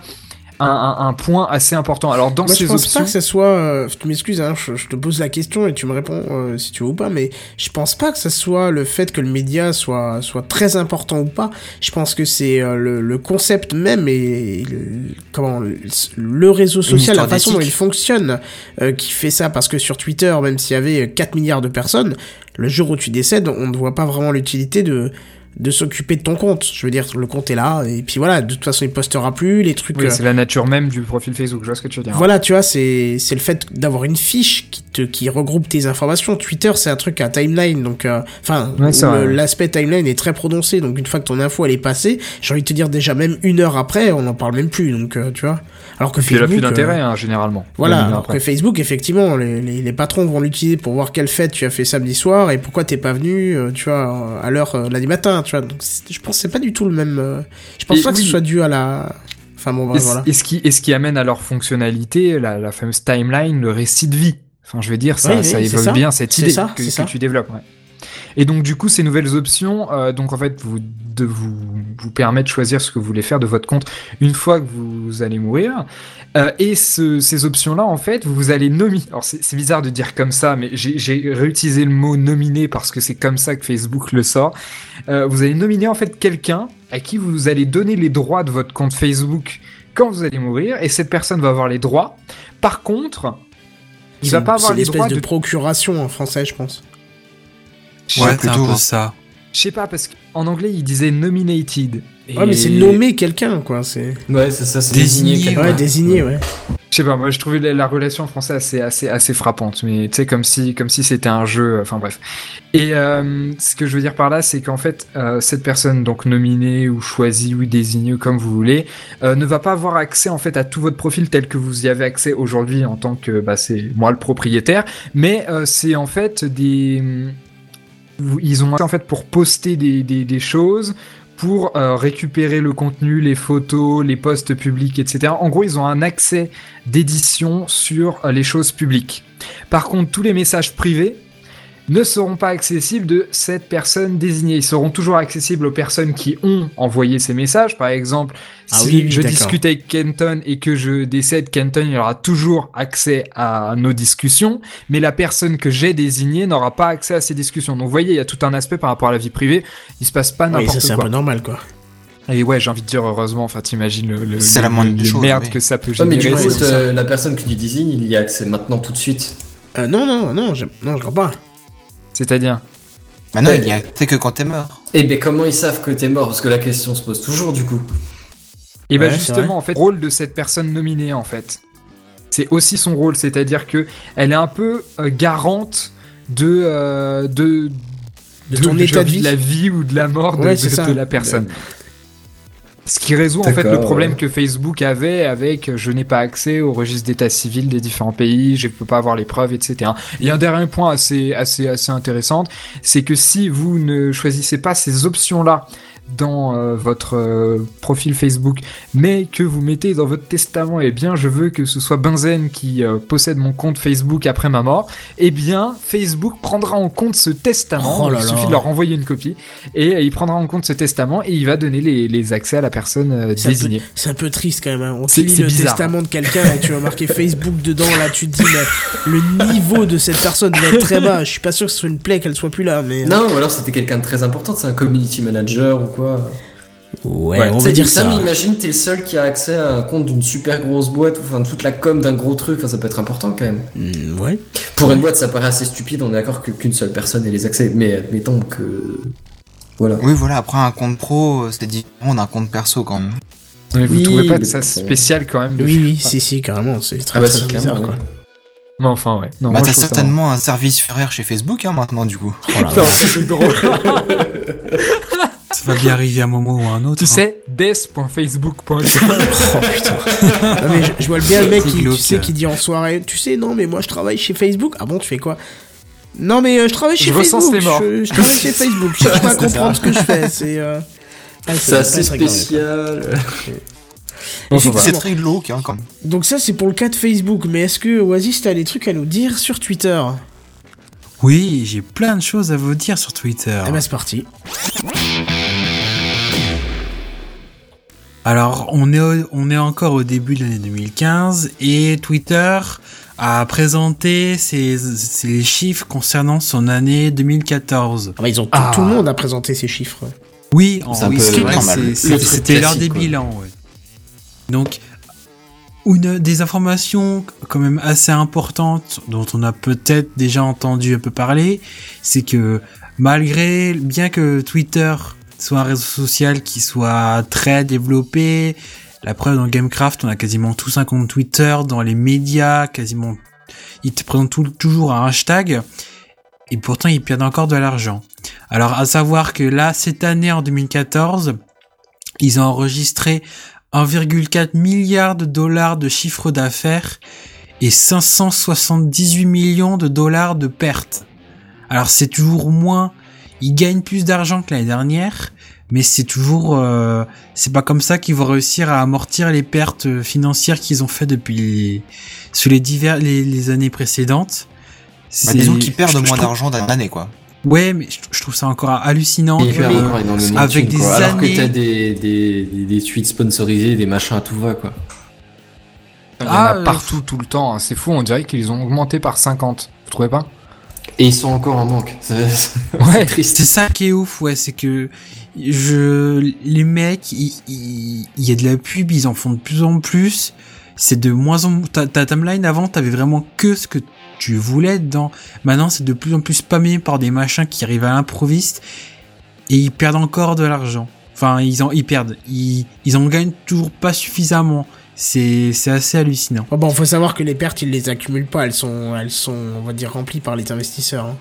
un, un- un point assez important. Alors dans Moi, ces je pense options, pas que ça soit. euh, tu m'excuses, hein, je, je te pose la question et tu me réponds euh, si tu veux ou pas, mais je pense pas que ça soit le fait que le média soit soit très important ou pas. Je pense que c'est euh, le, le concept même et le, comment le, le réseau social, la façon dont il fonctionne, euh, qui fait ça. Parce que sur Twitter, même s'il y avait 4 milliards de personnes, le jour où tu décèdes, on ne voit pas vraiment l'utilité de de s'occuper de ton compte. Je veux dire, le compte est là, et puis voilà, de toute façon, il postera plus, les trucs... Oui, euh, c'est la nature même du profil Facebook, je vois ce que tu veux dire. voilà, tu vois, c'est c'est le fait d'avoir une fiche qui te qui regroupe tes informations. Twitter, c'est un truc à timeline, donc euh, enfin le- ouais. l'aspect timeline est très prononcé. Donc une fois que ton info elle est passée, j'ai envie de te dire déjà même une heure après, on n'en parle même plus. Donc euh, tu vois. Alors que Puis il a plus Facebook, euh, d'intérêt, hein, généralement. voilà, alors après. que Facebook, effectivement, les, les, les patrons vont l'utiliser pour voir quelle fête tu as fait samedi soir et pourquoi t'es pas venu, euh, tu vois, à l'heure euh, lundi matin, tu vois. Donc, je pense que c'est pas du tout le même. Je pense Et pas que oui. ce soit dû à la. Enfin bon, Et, bref, voilà. et ce qui, et ce qui amène à leur fonctionnalité, la, la fameuse timeline, le récit de vie? Enfin, je veux dire, ça, Oui, oui, ça évoque ça. bien cette idée ça, que, que tu développes. ouais. Et donc, du coup, ces nouvelles options, euh, donc en fait, vous, de vous, vous permettent de choisir ce que vous voulez faire de votre compte une fois que vous allez mourir. Euh, et ce, ces options-là, en fait, vous allez nominer. Alors, c'est bizarre de dire comme ça, mais j'ai réutilisé le mot nominer parce que c'est comme ça que Facebook le sort. Euh, vous allez nominer en fait quelqu'un à qui vous allez donner les droits de votre compte Facebook quand vous allez mourir, et cette personne va avoir les droits. Par contre, il va pas avoir les droits de, de. procuration en français, je pense. Je Ouais, sais- c'est un peu ça. Je sais pas parce qu'en anglais il disait nominated. Et- Ouais, mais c'est nommer quelqu'un, quoi. C'est. Ouais, c'est ça, c'est Désigné, désigné. quelqu'un. Ouais, désigné, ouais. Je sais pas, moi je trouvais la, la relation en français assez assez assez frappante, mais tu sais comme si comme si c'était un jeu, enfin bref. Et euh, ce que je veux dire par là, c'est qu'en fait euh, cette personne donc nominée ou choisie ou désignée comme vous voulez, euh, ne va pas avoir accès en fait à tout votre profil tel que vous y avez accès aujourd'hui en tant que bah c'est moi le propriétaire, mais euh, c'est en fait des ils ont en fait pour poster des choses pour euh, récupérer le contenu, les photos, les posts publics, etc. En gros, ils ont un accès d'édition sur euh, les choses publiques. Par contre, tous les messages privés ne seront pas accessibles de cette personne désignée. Ils seront toujours accessibles aux personnes qui ont envoyé ces messages. Par exemple, Ah si oui, oui, je discute avec Kenton et que je décède, Kenton il aura toujours accès à nos discussions, mais la personne que j'ai désignée n'aura pas accès à ces discussions. Donc, vous voyez, il y a tout un aspect par rapport à la vie privée. Il se passe pas Oui, ça n'importe c'est un quoi. peu normal, quoi. Et ouais, j'ai envie de dire heureusement, enfin t'imagines le, le, C'est le- la moindre le- des les choses, merdes oui. que ça peut Ouais, mais générer. du coup, euh, la personne que tu désignes, il y a accès maintenant tout de suite. Euh, non, non, non, je... non, je crois pas. C'est-à-dire Maintenant, Ouais. il y a c'est que quand t'es mort. Et ben comment ils savent que t'es mort? Parce que la question se pose toujours du coup. Et ben Ouais, c'est justement, en fait, le rôle de cette personne nominée, en fait, c'est aussi son rôle, c'est-à-dire que elle est un peu euh, garante de euh, de De ton état de vie. la vie ou de la mort de, Ouais, de- de la personne. Ce qui résout en fait le problème ouais. que Facebook avait avec euh, je n'ai pas accès au registre d'état civil des différents pays, je ne peux pas avoir les preuves, etc. Et un dernier point assez assez assez intéressant, c'est que si vous ne choisissez pas ces options-là dans euh, votre euh, profil Facebook, mais que vous mettez dans votre testament, eh bien, je veux que ce soit Benzen qui euh, possède mon compte Facebook après ma mort, eh bien, Facebook prendra en compte ce testament. Oh là il là. suffit de leur renvoyer une copie et euh, il prendra en compte ce testament et il va donner les, les accès à la personne euh, désignée. c'est un peu triste quand même. Hein. On C'est- te lit c'est le bizarre. testament de quelqu'un et tu vas marquer Facebook dedans. Là, tu te dis, mais le niveau de cette personne va être très bas. Je suis pas sûr que ce soit une plaie qu'elle soit plus là. Mais... euh, Non, ou alors c'était quelqu'un de très important, c'est un community manager ou quoi. Ouais, on Tu va dire ça. mais imagine, t'es le seul qui a accès à un compte d'une super grosse boîte, enfin toute la com d'un gros truc, enfin ça peut être important quand même. Mm, ouais. Pour une boîte, ça paraît assez stupide, on est d'accord que- qu'une seule personne ait les accès, mais admettons que. Voilà. Oui, voilà, après un compte pro, euh, c'est différent d'un compte perso quand même. Mais vous Oui, trouvez pas mais ça spécial quand même Oui, oui, si, si, carrément. C'est très, Ah bah, très bizarre, quoi. ouais. Mais enfin, ouais. Non, bah, t'as ça- certainement un service Ferrer chez Facebook hein, maintenant, du coup. Oh Putain, c'est drôle. Ça va bien arriver à un moment ou à un autre. tu hein. sais, des.facebook.com. Oh putain. Ah, mais je, je vois le bien le mec qui, tu sais, qui dit en soirée, tu sais, non, mais moi je travaille chez Facebook. Ah bon, tu fais quoi? Non, mais euh, je travaille chez Je Facebook. les morts. Je, je travaille chez Facebook. Je cherche pas à comprendre ce que je fais. C'est euh... ah, assez spécial. C'est très glauque hein, quand même. Donc ça c'est pour le cas de Facebook, mais est-ce que Oasis t'as des trucs à nous dire sur Twitter? Oui, j'ai plein de choses à vous dire sur Twitter. Eh ben c'est parti. Alors, on est, au- on est encore au début de l'année 2015 et Twitter a présenté ses, ses chiffres concernant son année 2014. Ah bah, ils ont tout, Ah. tout le monde a présenté ces chiffres. Oui, un oui, c'était l'heure des quoi. bilans. Ouais. Donc, une des informations quand même assez importantes dont on a peut-être déjà entendu un peu parler, c'est que malgré, bien que Twitter soit un réseau social qui soit très développé. La preuve dans Gamecraft, on a quasiment tous un compte Twitter, dans les médias, quasiment, ils te présentent toujours un hashtag. Et pourtant, ils perdent encore de l'argent. Alors, à savoir que là, cette année, en 2014, ils ont enregistré 1,4 milliard de dollars de chiffre d'affaires et 578 millions de dollars de pertes. Alors c'est toujours moins, ils gagnent plus d'argent que l'année dernière, mais c'est toujours, euh, c'est pas comme ça qu'ils vont réussir à amortir les pertes financières qu'ils ont fait depuis sur les divers les, les années précédentes. Bah, C'est- disons qu'ils perdent je- moins d'argent d'année quoi. Ouais, mais je, je trouve ça encore hallucinant que de avec thunes, des quoi. Alors que années- t'as des, des, des, des tweets sponsorisés, des machins à tout va, quoi. Il y en Ah, a euh, partout, tout le temps. hein. C'est fou, on dirait qu'ils ont augmenté par 50. Vous trouvez pas? Et ils sont encore en manque. Ouais. triste. C'est ça qui est ouf, ouais, c'est que je les mecs, il y a de la pub, ils en font de plus en plus. C'est de moins en ta, ta timeline avant, t'avais vraiment que ce que tu voulais dedans. Maintenant, c'est de plus en plus spammé par des machins qui arrivent à l'improviste et ils perdent encore de l'argent. Enfin, ils en ils perdent, ils ils en gagnent toujours pas suffisamment. C'est c'est assez hallucinant. Oh, bon, faut savoir que les pertes, ils les accumulent pas, elles sont, elles sont, on va dire, remplies par les investisseurs. Hein.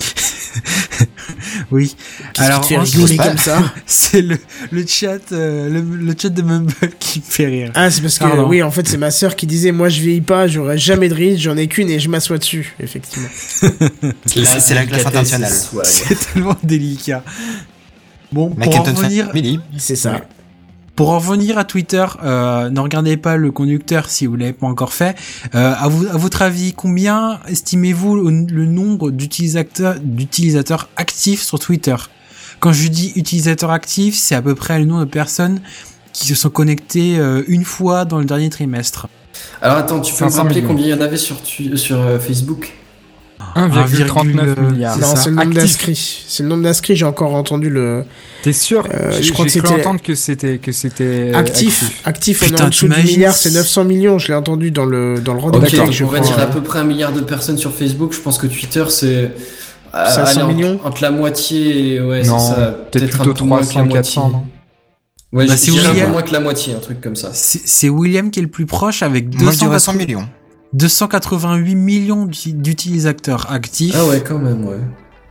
Oui. Alors, rigoler comme ça C'est le le chat euh, le, le chat de Mumble qui me fait rire. Ah, c'est parce que, Pardon. oui, en fait, c'est ma sœur qui disait, moi, je vieillis pas, j'aurai jamais de rides, j'en ai qu'une et je m'assois dessus, effectivement. C'est c'est la classe internationale. C'est tellement délicat. Bon, La pour en revenir. C'est ça. Ouais. Pour en revenir à Twitter, euh, ne regardez pas le conducteur si vous l'avez pas encore fait. Euh, à, vous, à votre avis, combien estimez-vous le, le nombre d'utilisateurs d'utilisateurs actifs sur Twitter? Quand je dis utilisateurs actifs, c'est à peu près le nombre de personnes qui se sont connectées euh, une fois dans le dernier trimestre. Alors attends, tu peux me 500 rappeler combien il y en avait sur, tu- sur euh, Facebook? 1,39 1,39 milliards. C'est Non, ça, c'est le nombre d'inscrits. C'est le nombre d'inscrits, j'ai encore entendu le T'es sûr Euh, je crois que c'était- entendre que c'était que c'était actif. Actif, on est Putain, en dessous du milliard, c'est 900 millions, je l'ai entendu dans le, dans le rendez-vous, je on va dire à peu près un milliard de personnes sur Facebook. Je pense que Twitter, c'est... euh, 500 allez, entre- millions Entre la moitié, et- ouais, c'est ça. peut-être un plutôt peu moins que la 300, moitié. 400, non Ouais, Bah, c'est William. moins que la moitié, un truc comme ça. C'est c'est William qui est le plus proche avec Moi, je dirais 280 100 millions. 288 millions d'uti- d'utilisateurs actifs. Ah ouais, quand même, ouais.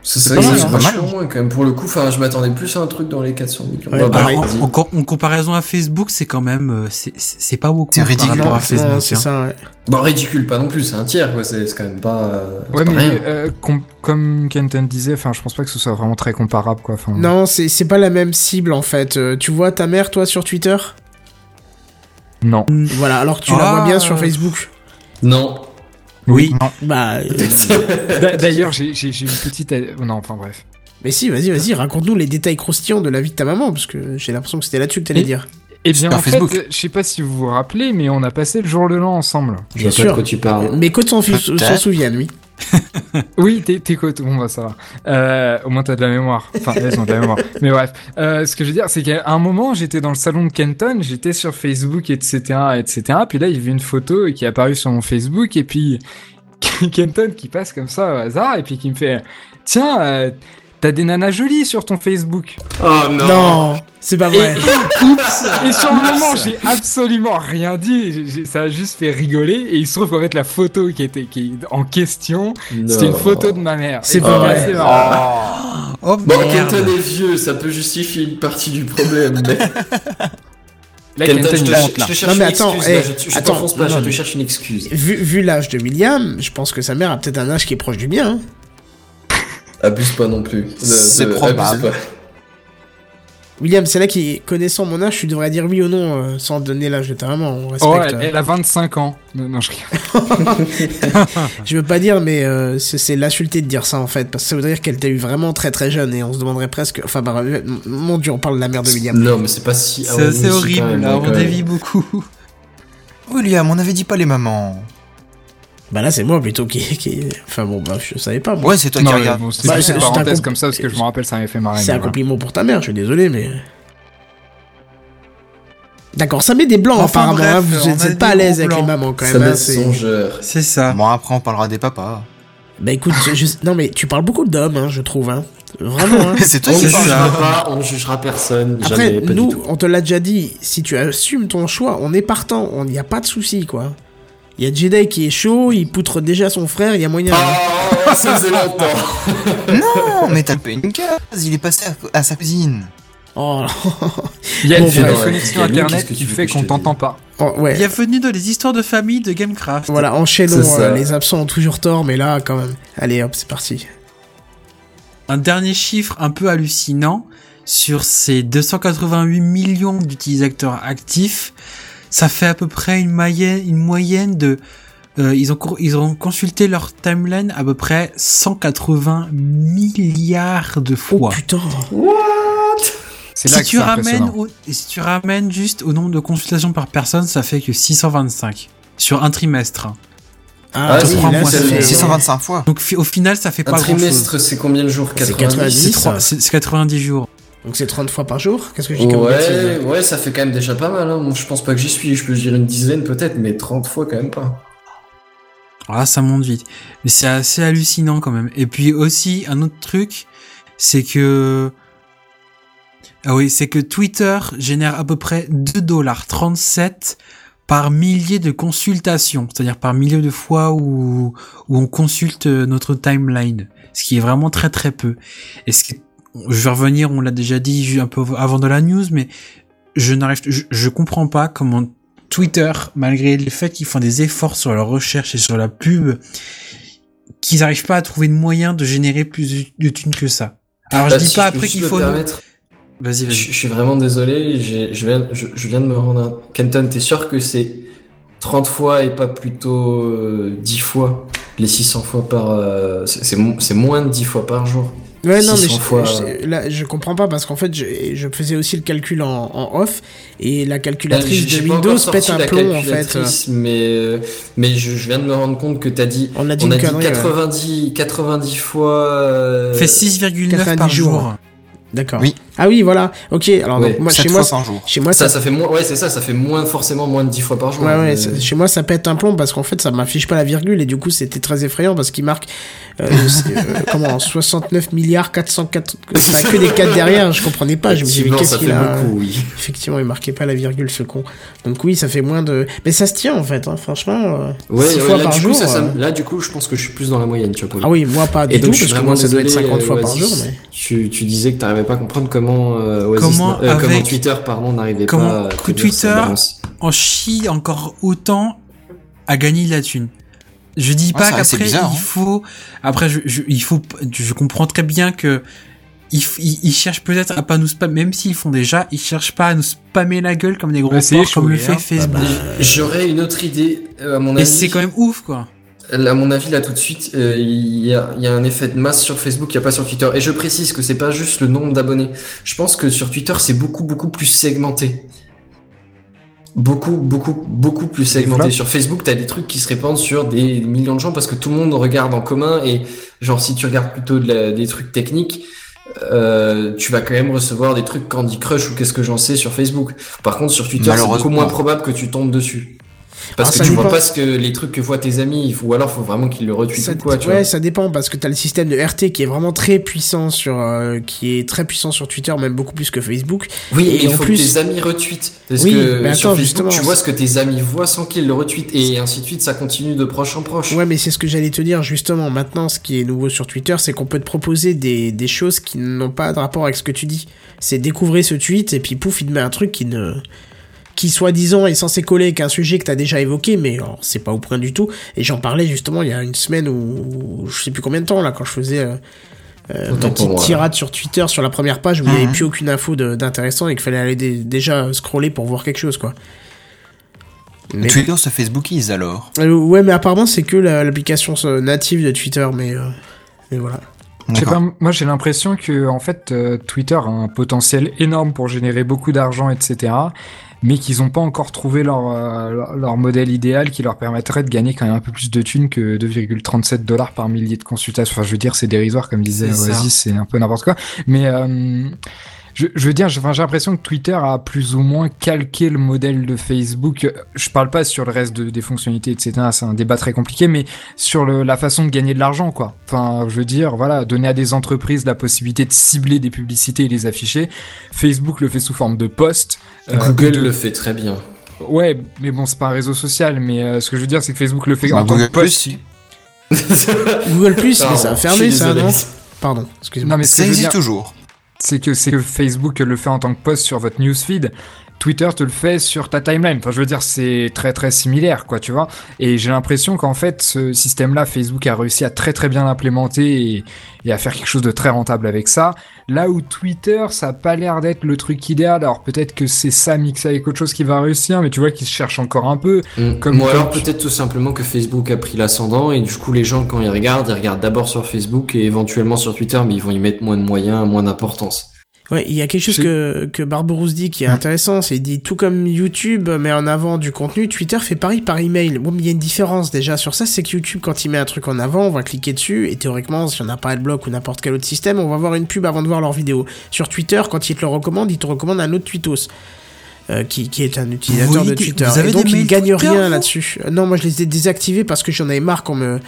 C'est ça, pas c'est mal, hein. vachement moins quand même. Pour le coup, enfin, je m'attendais plus à un truc dans les 400 millions. Ouais, bah, vas-y. en, en com- en comparaison à Facebook, c'est quand même, euh, c'est- pas beaucoup C'est par ridicule. rapport à Facebook. c'est hein. ça, ouais. Bon, ridicule, pas non plus, c'est un tiers, quoi. C'est quand même pas. euh, Ouais, pas mais rien. euh, com- comme Kenton disait, enfin, je pense pas que ce soit vraiment très comparable, quoi. Non, c'est c'est pas la même cible, en fait. Euh, tu vois ta mère, toi, sur Twitter? Non. Voilà, alors que tu la Ah. vois bien sur Facebook. Non. Oui. Bah, euh, D'a- D'ailleurs, j'ai une petite. euh, Non, enfin bref. mais si, vas-y, vas-y, raconte-nous les détails croustillants de la vie de ta maman, parce que j'ai l'impression que c'était là-dessus que t'allais dire. Eh bien, en Facebook. fait, je sais pas si vous vous rappelez, mais on a passé le jour de l'an ensemble. Je Bien vois pas sûr. de quoi tu parles. Mais s'en fu- s'en Peut-être. souvienne, oui. Oui, t'es t'es côte. Bon, bah ça va. Euh, au moins, t'as de la mémoire. Enfin, elles ont de la mémoire. Mais bref, euh, ce que je veux dire, c'est qu'à un moment, j'étais dans le salon de Kenton, j'étais sur Facebook, etc., etc. Puis là, il y avait une photo qui est apparue sur mon Facebook, et puis Kenton qui passe comme ça au hasard, et puis qui me fait Tiens, euh, t'as des nanas jolies sur ton Facebook. Oh non. Non, c'est pas Et, vrai. et sur le moment, j'ai absolument rien dit. J'ai- ça a juste fait rigoler. Et il se trouve qu'en fait, la photo qui était qui est en question, c'était une photo de ma mère. C'est Et pas vrai. c'est marrant. Oh Bon, merde. Kenton est vieux, ça peut justifier une partie du problème. Mais... Là, Kenton, Kenton, je te, il je monte, là. te cherche Non, mais une attends, excuse. eh, là, je je attends, t'enfonce pas, non, je te mais- cherche une excuse. Vu, vu l'âge de William, je pense que sa mère a peut-être un âge qui est proche du mien. hein. Abuse pas non plus. C'est probable. William, c'est là qui, connaissant mon âge, tu devrais dire oui ou non euh, sans donner l'âge de ta maman. On respecte. Oh, elle, euh. elle a 25 ans. Non, non, je rigole. Je veux pas dire, mais euh, c'est l'insulter de dire ça en fait, parce que ça voudrait dire qu'elle t'a eu vraiment très très jeune et on se demanderait presque. Enfin, bah, euh, mon dieu, on parle de la mère de William. Non, mais c'est pas si. C'est horrible, là, on dévie beaucoup. William, on avait dit pas les mamans. Bah là, c'est moi plutôt qui, qui. Enfin bon, bah, je savais pas. moi. Ouais, c'est toi Non, qui mais regardes. bon, c'est Bah, juste c'est- une parenthèse comme ça parce que je me rappelle, ça m'avait fait marrer. C'est un voilà. compliment pour ta mère, je suis désolé, mais. D'accord, ça met des blancs Enfin, apparemment. bref, hein, vous on êtes a êtes pas à l'aise avec les mamans quand Ça même. va hein, songeur. C'est ça. Bon, après, on parlera des papas. Bah écoute, je- je- non mais tu parles beaucoup d'hommes, hein, je trouve. Hein. Vraiment. Hein. C'est toi On qui jugera ça. pas, on ne jugera personne. Après, jamais, pas nous, du tout. on te l'a déjà dit, si tu assumes ton choix, on est partant, il n'y a pas de souci, quoi. Il y a Jedi qui est chaud, il poutre déjà son frère, il y a moyen. Oh, ça faisait longtemps. Non, mais t'as pas une case. Il est passé à, à sa cousine. Oh, Il y a Bon, une connexion Camille, internet qu'est-ce que qui fait qu'on te t'entend pas. oh, ouais. Bienvenue dans les histoires de famille de Gamecraft. Voilà, enchaînons. Euh, les absents ont toujours tort, mais là, quand même. Allez, hop, c'est parti. Un dernier chiffre un peu hallucinant sur ces 288 millions d'utilisateurs actifs, ça fait à peu près une moyenne, une moyenne de euh, ils ont cour- ils ont consulté leur timeline à peu près 180 milliards de Oh fois. putain. C'est là si que tu c'est ramènes impressionnant. au- si tu ramènes juste au nombre de consultations par personne, ça fait que 625 sur un trimestre. Ah, Ah, oui, trois là, mois, ça ça fait- fait 625 fois. Donc au final, ça fait Un pas grand chose. trimestre, c'est combien de jours? C'est 90 90. C'est ça. trois- c'est c'est 90 jours. Donc c'est 30 fois par jour Qu'est-ce que j'ai comme Ouais, ouais, ça fait quand même déjà pas mal. Hein. Je pense pas que j'y suis. Je peux dire une dizaine peut-être, mais 30 fois quand même pas. Là, ça monte vite. Mais c'est assez hallucinant quand même. Et puis aussi, un autre truc, c'est que... Ah oui, c'est que Twitter génère à peu près 2,37$ par millier de consultations. C'est-à-dire par millier de fois où, où on consulte notre timeline. Ce qui est vraiment très très peu. Et ce qui- je vais revenir, on l'a déjà dit un peu avant de la news, mais je n'arrive, je, je comprends pas comment Twitter, malgré le fait qu'ils font des efforts sur leur recherche et sur la pub, qu'ils n'arrivent pas à trouver de moyen de générer plus de thunes que ça. Alors Bah, je dis si pas après qu'il faut. permettre, Vas-y, vas-y. je suis vraiment désolé, je viens, je, je viens de me rendre un... Kenton, t'es sûr que c'est 30 fois et pas plutôt euh, 10 fois Les 600 fois par... euh, c'est moins de 10 fois par jour? Ouais, non, mais 600 je, fois, je- là, je comprends pas parce qu'en fait, je, je faisais aussi le calcul en, en off et la calculatrice Euh, J'ai de Windows pète un plomb en fait. Mais, euh, mais je, je viens de me rendre compte que t'as dit... On a dit On une a dit connerie. ouais. 90, 90 fois... euh, Fait 6,9 par 90 jours. jour. D'accord. Oui. Ah oui, voilà. Ok. Alors Ouais, donc, moi, 7 chez moi, par jour. chez moi, Ça, ça, ça fait moins... Ouais, c'est ça, ça fait moins forcément moins de 10 fois par jour. ouais, ça- chez moi, ça pète un plomb parce qu'en fait, ça m'affiche pas la virgule et du coup, c'était très effrayant parce qu'il marque euh, euh, comment 69 milliards 404. Enfin, que des 4 derrière. Je comprenais pas. Je me disais qu'est-ce qu'il a beaucoup, oui. Effectivement, il marquait pas la virgule, ce con. Donc oui, ça fait moins de. Mais ça se tient en fait. Hein, franchement. euh, Ouais, six ouais, fois là, par du jour. coup, ça, euh, là, du coup, je pense que je suis plus dans la moyenne, tu vois. Ah oui, moi pas du Et tout, donc, je suis parce que vraiment moi ça doit être désolé, 50 fois euh, par jour. Tu, disais que tu n'arrivais pas à comprendre comment euh, Oasis, Comment euh, comment avec- Twitter pardon n'arrivait comment pas à Twitter-. En chie encore autant à gagner de la thune. Je dis pas qu'après il hein. faut. Après, je, je- il faut. Je comprends très bien que ils, ils, ils cherchent peut-être à pas nous spammer, même s'ils font déjà, ils cherchent pas à nous spammer la gueule comme des gros Ouais, c'est porcs comme le fait hein. Facebook. J'aurais une autre idée, euh, à mon Et avis. c'est quand même ouf, quoi. À mon avis, là, tout de suite, euh, il y, a, il y a un effet de masse sur Facebook, il n'y a pas sur Twitter. Et je précise que c'est pas juste le nombre d'abonnés. Je pense que sur Twitter, c'est beaucoup, beaucoup plus segmenté. Beaucoup, beaucoup, beaucoup plus segmenté. Sur Facebook, t'as des trucs qui se répandent sur des millions de gens parce que tout le monde regarde en commun et genre si tu regardes plutôt de la- des trucs techniques, euh, tu vas quand même recevoir des trucs Candy Crush ou qu'est-ce que j'en sais sur Facebook. Par contre, sur Twitter, c'est beaucoup moins probable que tu tombes dessus. Parce Ah, que tu dépend. vois pas ce que les trucs que voient tes amis, ou alors faut vraiment qu'ils le retweetent ou quoi, tu ouais, vois. ça dépend parce que t'as le système de RT qui est vraiment très puissant sur, euh, qui est très puissant sur Twitter, même beaucoup plus que Facebook. Oui, Et et il en faut plus- que tes amis retweetent. Parce Oui, que mais sur attends, Facebook, justement, tu vois ce que tes amis voient sans qu'ils le retweetent et ainsi de suite, ça continue de proche en proche. Ouais, mais c'est ce que j'allais te dire justement. Maintenant, ce qui est nouveau sur Twitter, c'est qu'on peut te proposer des, des choses qui n'ont pas de rapport avec ce que tu dis. C'est découvrir ce tweet et puis pouf, il te met un truc qui ne qui soi-disant est censé coller avec un sujet que t'as déjà évoqué, mais alors, c'est pas au point du tout. Et j'en parlais justement il y a une semaine ou je sais plus combien de temps là quand je faisais euh, euh, petite moi. tirade sur Twitter sur la première page où il n'y avait Mhm. plus aucune info d'intéressant et qu'il fallait aller dé- déjà scroller pour voir quelque chose quoi. Mais- Twitter se Facebookise alors. Euh, ouais, mais apparemment c'est que la- l'application euh, native de Twitter, mais, euh, mais voilà. Pas, moi j'ai l'impression que en fait euh, Twitter a un potentiel énorme pour générer beaucoup d'argent, etc. Mais qu'ils n'ont pas encore trouvé leur, euh, leur, modèle idéal qui leur permettrait de gagner quand même un peu plus de thunes que 2,37 dollars par millier de consultations. Enfin, je veux dire, c'est dérisoire, comme disait. Oasis, c'est un peu n'importe quoi. Mais euh, Je, je veux dire, j'ai enfin, l'impression que Twitter a plus ou moins calqué le modèle de Facebook. Je parle pas sur le reste de- des fonctionnalités, etc. C'est un débat très compliqué, mais sur le, la façon de gagner de l'argent, quoi. Enfin, je veux dire, voilà, donner à des entreprises la possibilité de cibler des publicités et les afficher. Facebook le fait sous forme de posts. euh, Google de- le fait très bien. Ouais, mais bon, c'est pas un réseau social. Mais euh, ce que je veux dire, c'est que Facebook le fait Bah, en tant Google que post. si. Google Plus, mais ça a fermé, ça, non Pardon, excusez-moi. Non, mais ce Ça que existe dire, toujours. C'est que c'est que Facebook le fait en tant que post sur votre newsfeed. Twitter te le fait sur ta timeline. Enfin, je veux dire, c'est très très similaire, quoi, tu vois. Et j'ai l'impression qu'en fait, ce système-là, Facebook a réussi à très très bien l'implémenter et, et à faire quelque chose de très rentable avec ça. Là où Twitter, ça a pas l'air d'être le truc idéal. Alors peut-être que c'est ça mixé avec autre chose qui va réussir, mais tu vois qu'il se cherche encore un peu. Mm. Comme- Ou alors peut-être tout simplement que Facebook a pris l'ascendant et du coup les gens quand ils regardent, ils regardent d'abord sur Facebook et éventuellement sur Twitter, mais ils vont y mettre moins de moyens, moins d'importance. Ouais, il y a quelque chose que, que Barberousse dit qui est intéressant, c'est il dit tout comme YouTube met en avant du contenu, Twitter fait pareil par email. Bon, mais il y a une différence déjà sur ça, c'est que YouTube, quand il met un truc en avant, on va cliquer dessus, et théoriquement, si on n'a pas de bloc ou n'importe quel autre système, on va voir une pub avant de voir leur vidéo. Sur Twitter, quand il te le recommande, il te recommande un autre tweetos. euh, qui, qui est un utilisateur de Twitter. vous avez et donc il gagne Twitter, rien là-dessus. Euh, Non, moi je les ai désactivés parce que j'en avais marre qu'on me,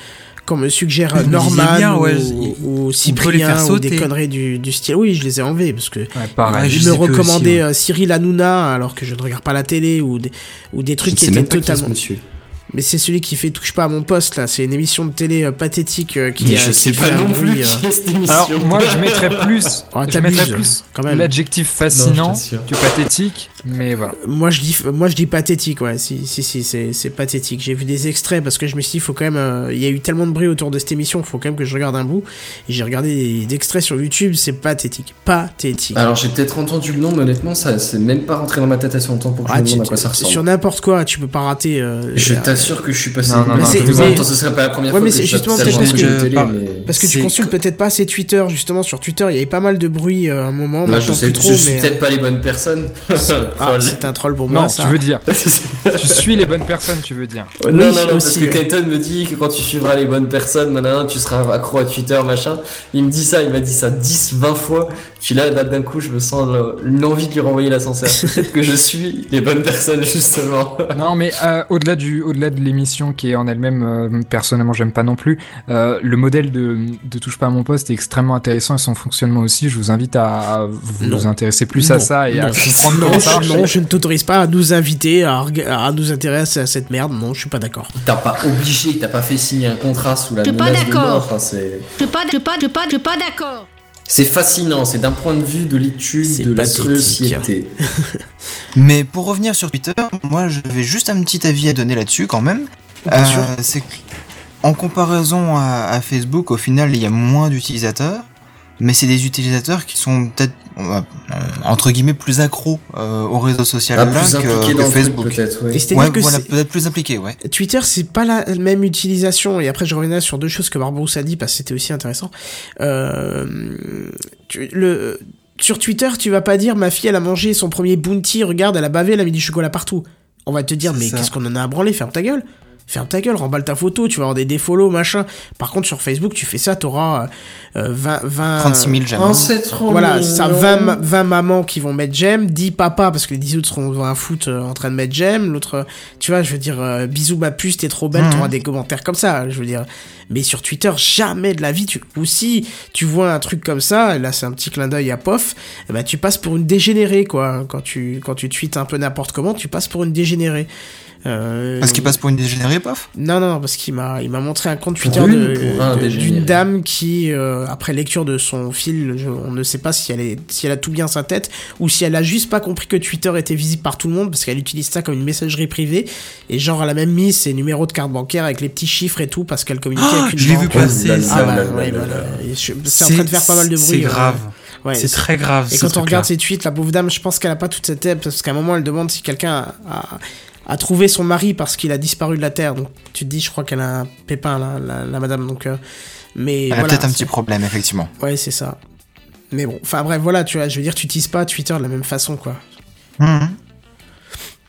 qu'on me suggère Je Norman bien, ou, ouais, ou Cyprien ou des conneries du, du style. Oui, je les ai enlevés parce que Ouais, pareil. Je me aussi, recommandait ouais. euh, Cyril Hanouna alors que je ne regarde pas la télé ou des, ou des trucs qui sais étaient même pas qui est ce totalement. Mais c'est celui qui fait touche pas à mon poste là. C'est une émission de télé euh, pathétique euh, qui Mais a- je sais pas non plus euh, qui est cette émission. Alors moi, je mettrais plus, Oh, je mettrais plus quand même. l'adjectif fascinant que pathétique, mais voilà. Moi je dis, moi je dis pathétique, ouais. Si, si, si, c'est, c'est pathétique. J'ai vu des extraits parce que je me suis dit, faut quand même, euh, il y a eu tellement de bruit autour de cette émission, faut quand même que je regarde un bout. J'ai regardé des, des extraits sur YouTube, c'est pathétique, pathétique. Alors j'ai peut-être entendu le nom, mais honnêtement, ça c'est même pas rentré dans ma tête assez longtemps pour que Ah, je me demande à quoi ça sur ressemble. n'importe quoi, tu peux pas rater. euh, Je euh, t'assure que je suis passé. Non, non, Mais non, mais mais- ce serait pas la première Ouais, fois mais que justement parce que- une télé, par- mais- Parce que tu consultes peut-être pas assez Twitter, justement, sur Twitter, il y avait pas mal de bruit euh, à un moment, Là, je sais, je suis peut-être pas les bonnes personnes. Ah, c'est un troll pour moi, Non, ça. tu veux dire, tu suis les bonnes personnes, tu veux dire. non, non, non, aussi, parce que ouais. Kaiten me dit que quand tu suivras les bonnes personnes, tu seras accro à Twitter, machin. Il me dit ça, il m'a dit ça 10, 20 fois. Puis là, là d'un coup, je me sens le- l'envie de lui renvoyer l'ascenseur. Que je suis les bonnes personnes, justement. Non, mais euh, au-delà du, au-delà de l'émission qui est en elle-même, euh, personnellement, j'aime pas non plus. euh, le modèle de, de touche pas à mon poste est extrêmement intéressant et son fonctionnement aussi. Je vous invite à, à vous, intéresser plus à ça et à comprendre comment ça marche. Non, je ne t'autorise pas à nous inviter, à, nous intéresser à cette merde. Non, je suis pas d'accord. T'as pas obligé, t'as pas fait signer un contrat sous la Je suis pas menace de mort. Enfin, c'est, Je suis pas, je suis pas, je suis pas, je suis pas d'accord. c'est fascinant. C'est d'un point de vue de l'étude C'est de la société. Mais pour revenir sur Twitter, moi j'avais juste un petit avis à donner là-dessus quand même. Bien sûr. c'est que, en comparaison à, à Facebook, au final il y a moins d'utilisateurs, mais c'est des utilisateurs qui sont peut-être euh, entre guillemets plus accros euh, au réseau social Ah, là plus que, que Facebook. peut-être, oui. Ouais, voilà, peut-être plus impliqué, ouais. Twitter, c'est pas la même utilisation. Et après, je reviendrai sur deux choses que Barberousse a dit parce que c'était aussi intéressant. Euh, tu- le, sur Twitter, tu vas pas dire ma fille, elle a mangé son premier bounty, regarde, elle a bavé, elle a mis du chocolat partout. On va te dire, mais qu'est-ce qu'on en a à branler, ferme ta gueule. Ferme ta gueule, remballe ta photo, tu vas avoir des défollow, machin. Par contre, sur Facebook, tu fais ça, t'auras euh, 20, 20... 36 000 j'aime. Oh, c'est trop Voilà, c'est ça, 20, ma- 20 mamans qui vont mettre j'aime, 10 papas parce que les 10 autres seront devant un foot euh, en train de mettre j'aime, l'autre, euh, tu vois, je veux dire, euh, bisous ma puce, t'es trop belle, Mhm. t'auras des commentaires comme ça, je veux dire. Mais sur Twitter, jamais de la vie, tu, ou si tu vois un truc comme ça, et là c'est un petit clin d'œil à POF, eh ben, tu passes pour une dégénérée, quoi. Quand tu, quand tu tweets un peu n'importe comment, tu passes pour une dégénérée. Euh, Parce qu'il passe pour une dégénérée, paf non, non, parce qu'il m'a, il m'a montré un compte Twitter d'une dame qui, euh, après lecture de son fil, je- on ne sait pas si elle est, si elle a tout bien sa tête ou si elle a juste pas compris que Twitter était visible par tout le monde parce qu'elle utilise ça comme une messagerie privée et genre elle a même mis ses numéros de carte bancaire avec les petits chiffres et tout parce qu'elle communiquait Ah, avec une je l'ai vu passer, Ah, ça. Ah bah, ouais, C'est en train de faire pas mal de bruit. C'est euh, grave. ouais. C'est très grave. Et quand on regarde ses tweets, la pauvre dame, je pense qu'elle a pas toute cette tête parce qu'à un moment elle demande si quelqu'un a, a- a trouvé son mari parce qu'il a disparu de la terre. Donc tu te dis, je crois qu'elle a un pépin la, la, la madame. Donc, euh, mais Elle a peut-être un petit problème, effectivement. Ouais, c'est ça. Mais bon, enfin bref, voilà, tu vois, je veux dire, tu utilises pas Twitter de la même façon, quoi. Mhm.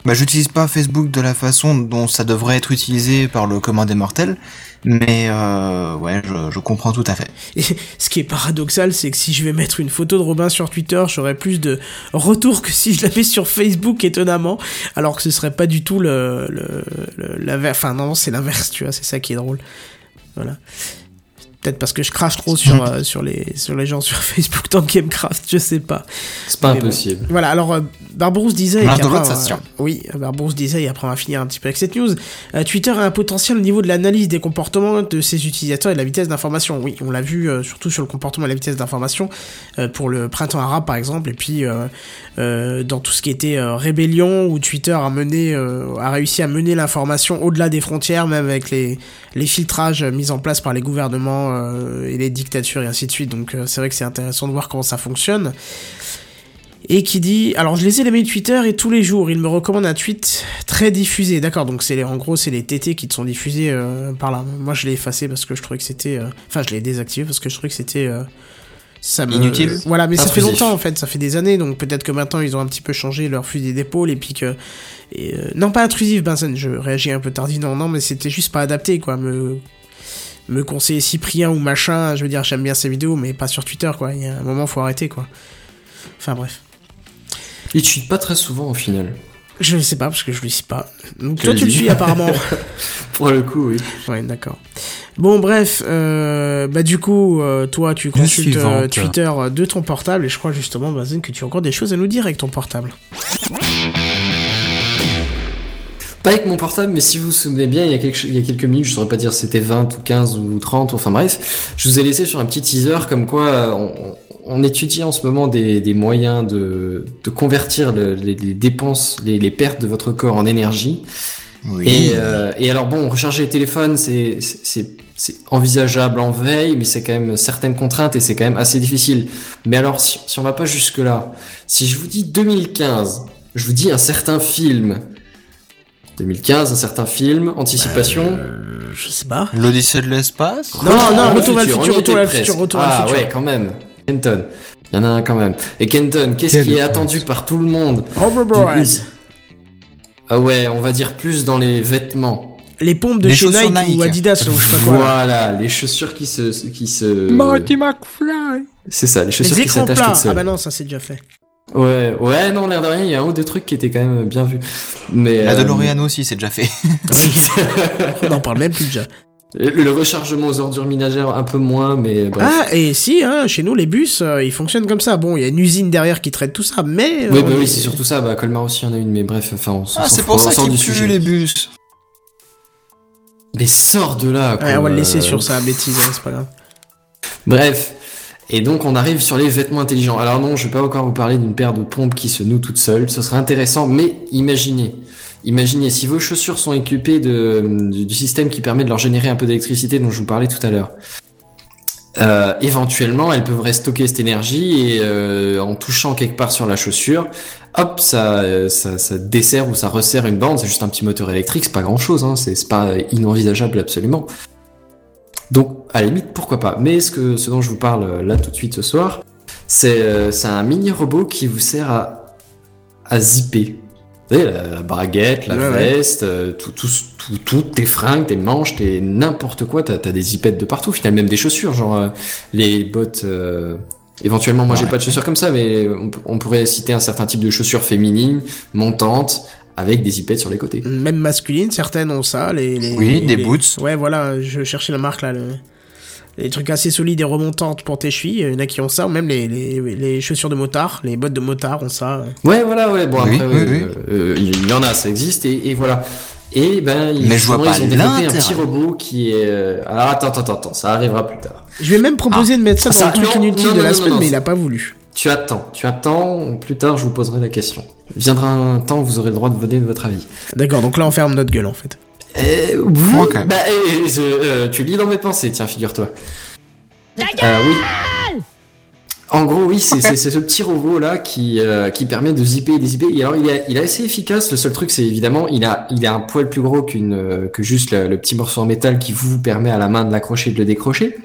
Bah, j'utilise pas Facebook de la façon dont ça devrait être utilisé par le commun des mortels, mais euh, ouais, je, comprends tout à fait. Et ce qui est paradoxal, c'est que si je vais mettre une photo de Robin sur Twitter, j'aurai plus de retours que si je la mets sur Facebook, étonnamment, alors que ce serait pas du tout le, le, le. Enfin non, c'est l'inverse, tu vois, c'est ça qui est drôle. Voilà. Peut-être parce que je crache trop sur, euh, sur, les, sur les gens sur Facebook dans Gamecraft, je sais pas. C'est pas Mais bon. impossible. Voilà, alors euh, Barbarousse disait. et après, va- tient. Oui, Barbarousse disait, et après on va finir un petit peu avec cette news. Euh, Twitter a un potentiel au niveau de l'analyse des comportements de ses utilisateurs et de la vitesse d'information. Oui, on l'a vu euh, surtout sur le comportement et la vitesse d'information euh, pour le printemps arabe par exemple, et puis euh, euh, dans tout ce qui était euh, rébellion où Twitter a mené, euh, a réussi à mener l'information au-delà des frontières, même avec les les filtrages euh, mis en place par les gouvernements euh, et les dictatures et ainsi de suite. Donc euh, c'est vrai que c'est intéressant de voir comment ça fonctionne. Et qui dit, alors je les ai aimés Twitter et tous les jours, il me recommande un tweet très diffusé. D'accord, donc c'est les- en gros c'est les TT qui te sont diffusés euh, par là. Moi je l'ai effacé parce que je trouvais que c'était, enfin je l'ai désactivé parce que je trouvais que c'était ça me- Inutile Voilà, mais ça fait longtemps en fait, ça fait des années, donc peut-être que maintenant ils ont un petit peu changé leur fusil d'épaule et puis que et, euh, non pas intrusif, Benson, je réagis un peu tardivement, non mais c'était juste pas adapté quoi, me me conseiller Cyprien ou machin, je veux dire j'aime bien ces vidéos mais pas sur Twitter quoi, il y a un moment faut arrêter quoi. Enfin bref. Il tweet pas très souvent au final. Je sais pas parce que je le suis pas. Donc toi tu le suis apparemment. Pour le coup, oui. ouais, d'accord. Bon bref, euh, bah du coup euh, toi tu consultes euh. Twitter de ton portable et je crois justement Benzen que tu as encore des choses à nous dire avec ton portable. Pas avec mon portable, mais si vous vous souvenez bien, il y a quelques, il y a quelques minutes, je saurais pas dire si c'était 20 ou 15 ou 30, enfin bref, je vous ai laissé sur un petit teaser comme quoi euh, on, on étudie en ce moment des, des moyens de, de convertir le- les, les dépenses, les, les pertes de votre corps en énergie. Oui. Et, euh, et alors bon, recharger les téléphones, c'est envisageable en veille, mais c'est quand même certaines contraintes et c'est quand même assez difficile. Mais alors, si, si on va pas jusque là, si je vous dis 2015, je vous dis un certain film. 2015, un certain film, anticipation. Je sais pas. L'Odyssée de l'espace Non, non, Ah, Retour vers le futur, Retour vers le futur. Retour vers le Ah futur. ouais, quand même. Kenton. Il y en a un quand même. Et Kenton, qu'est-ce qui est attendu par tout le monde Ah ouais, on va dire plus dans les vêtements. Les pompes de Les chez Nike, ou. Adidas ou je sais pas quoi. là. Voilà, les chaussures qui se, qui se. Marty McFly. C'est ça, les chaussures Les qui s'attachent toutes seules. Ah bah non, ça c'est déjà fait. Ouais, ouais, non, l'air de rien, il y a un ou deux trucs qui étaient quand même bien vus. Mais La euh, DeLorean aussi, c'est déjà fait. On en parle même plus déjà. le, rechargement aux ordures ménagères un peu moins, mais bref. Ah, et si, hein, chez nous, les bus, euh, ils fonctionnent comme ça. Bon, il y a une usine derrière qui traite tout ça, mais... euh, oui, bah oui, c'est surtout ça. Bah, Colmar aussi en a une, mais bref, enfin, on s'en Ah, c'est pour ça sort qu'ils sujet. les bus. Mais sors de là, quoi. Ouais, on va le laisser Euh, sur sa bêtise, hein, c'est pas grave. Bref. Et donc on arrive sur les vêtements intelligents. Alors non, je vais pas encore vous parler d'une paire de pompes qui se noue toute seule. Ce serait intéressant, mais imaginez. Imaginez si vos chaussures sont équipées du, système qui permet de leur générer un peu d'électricité dont je vous parlais tout à l'heure. Euh, éventuellement, elles peuvent stocker cette énergie et euh, en touchant quelque part sur la chaussure, hop, ça, euh, ça, ça dessert ou ça resserre une bande. C'est juste un petit moteur électrique, c'est pas grand chose, hein, c'est pas inenvisageable absolument. Donc, à la limite, pourquoi pas. Mais ce, que, ce dont je vous parle euh, là tout de suite ce soir, c'est euh, c'est un mini robot qui vous sert à, à zipper. Vous savez, la, la braguette, la Ouais, ouais. veste, euh, tout, tout, tout, toutes tes fringues, tes manches, tes n'importe quoi. T'as as des zipettes de partout, finalement, même des chaussures, genre euh, les bottes. euh, Éventuellement, moi j'ai pas de chaussures comme ça, mais on, on pourrait citer un certain type de chaussures féminines, montantes, avec des zipettes sur les côtés. Même masculine, certaines ont ça. Les, les, Oui, les- des les- boots. Ouais, voilà, je cherchais la marque là. Le... Les trucs assez solides et remontantes pour tes chevilles, il y en a qui ont ça, ou même les, les, les chaussures de motard, les bottes de motard ont ça. Ouais, voilà, ouais. Bon, Oui, après, oui, euh, euh, il y en a, ça existe, et, et voilà. Et ben, ils, Mais je vois pas ils ont développé un petit robot qui est. euh, Alors attends, attends, attends, ça arrivera plus tard. Je vais même proposer de mettre ça Ah, dans ça- le truc non, inutile non, de la non, semaine, non, mais il a pas voulu. Tu attends, tu attends. Plus tard, je vous poserai la question. Viendra un temps où vous aurez le droit de donner votre avis. D'accord, donc là on ferme notre gueule en fait. Euh, bah, euh, je- euh, tu lis dans mes pensées, tiens, figure-toi. Euh, oui. En gros, oui, c'est ce petit robot là qui euh, qui permet de zipper et dézipper. Et alors, il est, il est assez efficace. Le seul truc, c'est évidemment, il a il a un poil plus gros qu'une euh, que juste le, le petit morceau en métal qui vous permet à la main de l'accrocher et de le décrocher.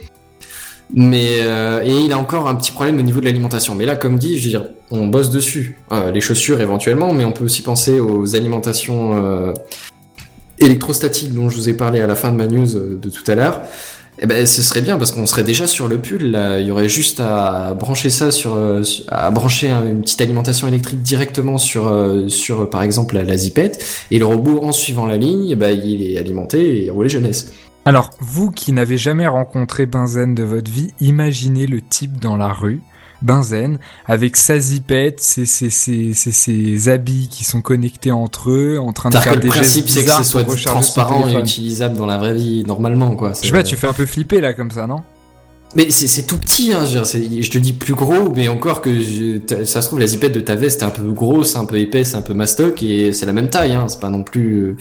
Mais euh, et il a encore un petit problème au niveau de l'alimentation. Mais là, comme dit, je veux dire, on bosse dessus. Euh, les chaussures éventuellement, mais on peut aussi penser aux alimentations euh, électrostatiques dont je vous ai parlé à la fin de ma news euh, de tout à l'heure. Eh ben, ce serait bien parce qu'on serait déjà sur le pull. Là. Il y aurait juste à brancher ça sur, euh, à brancher un- une petite alimentation électrique directement sur, euh, sur par exemple la, la zipette et le robot en suivant la ligne, eh ben, il est alimenté et roulé jeunesse. Alors, vous qui n'avez jamais rencontré Benzen de votre vie, imaginez le type dans la rue, Benzen, avec sa zipette, ses, ses, ses, ses, ses habits qui sont connectés entre eux, en train de faire des le gestes principe c'est que ce soit transparent et utilisable dans la vraie vie normalement quoi. Je sais pas, tu fais un peu flipper là comme ça, non? Mais c'est tout petit, hein, je, te dis plus gros, mais encore que je- ça se trouve la zipette de ta veste est un peu grosse, un peu épaisse, un peu mastoc, et c'est la même taille, hein, c'est pas non plus...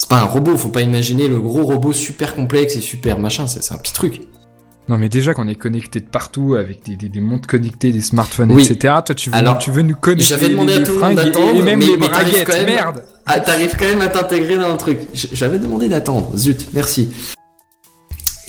C'est pas un robot, faut pas imaginer le gros robot super complexe et super machin, c'est un petit truc. Non mais déjà qu'on est connecté de partout avec des, des, des montres connectées, des smartphones, Oui. etc. Toi tu veux, Alors, tu veux nous connecter j'avais les- demandé à tout le monde et- d'attendre, et même mais- les mais t'arrives braguettes, quand même- merde Ah, t'arrives quand même à t'intégrer dans le truc. J'avais demandé d'attendre, zut, merci.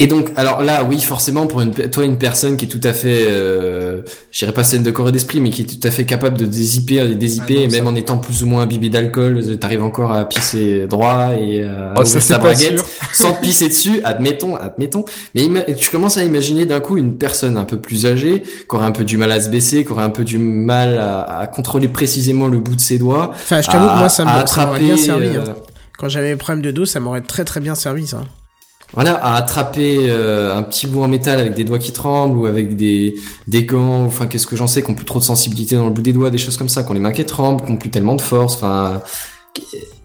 Et donc, alors là, oui, forcément, pour une, toi, une personne qui est tout à fait, euh, je dirais pas saine de corps et d'esprit, mais qui est tout à fait capable de dézipper et dézipper, Ah non, et même ça- en étant plus ou moins imbibé d'alcool, euh, t'arrives encore à pisser droit et euh, à Oh, ça pas braguette sûr. sans te pisser dessus, admettons, admettons. Mais tu commences à imaginer d'un coup une personne un peu plus âgée, qui aurait un peu du mal à se baisser, qui aurait un peu du mal à, à contrôler précisément le bout de ses doigts. Enfin, je t'avoue que moi, ça m'aurait bien servi. euh, hein. Quand j'avais des problèmes de dos, ça m'aurait très très bien servi, ça. Voilà, à attraper euh, un petit bout en métal avec des doigts qui tremblent ou avec des, des gants, enfin qu'est-ce que j'en sais, qui ont plus trop de sensibilité dans le bout des doigts, des choses comme ça, qui ont les mains qui tremblent, qui ont plus tellement de force, enfin...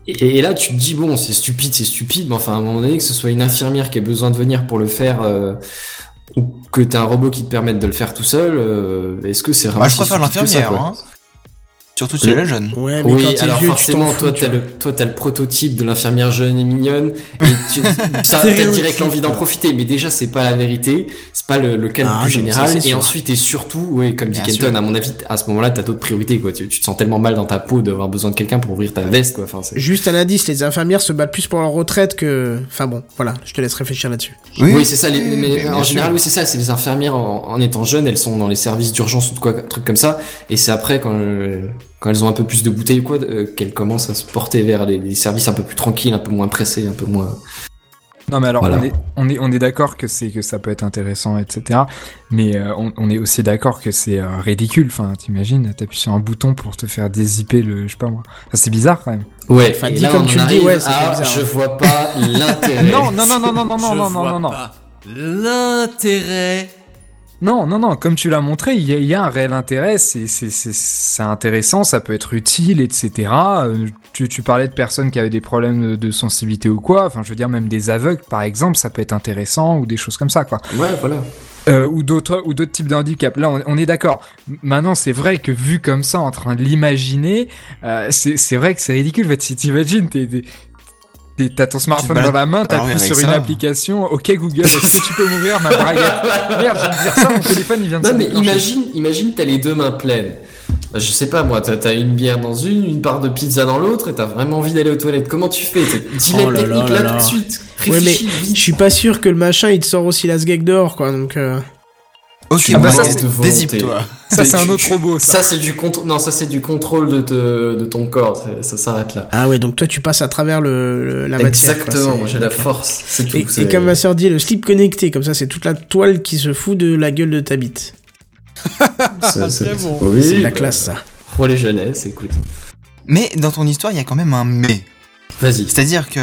Et, et là, tu te dis, bon, c'est stupide, c'est stupide, mais enfin, à un moment donné, que ce soit une infirmière qui a besoin de venir pour le faire, euh, ou que t'as un robot qui te permette de le faire tout seul, euh, est-ce que c'est vraiment Moi, je préfère l'infirmière, quoi hein. Surtout si elle est jeune. Ouais, mais quand Oui, t'es alors vieux, forcément, t'en toi, t'as le, toi, t'as le prototype de l'infirmière jeune et mignonne, et tu, ça, t'as direct l'envie d'en profiter, mais déjà, c'est pas la vérité, c'est pas le, le cas Ah, le plus non, ça, général, et sûr. ensuite, et surtout, oui, comme dit Kenton, sûr. à mon avis, à ce moment-là, t'as d'autres priorités, quoi, tu, tu te sens tellement mal dans ta peau d'avoir besoin de quelqu'un pour ouvrir ta veste, quoi, enfin, c'est... Juste un indice, les infirmières se battent plus pour leur retraite que... Enfin bon, voilà, je te laisse réfléchir là-dessus. Oui, c'est ça. Les, mais bien en général, oui, c'est ça. C'est les infirmières en, en étant jeunes, elles sont dans les services d'urgence ou de quoi, truc comme ça. Et c'est après quand euh, quand elles ont un peu plus de bouteilles ou quoi, euh, qu'elles commencent à se porter vers les, les services un peu plus tranquilles, un peu moins pressés, un peu moins. Non mais alors Voilà. on est on est on est d'accord que c'est que ça peut être intéressant etc. Mais euh, on, on est aussi d'accord que c'est euh, ridicule. Enfin t'imagines t'appuies sur un bouton pour te faire dézipper le je sais pas moi. Enfin, c'est bizarre quand même. Ouais. Enfin, là, comme tu le dis, ouais, c'est à, bizarre, Je hein. vois pas l'intérêt. Non non non non non non non non non non non. L'intérêt. Non, non, non, comme tu l'as montré, il y, y a un réel intérêt, c'est, c'est, c'est, c'est intéressant, ça peut être utile, etc. Euh, Tu, tu parlais de personnes qui avaient des problèmes de, sensibilité ou quoi, enfin je veux dire même des aveugles par exemple, ça peut être intéressant ou des choses comme ça quoi. Ouais, voilà. Euh, ou d'autres ou d'autres types de handicap. Là on, on est d'accord. Maintenant c'est vrai que vu comme ça en train de l'imaginer, euh, c'est, c'est vrai que c'est ridicule. En fait, si t'imagines, t'es- t'as ton smartphone dans la main, t'appuies sur une ça. application, ok Google, est-ce que tu peux m'ouvrir ma braguette Merde, je viens de dire ça, mon téléphone il vient de Non se mais imagine, imagine t'as les deux mains pleines. Bah, Je sais pas moi, t'as as une bière dans une, une part de pizza dans l'autre, et t'as vraiment envie d'aller aux toilettes. Comment tu fais? Dis Oh la technique là là, là. tout de suite. Ouais, mais je suis pas sûr que le machin, il te sort aussi la sgeg d'or, quoi, donc... Ok, Ah bah bon, ça, c'est. Ça, un autre robot, ça. Ça, c'est du contrôle. Non, ça, c'est du contrôle de, te- de ton corps. Ça, s'arrête là. Ah ouais, donc toi, tu passes à travers le, le- la matière. Exactement. j'ai la force. C'est tout. Et, comme ma sœur dit, le slip connecté, comme ça, c'est toute la toile qui se fout de la gueule de ta bite. c'est- c'est- bon. Oui, c'est la classe, ça. Pour les jeunesses, écoute. Mais dans ton histoire, il y a quand même un mais. Vas-y. C'est-à-dire que,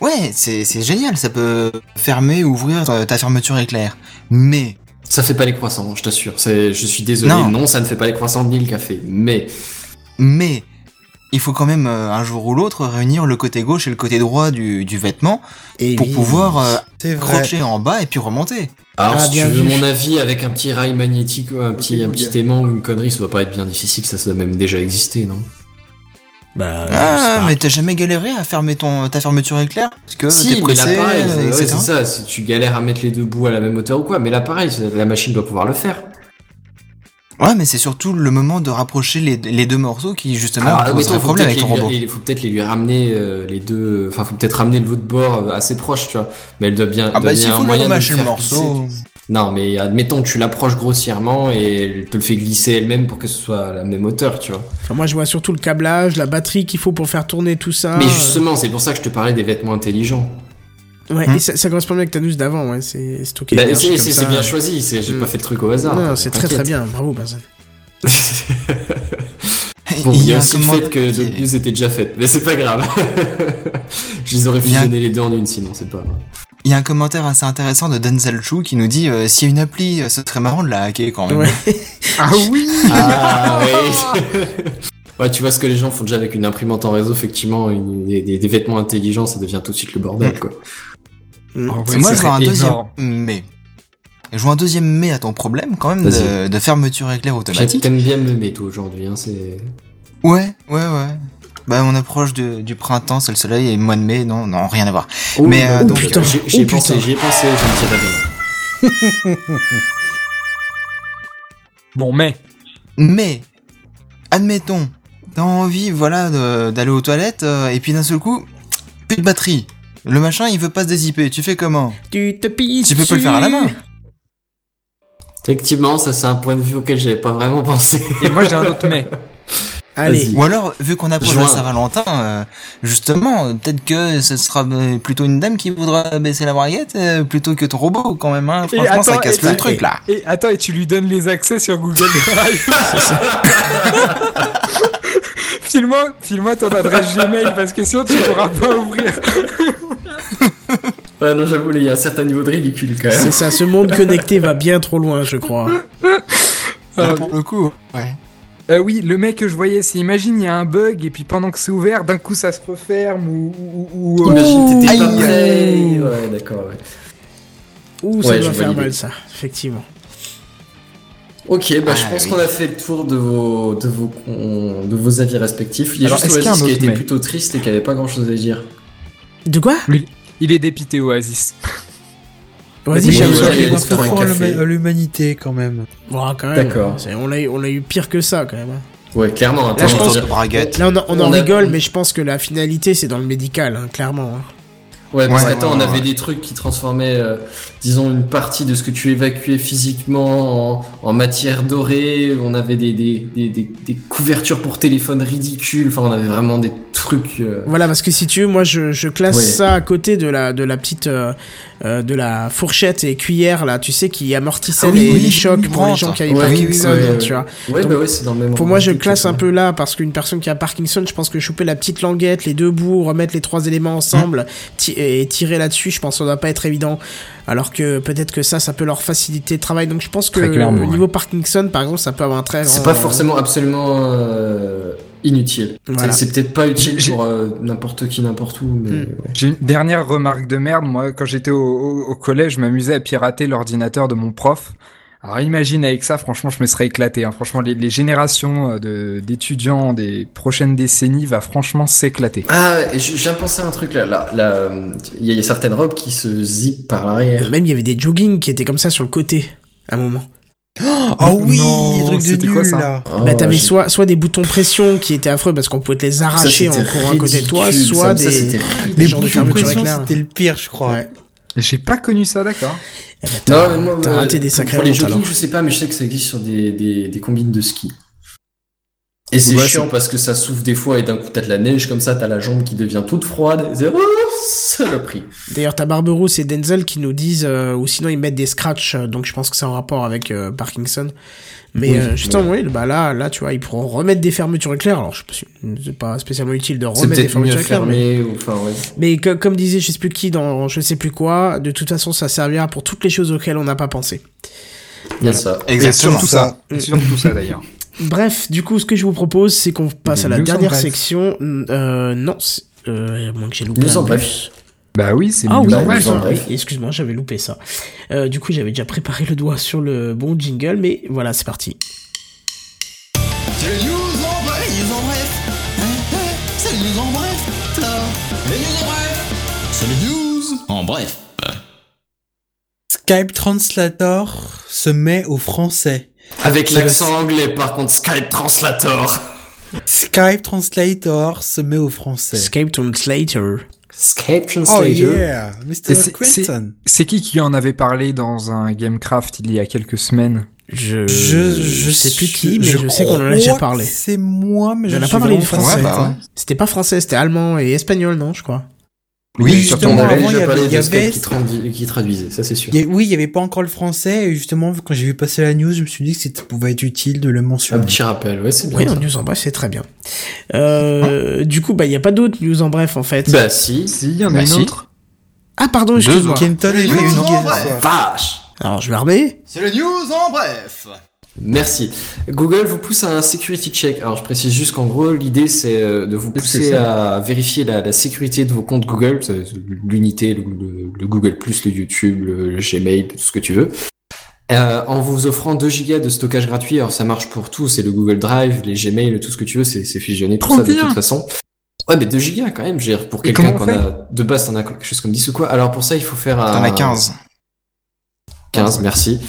ouais, c'est c'est génial, ça peut fermer ou ouvrir euh, ta fermeture éclair. Mais, Ça fait pas les croissants, je t'assure. C'est, je suis désolé. Non. Non. ça ne fait pas les croissants ni le café. Mais mais, il faut quand même euh, un jour ou l'autre réunir le côté gauche et le côté droit du, du vêtement Et pour oui. pouvoir euh, crocher en bas et puis remonter. alors, Ah, si tu veux vu. mon avis, avec un petit rail magnétique, un petit, un petit aimant ou une connerie, ça doit pas être bien difficile. Ça, ça doit même déjà exister, non? Bah, Ah, mais t'as jamais galéré à fermer ton, ta fermeture éclair Parce que Si, t'es pressé, l'appareil, euh, c'est ouais, etc. c'est ça. Si tu galères à mettre les deux bouts à la même hauteur ou quoi, mais l'appareil, c'est- la machine doit pouvoir le faire. Ouais, mais c'est surtout le moment de rapprocher les, les deux morceaux qui justement Alors, posent un problème avec ton robot. Il faut peut-être les lui ramener euh, les deux. Enfin, faut peut-être ramener le bout de bord euh, assez proche, tu vois. Mais elle doit bien. Ah bah un faut lui moyen de le faire morceau. glisser. Non, mais admettons que tu l'approches grossièrement et elle te le fait glisser elle-même pour que ce soit à la même hauteur, tu vois. Enfin, moi, je vois surtout le câblage, la batterie qu'il faut pour faire tourner tout ça. Mais justement, c'est pour ça que je te parlais des vêtements intelligents. Ouais, Hmm. et ça, ça correspond bien avec ta news d'avant, ouais. C'est stocké. Bah, c'est bien choisi, c'est- j'ai pas fait le truc au hasard. Non, c'est très très bien. Bravo, Benzen. Bon, il y a un aussi le fait que The News était déjà faite, mais c'est pas grave. je les aurais fusionné les deux en une sinon, c'est pas. Il y a un commentaire assez intéressant de Denzel Chu qui nous dit euh, s'il y a une appli, euh, ce serait marrant de la hacker quand même. Ouais. Ah oui Ah oui Ouais, tu vois ce que les gens font déjà avec une imprimante en réseau, effectivement, une- des, des- des vêtements intelligents, ça devient tout de suite le bordel, quoi. Mm. Oh, Et ouais, moi, je vois un deuxième énorme. mais. Je vois un deuxième mais à ton problème quand même de, fermeture éclair automatique. T'aimes bien me mettre aujourd'hui, hein, c'est. Ouais, ouais, ouais. Bah, on approche de- du printemps, c'est le soleil, et le mois de mai, non, non, rien à voir. Oh, Mais, euh, oh, donc, putain, euh, j'y ai oh, pensé, putain. j'y ai pensé, je me bien. Bon, mais. Mais, admettons, t'as envie, voilà, d'aller aux toilettes, euh, et puis d'un seul coup, plus de batterie. Le machin, il veut pas se dézipper. Tu fais comment? Tu te pilles Tu peux pas le faire à la main. Effectivement, ça c'est un point de vue auquel j'avais pas vraiment pensé. Et moi, j'ai un autre mais. Allez. Ou alors, vu qu'on approche la Saint-Valentin, euh, justement, peut-être que ce sera euh, plutôt une dame qui voudra baisser la braguette euh, plutôt que ton robot, quand même. Hein. Et Franchement, ça attends, casse et- le truc, là. Et attends, et tu lui donnes les accès sur Google Drive. File-moi, file-moi ton adresse Gmail parce que sinon tu pourras pas ouvrir. Ouais, non, j'avoue, il y a un certain niveau de ridicule quand même. C'est ça, ce monde connecté va bien trop loin, je crois. Là, pour le coup, ouais. Euh, oui, le mec que je voyais, c'est imagine il y a un bug et puis pendant que c'est ouvert, d'un coup ça se referme ou. ou, ou- ou- Imagine, t'étais pas prêt. Ouais, d'accord, ouais. Ouh, ça Ouais, doit je faire mal, ça, effectivement. Ok, bah je Ah, pense oui. qu'on a fait le tour de vos, de vos, con- de vos avis respectifs. Il y a Alors, juste Oasis un qui a autre été mais plutôt triste et qui avait pas grand chose à dire. De quoi? Il est dépité, Oasis. Se prend un l'humanité quand même. Bon, quand même. D'accord. On a, eu- on a eu pire que ça, quand même. hein. Ouais, clairement. Là, je pense. Là, on, en- on en On a- rigole, mais je pense que la finalité, c'est dans le médical, hein, clairement. hein. Ouais, parce Ouais, qu'attends, ouais, on avait ouais. des trucs qui transformaient, euh, disons, une partie de ce que tu évacuais physiquement en, en matière dorée. On avait des, des, des, des, des couvertures pour téléphone ridicules. Enfin, on avait vraiment des trucs. euh, Voilà, parce que si tu veux, moi, je, je classe Ouais. ça à côté de la, de la petite, euh, euh, de la fourchette et cuillère, là, tu sais, qui amortissait Ah oui, les, oui, les chocs oui, pour les gens qui avaient Ouais, Parkinson, oui, oui, ouais, tu vois. Ouais, Donc, bah ouais, c'est dans le même. Pour moi, je classe un peu là parce qu'une personne qui a Parkinson, je pense que choper la petite languette, les deux bouts, remettre les trois éléments ensemble ti- et tirer là-dessus, je pense que ça doit pas être évident. Alors que peut-être que ça, ça peut leur faciliter le travail. Donc je pense que au niveau Parkinson, par exemple, ça peut avoir un très C'est pas forcément absolument euh, inutile. Voilà. C'est peut-être pas utile pour euh, n'importe qui, n'importe où, mais Mm. ouais. J'ai une dernière remarque de merde. Moi, quand j'étais au, au- au collège, je m'amusais à pirater l'ordinateur de mon prof. Alors imagine avec ça, franchement, je me serais éclaté. hein. Franchement, les, les générations euh, de- d'étudiants des prochaines décennies va franchement s'éclater. Ah, de penser à un truc là. là, là, euh, Il y a certaines robes qui se zippent par l'arrière. Même il y avait des jogging qui étaient comme ça sur le côté à un moment. Ah oui, c'était de quoi, ça là. Oh, bah t'avais j'ai- soit soit des boutons pression qui étaient affreux parce qu'on pouvait te les ça, arracher en c'était courant à côté de toi, soit ça, ça, des c'était des de boutons pression, c'était le pire, je crois. Ouais. J'ai pas connu ça, d'accord. Eh ben, t'as- Non, mais moi, t'as raté des pour- sacrés Pour les jogging, je sais pas, mais je sais que ça existe sur des, des, des combines de ski. Et c'est Ouais, chiant parce que ça souffle des fois et d'un coup t'as de la neige comme ça, t'as la jambe qui devient toute froide. Et c'est oh, saloperie. D'ailleurs, t'as Barberousse et Denzel qui nous disent, euh, ou sinon ils mettent des scratchs, euh, donc je pense que c'est en rapport avec euh, Parkinson. Mais Oui, euh, justement, oui, bah là, là, tu vois, ils pourront remettre des fermetures éclair. Alors, je sais pas si- c'est pas spécialement utile de remettre des fermetures éclair, mais, fermé ou enfin ouais. mais que- comme disait je sais plus qui dans je sais plus quoi, de toute façon, ça servira pour toutes les choses auxquelles on n'a pas pensé. A ça. Exactement. surtout ça. Surtout ça d'ailleurs. Bref, du coup, ce que je vous propose, c'est qu'on passe à la dernière section. Euh, non, c'est- euh, moins que j'ai loupé. En bref. Bah oui, c'est Ah oui, oui, excuse-moi, j'avais loupé ça. Euh, du coup, j'avais déjà préparé le doigt sur le bon jingle, mais voilà, c'est parti. C'est les news en bref, les news en bref. C'est les news en bref. ça. Les news en bref. C'est les news en bref. Skype Translator se met au français. Avec l'accent anglais, par contre, Skype Translator. Skype Translator se met au français. Skype Translator. Skype Oh Translator. yeah, Et Mr. c'est- Quentin. C'est qui qui en avait parlé dans un Gamecraft il y a quelques semaines Je, Je, je sais plus qui, mais je, sais qu'on en a déjà parlé. C'est moi, mais je a suis pas parlé français. Bah ouais. C'était pas français, c'était allemand et espagnol, non, je crois. Oui, Oui, avait avant, il y avait, y avait- qui, tradu- qui traduisait, ça c'est sûr. a- oui, il y avait pas encore le français, et justement, quand j'ai vu passer la news, je me suis dit que ça pouvait être utile de le Un mentionner. petit rappel, ouais, c'est bien. Oui, ça. en news en bref, c'est très bien. Euh, du coup, bah, il y a pas d'autres news en bref, en fait. Bah si. Si, il y en a Bah une si. autre. ah, pardon, excuse-moi. Kenton est une. Vache Alors, je vais remettre. C'est le news en bref. Merci. Google vous pousse à un security check. Alors je précise juste qu'en gros l'idée c'est euh, de vous pousser à vérifier la, la sécurité de vos comptes Google, l'unité, le, le- le Google le YouTube, le, le Gmail, tout ce que tu veux, euh, en vous offrant 2 gigas de stockage gratuit. Alors ça marche pour tout, c'est le Google Drive, les Gmail, tout ce que tu veux, c'est fusionné tout ça de toute façon. Ouais, mais 2 gigas quand même, je veux dire, pour quelqu'un qu'on a de base, t'en as quelque chose comme 10 ou quoi. Alors pour ça, il faut faire un T'en as 15. 15, merci.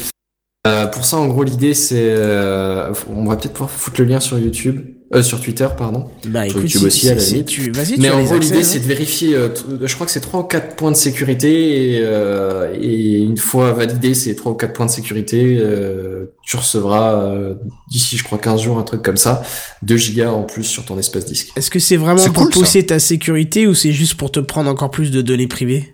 Euh, pour ça, en gros, l'idée, c'est, euh, on va peut-être pouvoir foutre le lien sur YouTube, euh, sur Twitter, pardon. Bah, Sur écoute, YouTube si- aussi, à la si- limite. tu, vas-y, tu Mais en gros, l'idée, hein. c'est de vérifier, euh, t- je crois que c'est trois ou quatre points de sécurité, et, euh, et une fois validé ces trois ou quatre points de sécurité, euh, tu recevras, euh, d'ici, je crois, 15 jours, un truc comme ça, 2 gigas en plus sur ton espace disque. Est-ce que c'est vraiment C'est pour cool, pousser ta sécurité ou c'est juste pour te prendre encore plus de données privées?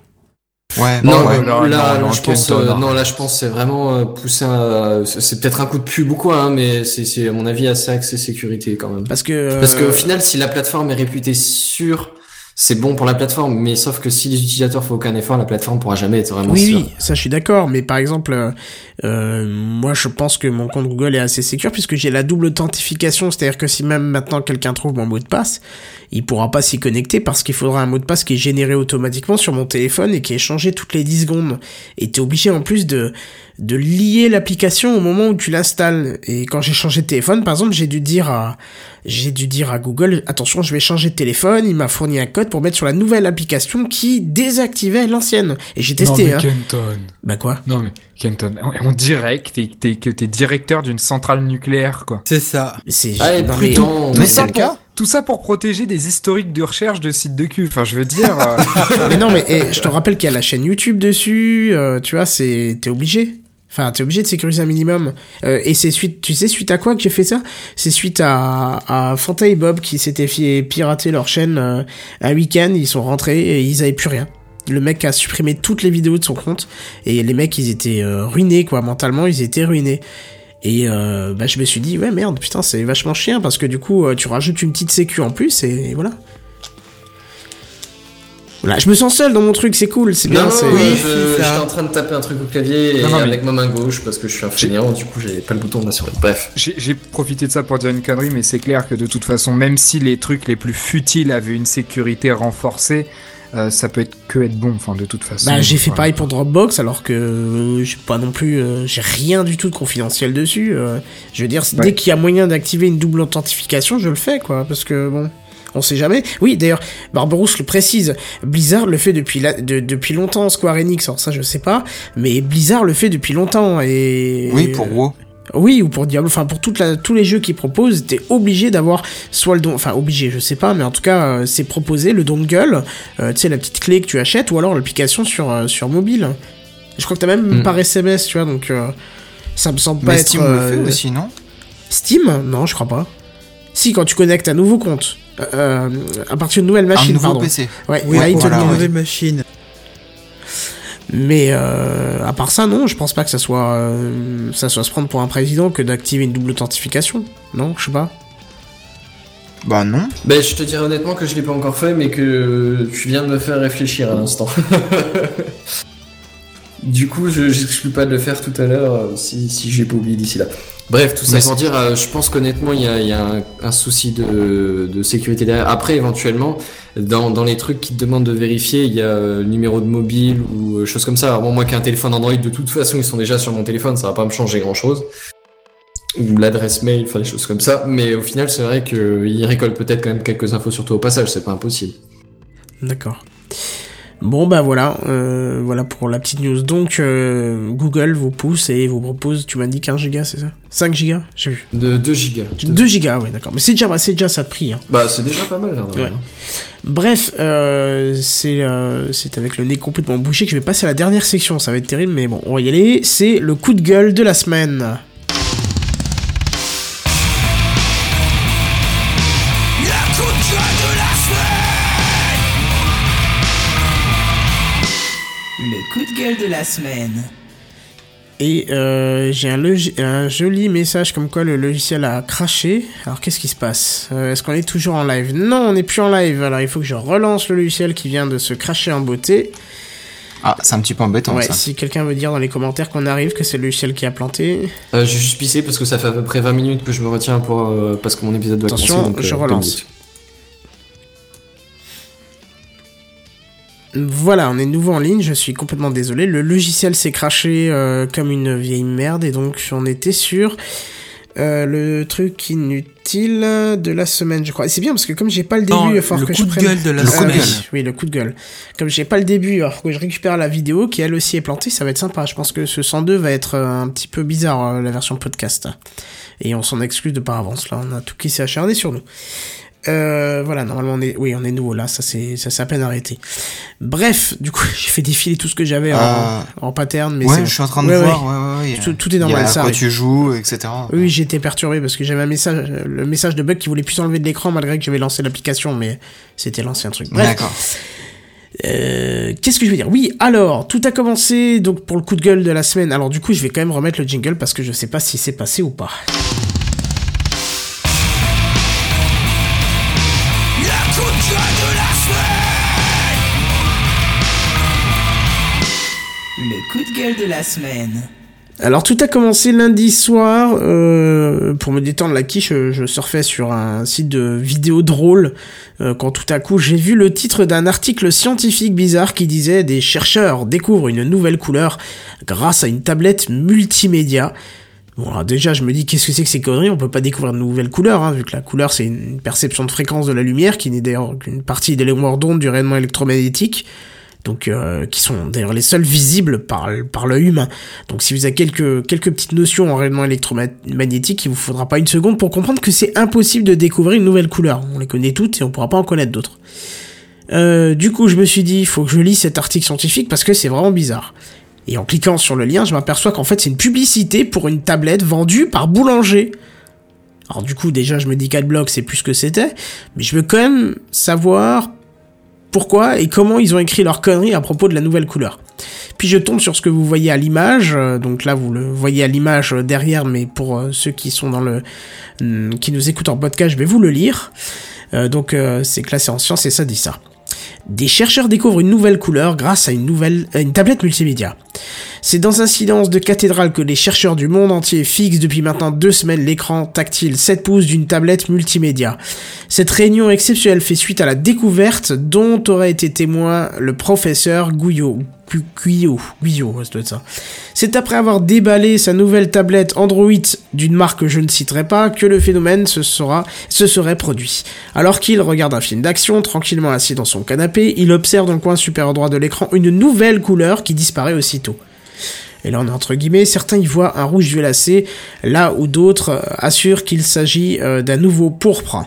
Ouais, Non, ouais. là, non, là, non, je pense, euh, non. non, là, je pense, c'est vraiment euh, pousser un, c'est c'est peut-être un coup de pub ou quoi, hein, mais c'est, c'est, à mon avis, assez axé sécurité quand même. Parce que. Parce euh, qu'au final, si la plateforme est réputée sûre, c'est bon pour la plateforme, mais sauf que si les utilisateurs font aucun effort, la plateforme pourra jamais être vraiment Oui, sûre. oui, ça je suis d'accord, mais par exemple, euh, euh, moi je pense que mon compte Google est assez sécure puisque j'ai la double authentification, c'est-à-dire que si même maintenant quelqu'un trouve mon mot de passe, il pourra pas s'y connecter parce qu'il faudra un mot de passe qui est généré automatiquement sur mon téléphone et qui est changé toutes les 10 secondes. Et t'es obligé en plus de, de lier l'application au moment où tu l'installes. Et quand j'ai changé de téléphone, par exemple, j'ai dû dire à, j'ai dû dire à Google, attention, je vais changer de téléphone, il m'a fourni un code pour mettre sur la nouvelle application qui désactivait l'ancienne. Et j'ai testé, non, mais hein. Kenton. Bah quoi? Non mais Kenton, on, dirait que t'es, t'es- que t'es directeur d'une centrale nucléaire quoi. C'est ça. C'est Allez, non, mais- prudent. Mais mais- c'est le cas. Tout ça pour protéger des historiques de recherche de sites de cul. Enfin je veux dire. euh, mais non, mais eh, je te rappelle qu'il y a la chaîne YouTube dessus. euh, tu vois, c'est t'es obligé. Enfin, t'es obligé de sécuriser un minimum. Euh, et c'est suite, tu sais, suite à quoi que j'ai fait ça? C'est suite à, à Fanta et Bob qui s'étaient fait pirater leur chaîne euh, un week-end. Ils sont rentrés et ils avaient plus rien. Le mec a supprimé toutes les vidéos de son compte et les mecs ils étaient euh, ruinés quoi mentalement ils étaient ruinés et bah je me suis dit ouais merde putain c'est vachement chien parce que du coup tu rajoutes une petite sécu en plus et voilà voilà je me sens seul dans mon truc c'est cool c'est bien Non, Oui, je, j'étais en train de taper un truc au clavier et Non, mais- avec ma main gauche parce que je suis un fainéant, du coup j'ai pas le bouton de la souris. Bref. J'ai j'ai profité de ça pour dire une connerie, mais c'est clair que de toute façon, même si les trucs les plus futiles avaient une sécurité renforcée, euh, ça peut être que être bon, enfin de toute façon. Bah j'ai fait Voilà. pareil pour Dropbox alors que euh, j'ai pas non plus euh, j'ai rien du tout de confidentiel dessus. euh, je veux dire dès qu'il y a moyen d'activer une double authentification, je le fais quoi parce que bon, on sait jamais. Oui, d'ailleurs, Barberousse le précise, Blizzard le fait depuis la, de- depuis longtemps Square Enix, alors ça je sais pas, mais Blizzard le fait depuis longtemps et Oui, pour WoW. oui, ou pour Diablo, enfin pour toute la, tous les jeux qu'ils proposent, t'es obligé d'avoir soit le don, enfin obligé, je sais pas, mais en tout cas euh, c'est proposé le dongle, euh, tu sais la petite clé que tu achètes, ou alors l'application sur euh, sur mobile. Je crois que t'as même Mm. par SMS, tu vois, donc euh, ça me semble pas Mais être. Steam euh, le fait aussi, non? Steam? Non, je crois pas. Si, quand tu connectes un nouveau compte, euh, à partir d'une nouvelle Un machine, nouveau pardon. PC. Ouais, Oui, là, il te dit. ouais. nouvelle machine. Mais euh, à part ça, non, je pense pas que ça soit euh, ça soit se prendre pour un président que d'activer une double authentification. Non, je sais pas. Bah non. Ben, je te dirais honnêtement que je l'ai pas encore fait, mais que tu viens de me faire réfléchir à l'instant. du coup, je j'exclus pas de le faire tout à l'heure euh, si, si j'ai pas oublié d'ici là. Bref, tout ça pour dire, euh, je pense qu'honnêtement, il y a, il y a un, un souci de, de sécurité derrière. Après, éventuellement, dans, dans les trucs qui te demandent de vérifier, il y a euh, le numéro de mobile ou euh, choses comme ça. Alors, bon, moi qui ai un téléphone Android, de toute façon, ils sont déjà sur mon téléphone, ça va pas me changer grand chose. Ou l'adresse mail, enfin des choses comme ça. Mais au final, c'est vrai qu'ils récoltent peut-être quand même quelques infos sur toi au passage, c'est pas impossible. D'accord. Bon bah voilà, euh, voilà pour la petite news. Donc euh, Google vous pousse et vous propose, tu m'as dit 15 gigas, c'est ça? 5 gigas? J'ai vu. De 2 gigas. 2 gigas, ouais d'accord. Mais c'est déjà, c'est déjà ça de prix. Hein. Bah, c'est déjà pas mal, là. Ouais. Bref, euh, c'est c'est avec le nez complètement bouché que je vais passer à la dernière section. Ça va être terrible, mais bon, on va y aller. C'est le coup de gueule de la semaine. La semaine. Et euh, j'ai un, joli message comme quoi le logiciel a craché. Alors qu'est-ce qui se passe? Euh, Est-ce qu'on est toujours en live? Non, on n'est plus en live. Alors il faut que je relance le logiciel qui vient de se cracher en beauté. Ah, c'est un petit peu embêtant Ouais, ça. si quelqu'un veut dire dans les commentaires qu'on arrive que c'est le logiciel qui a planté. Euh, j'ai juste pissé parce que ça fait à peu près 20 minutes que je me retiens pour, euh, parce que mon épisode doit Attention, commencer. donc, je euh, relance. Voilà, on est de nouveau en ligne, je suis complètement désolé. Le logiciel s'est craché euh, comme une vieille merde et donc on était sur euh, le truc inutile de la semaine, je crois. Et c'est bien parce que comme j'ai pas le début, Non, il falloir le que coup je de prenne... gueule de la Ah, semaine. oui, oui, le coup de gueule. Comme j'ai pas le début, alors faut que je récupère la vidéo qui elle aussi est plantée, ça va être sympa. Je pense que ce 102 va être euh, un petit peu bizarre, euh, la version podcast. Et on s'en excuse de par avance, là, on a tout qui s'est acharné sur nous. Euh, voilà, normalement on est, oui, on est nouveau là, ça c'est, ça s'est à peine arrêté. Bref, du coup, j'ai fait défiler tout ce que j'avais en, Euh, en pattern, mais ouais, je suis en train de Ouais, voir. Ouais, ouais, ouais. Tout- tout est Il y a normal, ça quoi tu joues, etc. Oui, j'étais perturbé parce que j'avais un message, le message de bug qui voulait plus enlever de l'écran malgré que j'avais lancé l'application, mais c'était l'ancien truc. Bref, D'accord. euh, qu'est-ce que je veux dire? Oui, alors, tout a commencé donc pour le coup de gueule de la semaine. Alors du coup, je vais quand même remettre le jingle parce que je sais pas si c'est passé ou pas. De la semaine. Alors tout a commencé lundi soir, euh, pour me détendre la quiche, je, surfais sur un site de vidéos drôles, euh, quand tout à coup j'ai vu le titre d'un article scientifique bizarre qui disait des chercheurs découvrent une nouvelle couleur grâce à une tablette multimédia. Bon déjà je me dis qu'est-ce que c'est que ces conneries, on peut pas découvrir de nouvelles couleurs, hein, vu que la couleur c'est une perception de fréquence de la lumière, qui n'est d'ailleurs qu'une partie des longueurs d'onde du rayonnement électromagnétique donc euh, qui sont d'ailleurs les seuls visibles par, par l'œil humain. Donc si vous avez quelques, quelques petites notions en rayonnement électromagnétique, il vous faudra pas une seconde pour comprendre que c'est impossible de découvrir une nouvelle couleur. On les connaît toutes et on pourra pas en connaître d'autres. Euh, du coup, je me suis dit, il faut que je lis cet article scientifique parce que c'est vraiment bizarre. Et en cliquant sur le lien, je m'aperçois qu'en fait c'est une publicité pour une tablette vendue par Boulanger. Alors du coup, déjà, je me dis qu'Adblock, c'est plus ce que c'était, mais je veux quand même savoir pourquoi et comment ils ont écrit leur connerie à propos de la nouvelle couleur. Puis je tombe sur ce que vous voyez à l'image, euh, donc là vous le voyez à l'image euh, derrière, mais pour euh, ceux qui sont dans le, hmm, qui nous écoutent en podcast, je vais vous le lire. Donc c'est classé en sciences et ça dit ça. Des chercheurs découvrent une nouvelle couleur grâce à une nouvelle, à une tablette multimédia. C'est dans un silence de cathédrale que les chercheurs du monde entier fixent depuis maintenant deux semaines l'écran tactile 7 pouces d'une tablette multimédia. Cette réunion exceptionnelle fait suite à la découverte dont aurait été témoin le professeur Guyot. C'est après avoir déballé sa nouvelle tablette Android d'une marque que je ne citerai pas que le phénomène se, sera, se serait produit. Alors qu'il regarde un film d'action, tranquillement assis dans son canapé, il observe dans le coin supérieur droit de l'écran une nouvelle couleur qui disparaît aussitôt. Et là, entre guillemets, certains y voient un rouge violacé, là où d'autres euh, assurent qu'il s'agit euh, d'un nouveau pourpre.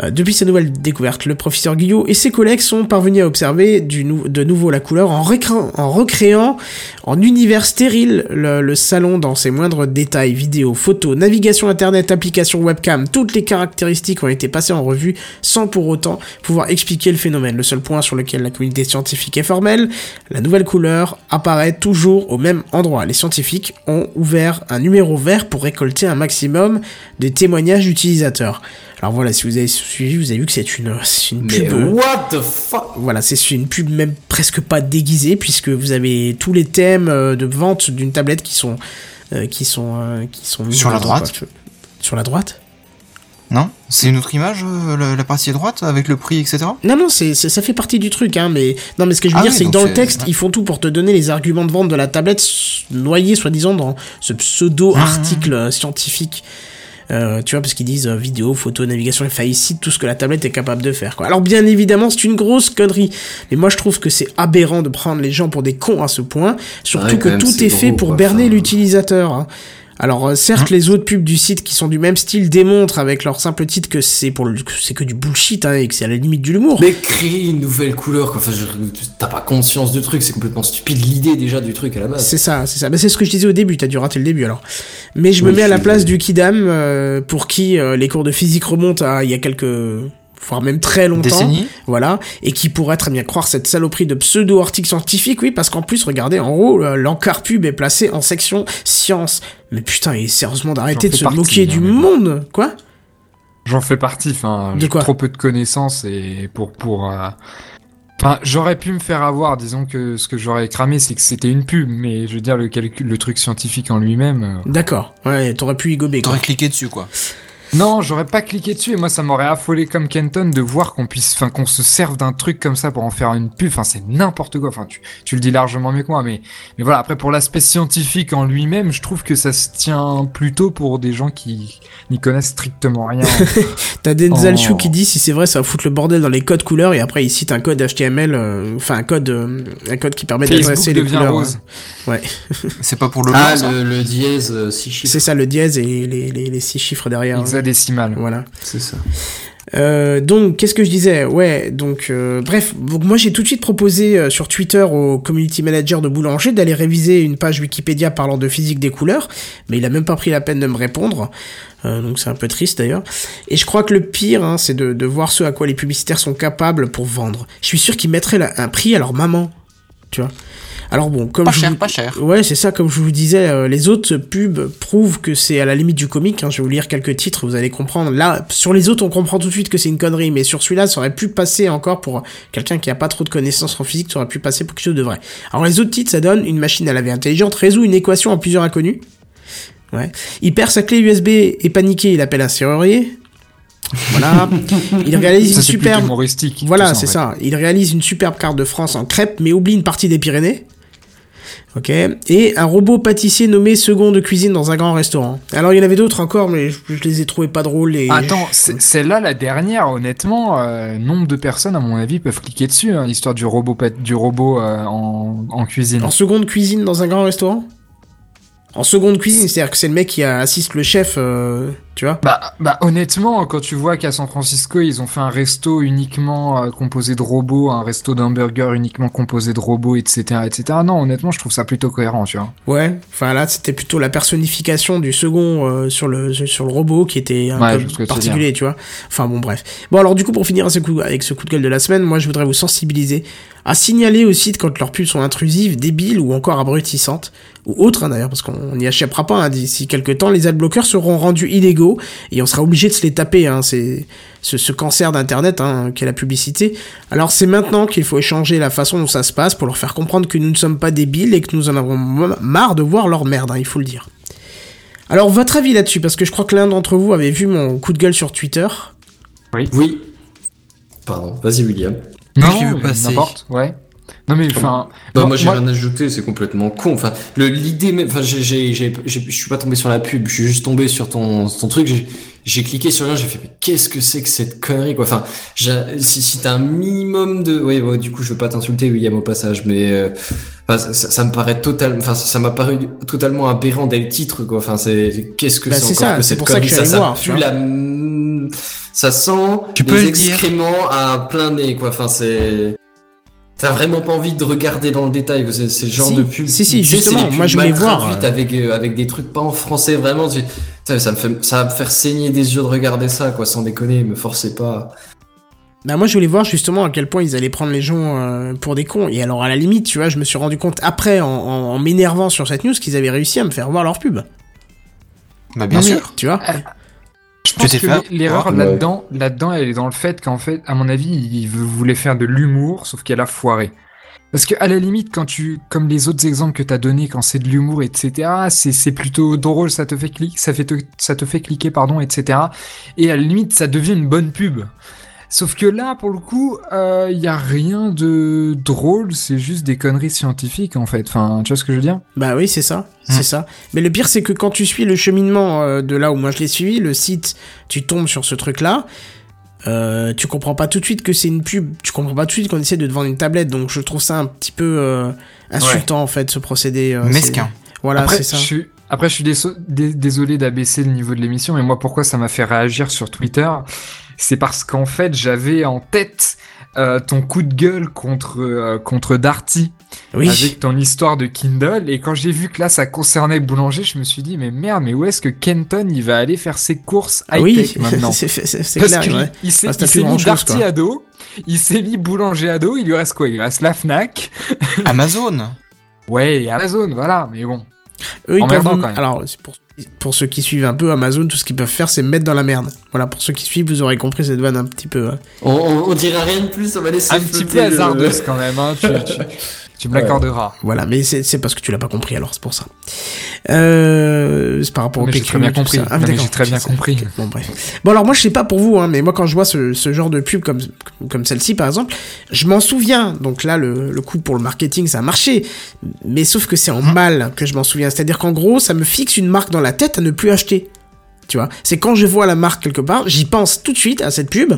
Euh, Depuis sa nouvelle découverte, le professeur Guillot et ses collègues sont parvenus à observer de nouveau la couleur en, recréant en univers stérile le, le salon dans ses moindres détails, vidéos, photos, navigation internet, applications webcam, toutes les caractéristiques ont été passées en revue sans pour autant pouvoir expliquer le phénomène. Le seul point sur lequel la communauté scientifique est formelle, la nouvelle couleur apparaît toujours au même endroit. Les scientifiques ont ouvert un numéro vert pour récolter un maximum de témoignages d'utilisateurs. Alors voilà, si vous avez suivi, vous avez vu que c'est une, une Mais pub. euh, what the fuck voilà, c'est une pub même presque pas déguisée puisque vous avez tous les thèmes euh, de vente d'une tablette qui sont euh, qui sont euh, qui sont Sur la droite quoi. Sur la droite Non C'est une autre image, euh, la, partie droite, avec le prix, etc. Non non, c'est ça fait partie du truc hein, mais non mais ce que je veux Ah dire oui, c'est que dans le texte, ils font tout pour te donner les arguments de vente de la tablette noyés soi-disant dans ce pseudo article euh, scientifique. Euh, tu vois, parce qu'ils disent euh, vidéo, photo, navigation, citent tout ce que la tablette est capable de faire. Quoi. Alors bien évidemment, c'est une grosse connerie, mais moi je trouve que c'est aberrant de prendre les gens pour des cons à ce point, surtout Ouais, que tout est fait gros, pour quoi. berner l'utilisateur. hein. Alors euh, certes, les autres pubs du site qui sont du même style démontrent avec leur simple titre que c'est pour le- que c'est que du bullshit hein, et que c'est à la limite de l'humour. Mais créer une nouvelle couleur, quoi. Enfin, t'as pas conscience du truc, c'est complètement stupide l'idée déjà du truc à la base. C'est ça, c'est ça. Bah, c'est ce que je disais au début, t'as dû rater le début alors. Mais je me mets à la place du Kidam, euh, pour qui euh, les cours de physique remontent à il y a quelques voire même très longtemps, Décennies voilà, et qui pourrait très bien croire cette saloperie de pseudo-article scientifique, oui, parce qu'en plus, regardez, en haut, euh, l'encart pub est placé en section science. Mais putain, et sérieusement d'arrêter de se partie, moquer du monde, quoi J'en fais partie, enfin, De j'ai quoi trop peu de connaissances et pour pour. euh, Enfin, j'aurais pu me faire avoir. Disons que ce que j'aurais cramé, c'est que c'était une pub, mais je veux dire le calcul, le truc scientifique en lui-même. euh, D'accord, ouais, t'aurais pu y gober, quoi. T'aurais cliqué dessus, quoi. Non, j'aurais pas cliqué dessus et moi ça m'aurait affolé comme Kenton de voir qu'on puisse, enfin qu'on se serve d'un truc comme ça pour en faire une pub. Enfin c'est n'importe quoi. Enfin tu, tu le dis largement mieux que moi, mais mais voilà. Après pour l'aspect scientifique en lui-même, je trouve que ça se tient plutôt pour des gens qui n'y connaissent strictement rien. T'as Denzel. Chou qui dit si c'est vrai ça va foutre le bordel dans les codes couleurs et après il cite un code HTML euh, enfin un code euh, un code qui permet d'adresser les couleurs rose. hein. ouais C'est pas pour le Ah, blanc, le, le dièse, euh, six chiffres. c'est ça le dièse et les, les, les six chiffres derrière Hexadécimal. voilà C'est ça. Euh, donc, qu'est-ce que je disais Ouais, donc, euh, bref, donc moi j'ai tout de suite proposé euh, sur Twitter au community manager de Boulanger d'aller réviser une page Wikipédia parlant de physique des couleurs, mais il a même pas pris la peine de me répondre, euh, donc c'est un peu triste d'ailleurs. Et je crois que le pire, hein, c'est de, de voir ce à quoi les publicitaires sont capables pour vendre. Je suis sûr qu'ils mettraient la- un prix à leur maman, tu vois. Alors bon, comme Pas je cher, vous- pas cher. Ouais, c'est ça, comme je vous disais, euh, les autres pubs prouvent que c'est à la limite du comique. hein. Je vais vous lire quelques titres, vous allez comprendre. Là, sur les autres, on comprend tout de suite que c'est une connerie, mais sur celui-là, ça aurait pu passer encore pour quelqu'un qui a pas trop de connaissances en physique, ça aurait pu passer pour quelque chose de vrai. Alors les autres titres, ça donne une machine à laver intelligente, résout une équation en plusieurs inconnus. Ouais. Il perd sa clé USB et paniqué, il appelle un serrurier. Voilà. Il réalise Ça une superbe... humoristique. Voilà, c'est ça. Il réalise une superbe carte de France en crêpe, mais oublie une partie des Pyrénées. Ok. Et un robot pâtissier nommé second de cuisine dans un grand restaurant. Alors il y en avait d'autres encore, mais je, je les ai trouvés pas drôles. Et Attends, c'est- celle-là, la dernière, honnêtement, euh, nombre de personnes, à mon avis, peuvent cliquer dessus, hein, l'histoire du robot, du robot euh, en, en cuisine. En seconde cuisine dans un grand restaurant? En seconde cuisine, c'est-à-dire que c'est le mec qui assiste le chef, euh, tu vois Bah, bah, honnêtement, quand tu vois qu'à San Francisco, ils ont fait un resto uniquement euh, composé de robots, un resto d'hamburgers uniquement composé de robots, etc., etc. Non, honnêtement, je trouve ça plutôt cohérent, tu vois. Ouais, enfin là c'était plutôt la personnification du second euh, sur le sur le robot qui était un Ouais, peu particulier, tu vois. Enfin bon bref. Bon alors du coup pour finir avec ce coup, avec ce coup de gueule de la semaine, moi je voudrais vous sensibiliser à signaler aux sites quand leurs pubs sont intrusives, débiles ou encore abrutissantes ou autres hein, d'ailleurs parce qu'on n'y échappera pas hein, d'ici quelques temps les adblockers seront rendus illégaux et on sera obligé de se les taper hein, c'est ce, ce cancer d'internet hein, qu'est la publicité. Alors c'est maintenant qu'il faut échanger la façon dont ça se passe pour leur faire comprendre que nous ne sommes pas débiles et que nous en avons marre de voir leur merde, hein, il faut le dire. Alors votre avis là-dessus, parce que je crois que l'un d'entre vous avait vu mon coup de gueule sur Twitter. Oui. Pardon, vas-y William. Non, Non, qui veut mais passer? N'importe, ouais. Non mais enfin, Bah, moi- j'ai moi- rien ajouté, c'est complètement con. Enfin, le l'idée même, enfin, j'ai, j'ai, j'ai, j'ai- je suis pas tombé sur la pub, je suis juste tombé sur ton, ton truc. J'ai, j'ai cliqué sur rien, j'ai fait mais qu'est-ce que c'est que cette connerie quoi? Enfin, j'ai- si, si t'as un minimum de, oui, ouais, du coup je veux pas t'insulter William au passage, mais euh, enfin, ça, ça- ça me paraît totalement, enfin ça m'a paru totalement aberrant dès le titre quoi. Enfin c'est qu'est-ce que Bah, c'est encore ça, que cette pour connerie? ça, ça pue la, ça sent Tu les le excréments à plein nez quoi. Enfin c'est T'as vraiment pas envie de regarder dans le détail, c'est le genre Si, de pub. si, si, justement, moi, je voulais mal voir, euh. avec euh, avec des trucs pas en français vraiment. tu- ça me fait ça va me faire saigner des yeux de regarder ça quoi, sans déconner, me forcez pas. Bah moi je voulais voir justement à quel point ils allaient prendre les gens euh, pour des cons. Et alors à la limite, tu vois, je me suis rendu compte après en, en- en m'énervant sur cette news qu'ils avaient réussi à me faire voir leur pub. Bah, bien Non, mais, sûr. Tu vois Je pense que l'erreur Ouais. là-dedans, là-dedans, elle est dans le fait qu'en fait, à mon avis, il voulait faire de l'humour, sauf qu'elle a foiré. Parce que à la limite, quand tu, comme les autres exemples que t'as donnés, quand c'est de l'humour, etc., c'est c'est plutôt drôle, ça te fait cliquer, ça fait te, ça te fait cliquer, pardon, etc. Et à la limite, ça devient une bonne pub. Sauf que là, pour le coup, il y a rien de drôle, c'est juste des conneries scientifiques en fait. Enfin, tu vois ce que je veux dire? Bah oui, c'est ça, c'est ça. Mais le pire, c'est que quand tu suis le cheminement euh, de là où moi je l'ai suivi, le site, tu tombes sur ce truc-là. Euh, tu comprends pas tout de suite que c'est une pub, tu comprends pas tout de suite qu'on essaie de te vendre une tablette, donc je trouve ça un petit peu euh, insultant en fait ce procédé. euh, Mesquin. Voilà, c'est ça. je suis, après, je suis déso- dé- désolé d'abaisser le niveau de l'émission, mais moi, pourquoi ça m'a fait réagir sur Twitter? C'est parce qu'en fait, j'avais en tête euh, ton coup de gueule contre, euh, contre Darty Oui. avec ton histoire de Kindle. Et quand j'ai vu que là, ça concernait Boulanger, je me suis dit, mais merde, mais où est-ce que Kenton il va aller faire ses courses Ah high-tech oui, maintenant c'est c'est- c'est Parce clair. qu'il ouais. il s'est que t'as il s'est mis Darty quoi. à dos, il s'est mis Boulanger à dos, il lui reste quoi? Il lui reste la Fnac. Amazon. Ouais, Amazon, voilà, mais bon. Eux, ils peuvent- quand même. Alors, c'est pour, pour ceux qui suivent un peu Amazon, tout ce qu'ils peuvent faire, c'est me mettre dans la merde. Voilà, pour ceux qui suivent, vous aurez compris cette vanne un petit peu. hein. On, on, on dira rien de plus, on va laisser Un petit peu le- hasardeuse quand même, hein, tu, tu, tu me l'accorderas. Voilà, mais c'est parce que tu l'as pas compris, alors c'est pour ça. Euh, c'est par rapport au Mais j'ai PQ, très bien compris. Ah, mais j'ai très bien compris. Bon, bref. Bon, alors moi, je sais pas pour vous, hein, mais moi, quand je vois ce, ce genre de pub comme, comme celle-ci, par exemple, je m'en souviens. Donc là, le, le coup pour le marketing, ça a marché. Mais sauf que c'est en mal que je m'en souviens. C'est-à-dire qu'en gros, ça me fixe une marque dans la tête à ne plus acheter. Tu vois, c'est quand je vois la marque quelque part, j'y pense tout de suite à cette pub.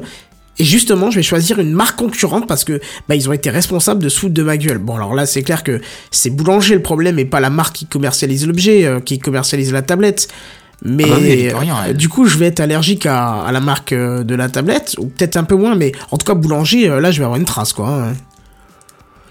Et justement, je vais choisir une marque concurrente parce que bah ils ont été responsables de se foutre de ma gueule. Bon alors là, c'est clair que c'est Boulanger le problème et pas la marque qui commercialise l'objet, euh, qui commercialise la tablette. Mais Ah bah oui, rien, euh, du coup, je vais être allergique à, à la marque euh, de la tablette ou peut-être un peu moins, mais en tout cas Boulanger, euh, là, je vais avoir une trace quoi. hein.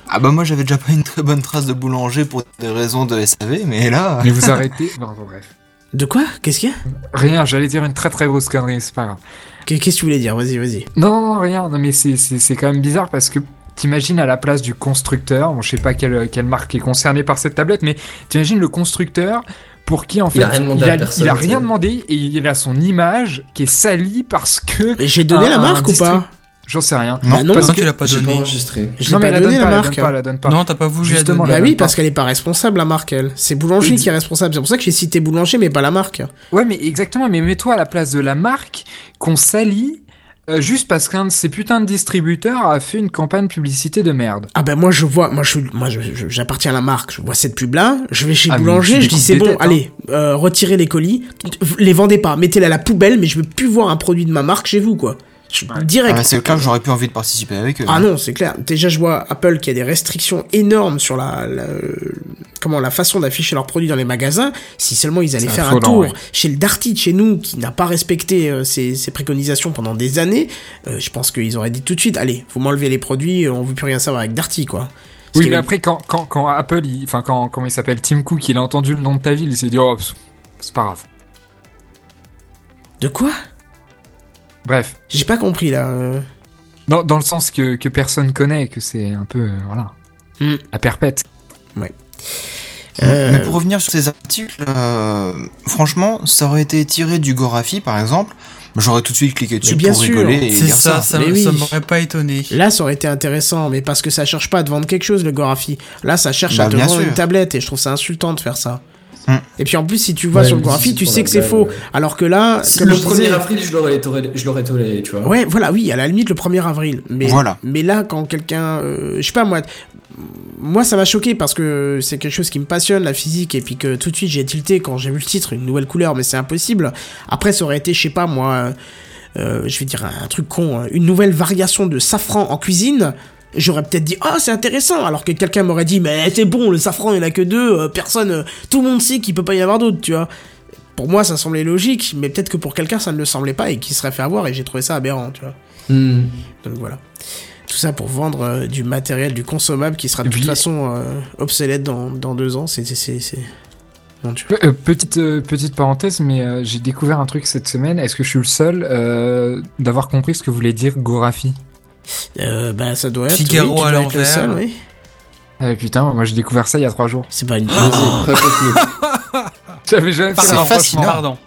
Ah bah moi j'avais déjà pas une très bonne trace de boulanger pour des raisons de SAV, mais là... Mais vous arrêtez. Non, bon, bref. De quoi? Qu'est-ce qu'il y a? Rien, j'allais dire une très très grosse connerie, c'est pas grave. Qu'est- Qu'est-ce que tu voulais dire? Vas-y, vas-y. Non, non, non, rien. Non, mais c'est, c'est, c'est quand même bizarre parce que t'imagines à la place du constructeur, bon, je sais pas quelle, quelle marque est concernée par cette tablette, mais t'imagines le constructeur pour qui en fait Il a rien demandé il a, personne, il a tu rien demandé et il a son image qui est salie parce que. Et j'ai donné un- la un marque ou pas? J'en sais rien. Non, Bah non, parce non, que- tu l'as pas J'ai pas donné. enregistré. Je non, l'ai mais pas la donné donne la pas, marque. la donne pas, la donne pas. Non, t'as pas voulu la Justement, donner. la Bah donne oui, pas. parce qu'elle est pas responsable, la marque, elle. C'est Boulanger qui est responsable. C'est pour ça que j'ai cité Boulanger, mais pas la marque. Ouais, mais exactement. Mais mets-toi à la place de la marque qu'on salit euh, juste parce qu'un de ces putains de distributeurs a fait une campagne publicité de merde. Ah ben moi je vois, moi je, moi je- je- j'appartiens à la marque, je vois cette pub là, je vais chez Ah, Boulanger, je dis c'est bon, têtes, hein. allez, euh, retirez les colis, les vendez pas, mettez-les à la poubelle, mais je veux plus voir un produit de ma marque chez vous quoi. Je- Ouais. Direct. Ah c'est clair que j'aurais plus envie de participer avec eux. Ah non, c'est clair. Déjà, je vois Apple qui a des restrictions énormes sur la, la- comment la façon d'afficher leurs produits dans les magasins. Si seulement ils allaient faire un tour ouais. chez le Darty de chez nous, qui n'a pas respecté euh, ses, ses préconisations pendant des années, euh, je pense qu'ils auraient dit tout de suite, allez, vous m'enlevez les produits, euh, on veut plus rien savoir avec Darty, quoi. Oui, mais après, quand, quand, quand Apple, enfin, quand, comment il s'appelle, Tim Cook, il a entendu le nom de ta ville, il s'est dit, oh, c'est pas grave. De quoi? Bref. J'ai pas compris là. euh. Dans, dans le sens que, que personne connaît, que c'est un peu, euh, voilà, Hmm. à perpète. Euh, Mais pour revenir sur ces articles, euh, franchement, ça aurait été tiré du Gorafi par exemple, j'aurais tout de suite cliqué dessus Mais bien pour sûr, rigoler et C'est ça, ça. ça, Mais oui. ça m'aurait pas étonné. Là, ça aurait été intéressant, mais parce que ça cherche pas à te vendre quelque chose, le Gorafi. Là, ça cherche Bah, à te bien vendre sûr. une tablette, et je trouve ça insultant de faire ça. Hmm. Et puis en plus, si tu vois Ouais, sur le c'est tu sais que c'est faux. ouais. Alors que là, comme le je 1er disais, avril, je l'aurais toléré, je l'aurais toléré, tu vois. Ouais, voilà, oui, à la limite le 1er avril. Mais, Voilà. mais là, quand quelqu'un. euh, je sais pas, moi. Moi, ça m'a choqué parce que c'est quelque chose qui me passionne, la physique, et puis que tout de suite j'ai tilté quand j'ai vu le titre, une nouvelle couleur, mais c'est impossible. Après, ça aurait été, je sais pas, moi. euh, euh, je vais dire un, un truc con, hein, une nouvelle variation de safran en cuisine. J'aurais peut-être dit, ah, c'est intéressant, alors que quelqu'un m'aurait dit, mais c'est bon, le safran, il y en a que deux, euh, personne, euh, tout le monde sait qu'il peut pas y avoir d'autres, tu vois. Pour moi, ça semblait logique, mais peut-être que pour quelqu'un, ça ne le semblait pas et qu'il serait fait avoir, et j'ai trouvé ça aberrant, tu vois. Hmm. Donc voilà. Tout ça pour vendre euh, du matériel, du consommable qui sera de toute façon obsolète dans, dans deux ans. C'est. tu- euh, petite, euh, petite parenthèse, mais euh, j'ai découvert un truc cette semaine. Est-ce que je suis le seul d'avoir compris ce que voulait dire Gorafi? Euh, bah, ça doit être. Figaro oui, à l'envers. oui. Ah, Putain, moi j'ai découvert ça il y a trois jours. C'est pas une. Raconte-nous. J'avais jamais fait C'est ça. Fascinant. Pardon.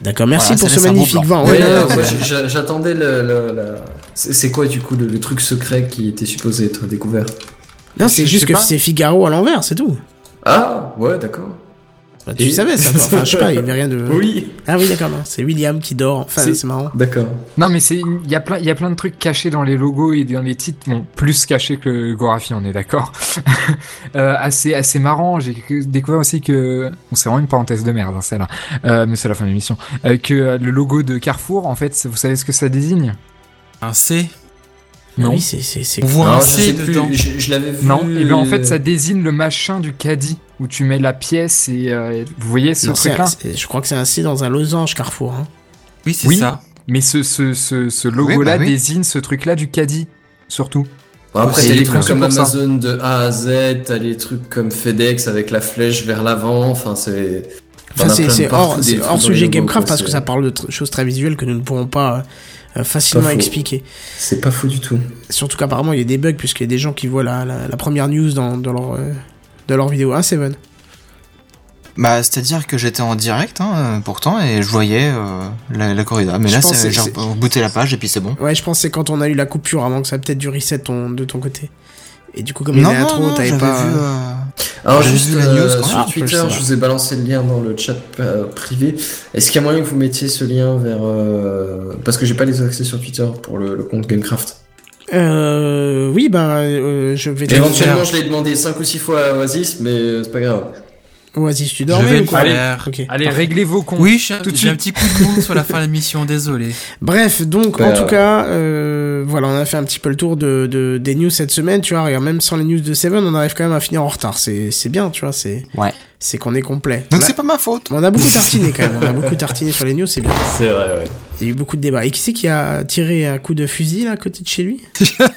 D'accord, merci Voilà, pour ce magnifique blanc. vent. Ouais, Ouais, j'attendais le, C'est quoi du coup le, le truc secret qui était supposé être découvert? Non, c'est juste que c'est Figaro à l'envers, c'est tout. Ah, ouais, d'accord. Bah, tu Et- savais ça, quoi. Enfin, je sais pas, il y avait rien de. Oui, Ah oui, d'accord, non. C'est William qui dort. Enfin, C'est- c'est marrant. d'accord. Non, mais c'est, il y a plein, il y a plein de trucs cachés dans les logos et dans les titres, bon, plus cachés que le Gorafi, on est d'accord. euh, assez, assez marrant. J'ai découvert aussi que, bon, c'est vraiment une parenthèse de merde, hein, celle-là. Euh, mais c'est la fin de l'émission. Euh, que euh, le logo de Carrefour, en fait, vous savez ce que ça désigne? Un C. Non. Oui, c'est, c'est, c'est. On voit un sais C plus, dedans. je, je l'avais vu. Non, et bien en fait, ça désigne le machin du caddie où tu mets la pièce et euh, vous voyez ce truc-là. je crois que c'est un C dans un losange Carrefour. Hein. Oui, c'est Oui. ça. Mais ce, ce, ce, ce Oui, logo-là bah oui. désigne ce truc-là du caddie, surtout. Bon, après, t'as les trucs comme. Amazon de A à Z, t'as les trucs comme FedEx avec la flèche vers l'avant, enfin, c'est. Enfin, c'est, hors, sujet Gamecraft parce que ça parle de choses très visuelles que nous ne pourrons pas euh, facilement Pas faux. expliquer. C'est pas fou du tout. Surtout qu'apparemment il y a des bugs puisqu'il y a des gens qui voient la, la, la première news dans, dans leur, euh, leur vidéo. Ah, Seven. Bah, c'est-à-dire que j'étais en direct, hein, euh, pourtant, et je voyais euh, la, la corrida. Mais Je là, c'est- j'ai c'est- rebooté la page et puis c'est bon. Ouais, je pense que c'est quand on a eu la coupure avant que ça a peut-être dû reset ton, de ton côté. Et du coup, comme il y non, avait non, trop, non, t'avais pas. vu. euh, Alors, J'avais juste vu la euh, news, quoi. sur Ah, je Twitter, je vous ai balancé le lien dans le chat euh, privé. Est-ce qu'il y a moyen que vous mettiez ce lien vers. euh, Parce que j'ai pas les accès sur Twitter pour le, le compte Gamecraft. Euh, oui, bah, euh, je vais Éventuellement, je l'ai demandé 5 ou 6 fois à Oasis, mais euh, c'est pas grave. Oasis, tu dormais ou quoi faire. Ok. Allez, réglez vos comptes. Oui, j'ai Tout de j'ai un petit coup de mou sur la fin de l'émission, désolé. Bref, donc en tout cas, euh, voilà, on a fait un petit peu le tour de, de des news cette semaine, tu vois. Regarde, même sans les news de Seven, on arrive quand même à finir en retard. C'est c'est bien, tu vois. C'est Ouais. C'est qu'on est complet. Donc c'est pas ma faute. on a beaucoup tartiné quand même. On a beaucoup tartiné sur les news, c'est bien. C'est vrai, ouais. Il y a eu beaucoup de débats. Et qui c'est qui a tiré un coup de fusil là à côté de chez lui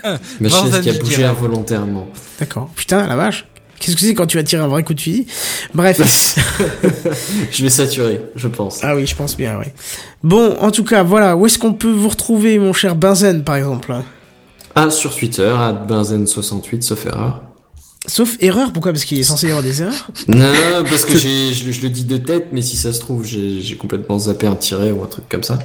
Ma Bon, chaise ça qui a bougé involontairement. D'accord. Putain, la vache. Qu'est-ce que c'est quand tu vas tirer un vrai coup de fusil? Bref. Je vais saturer, je pense. ah oui, je pense bien, oui. Bon, en tout cas, voilà. Où est-ce qu'on peut vous retrouver, mon cher Benzen, par exemple? Ah, sur Twitter, à Benzen68, sauf erreur. Sauf erreur, pourquoi? Parce qu'il est censé y avoir des erreurs? Non, parce que j'ai, je, je le dis de tête, mais si ça se trouve, j'ai, complètement zappé un tiret ou un truc comme ça.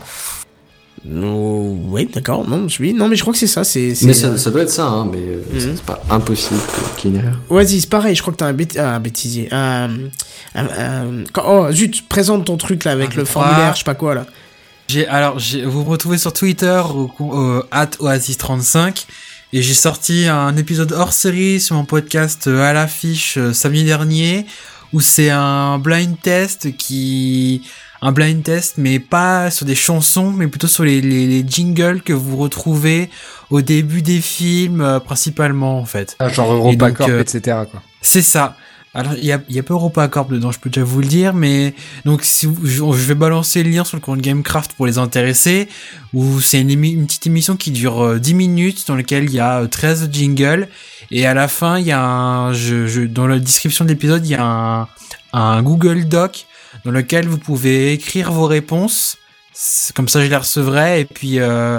Non, oui, d'accord. Non, je oui, non, mais je crois que c'est ça. C'est, Mais ça, ça doit être ça, hein, mais euh, Mhm. c'est pas impossible qu'il y ait une erreur. Oasis, pareil. Je crois que t'as un, bêt- ah, un bêtisier. Un, un- oh, zut, présente ton truc là avec le formulaire, je sais pas quoi là. J'ai alors vous me retrouvez sur Twitter au, au at oasis35 et j'ai sorti un épisode hors série sur mon podcast euh, à l'affiche euh, samedi dernier où c'est un blind test qui un blind test mais pas sur des chansons mais plutôt sur les, les, les jingles que vous retrouvez au début des films euh, principalement en fait. Ah, genre Et EuropaCorp, euh, etc. Quoi. C'est ça. Alors, il y a, y a pas EuropaCorp dedans, je peux déjà vous le dire, mais donc si je vais balancer le lien sur le compte Gamecraft pour les intéresser, où c'est une, petite émission qui dure euh, 10 minutes, dans laquelle il y a euh, 13 jingles, et à la fin, il y a un, dans la description de l'épisode, il y a un, Google Doc dans lequel vous pouvez écrire vos réponses, comme ça je les recevrai, et puis euh,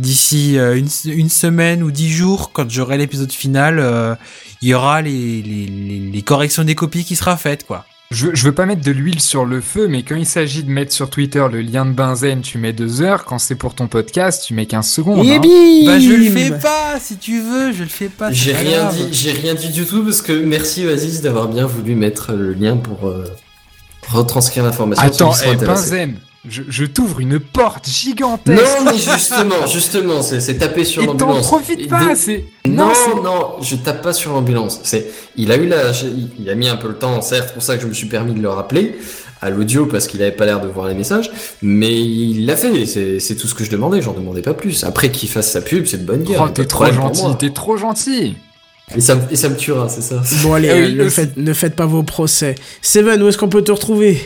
d'ici euh, une, semaine ou 10 jours, quand j'aurai l'épisode final, euh, il y aura les, les, les, les corrections des copies qui sera faites, quoi. Je, veux- je veux pas mettre de l'huile sur le feu, mais quand il s'agit de mettre sur Twitter le lien de benzène, tu mets deux heures. Quand c'est pour ton podcast, tu mets 15 secondes. Et hein. bim Bah, je le fais pas, si tu veux, je le fais pas. J'ai rien grave. dit, j'ai rien dit du tout parce que merci Oasis d'avoir bien voulu mettre le lien pour euh, retranscrire l'information. Attends, eh, benzène, je, je t'ouvre une porte gigantesque. Non, mais justement, justement, c'est, taper sur Et t'en l'ambulance. profites pas, c'est... Non, c'est- non, je tape pas sur l'ambulance. C'est, il a eu la, il- a mis un peu le temps, certes, c'est pour ça que je me suis permis de le rappeler à l'audio parce qu'il avait pas l'air de voir les messages, mais il l'a fait. C'est, c'est tout ce que je demandais. J'en demandais pas plus. Après qu'il fasse sa pub, c'est de bonne guerre. Oh, t'es trop gentil, t'es trop gentil. Et ça, me- et ça me tuera, c'est ça. Bon allez, oui, euh, ne, faites, ne faites pas vos procès. Seven, où est-ce qu'on peut te retrouver?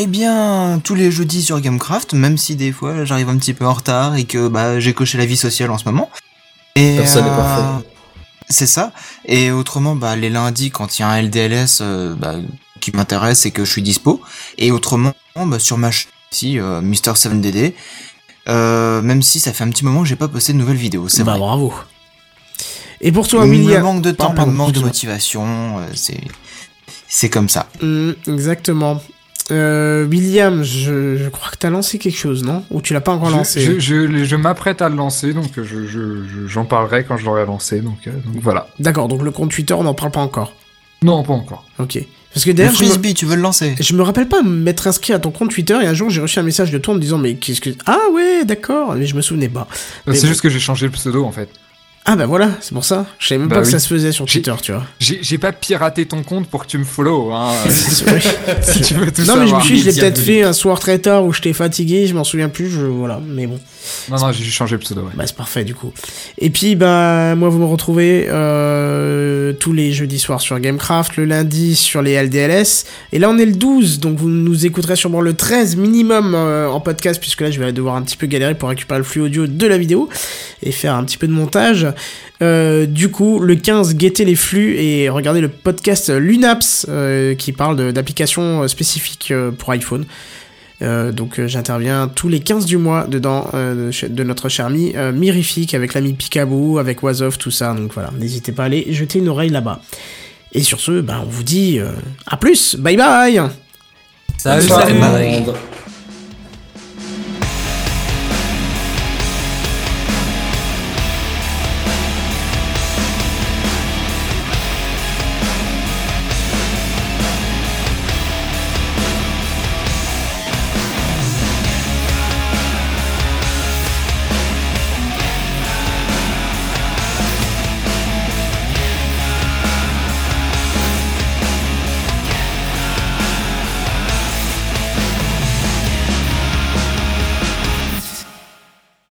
Eh bien, tous les jeudis sur Gamecraft, même si des fois j'arrive un petit peu en retard et que bah, j'ai coché la vie sociale en ce moment. Et, Personne n'est euh, parfait. C'est ça. Et autrement, bah, les lundis, quand il y a un LDLS euh, bah, qui m'intéresse et que je suis dispo. Et autrement, bah, sur ma chaîne ici, euh, Mr7DD, euh, même si ça fait un petit moment que j'ai pas posté de nouvelles vidéos, c'est Bah vrai. bravo. Et pour toi, le William manque de temps, Pardon, le manque de motivation, euh, c'est c'est comme ça. Hum, exactement. Euh, William, je, je crois que t'as lancé quelque chose, non? Ou tu l'as pas encore lancé? je, je, je m'apprête à le lancer, donc je, je, je- j'en parlerai quand je l'aurai lancé, donc, euh, donc voilà. D'accord, donc le compte Twitter, on n'en parle pas encore. Non, pas encore. Ok. Parce que Le d'ailleurs, je me, frisbee, tu veux le lancer? je me rappelle pas m'être inscrit à ton compte Twitter et un jour j'ai reçu un message de toi en me disant mais qu'est-ce que ah ouais d'accord mais je me souvenais pas. Mais C'est bon. juste que j'ai changé le pseudo en fait. Ah bah voilà c'est pour ça. Je savais même Bah pas que ça se faisait sur Twitter tu vois. J'ai pas piraté ton compte pour que tu me follow, hein, si tu veux tout non mais je me suis dit, je l'ai peut-être fait un soir très tard où j'étais fatigué je m'en souviens plus je voilà mais bon. Non, non, j'ai changé le pseudo, ouais. Bah c'est parfait du coup. Et puis bah moi vous me retrouvez euh, tous les jeudis soirs sur Gamecraft, le lundi sur les LDLS. Et là on est le 12, donc vous nous écouterez sûrement le 13 minimum euh, en podcast, puisque là je vais devoir un petit peu galérer pour récupérer le flux audio de la vidéo et faire un petit peu de montage. Euh, du coup, le 15, guettez les flux et regardez le podcast Lunaps qui parle d'applications spécifiques pour iPhone. Euh, donc euh, j'interviens tous les 15 du mois dedans euh, de, notre cher ami euh, Mirifique avec l'ami Picaboo, avec Wasoff, tout ça. Donc voilà, n'hésitez pas à aller jeter une oreille là-bas. Et sur ce, ben, on vous dit euh, à plus, bye bye Salut.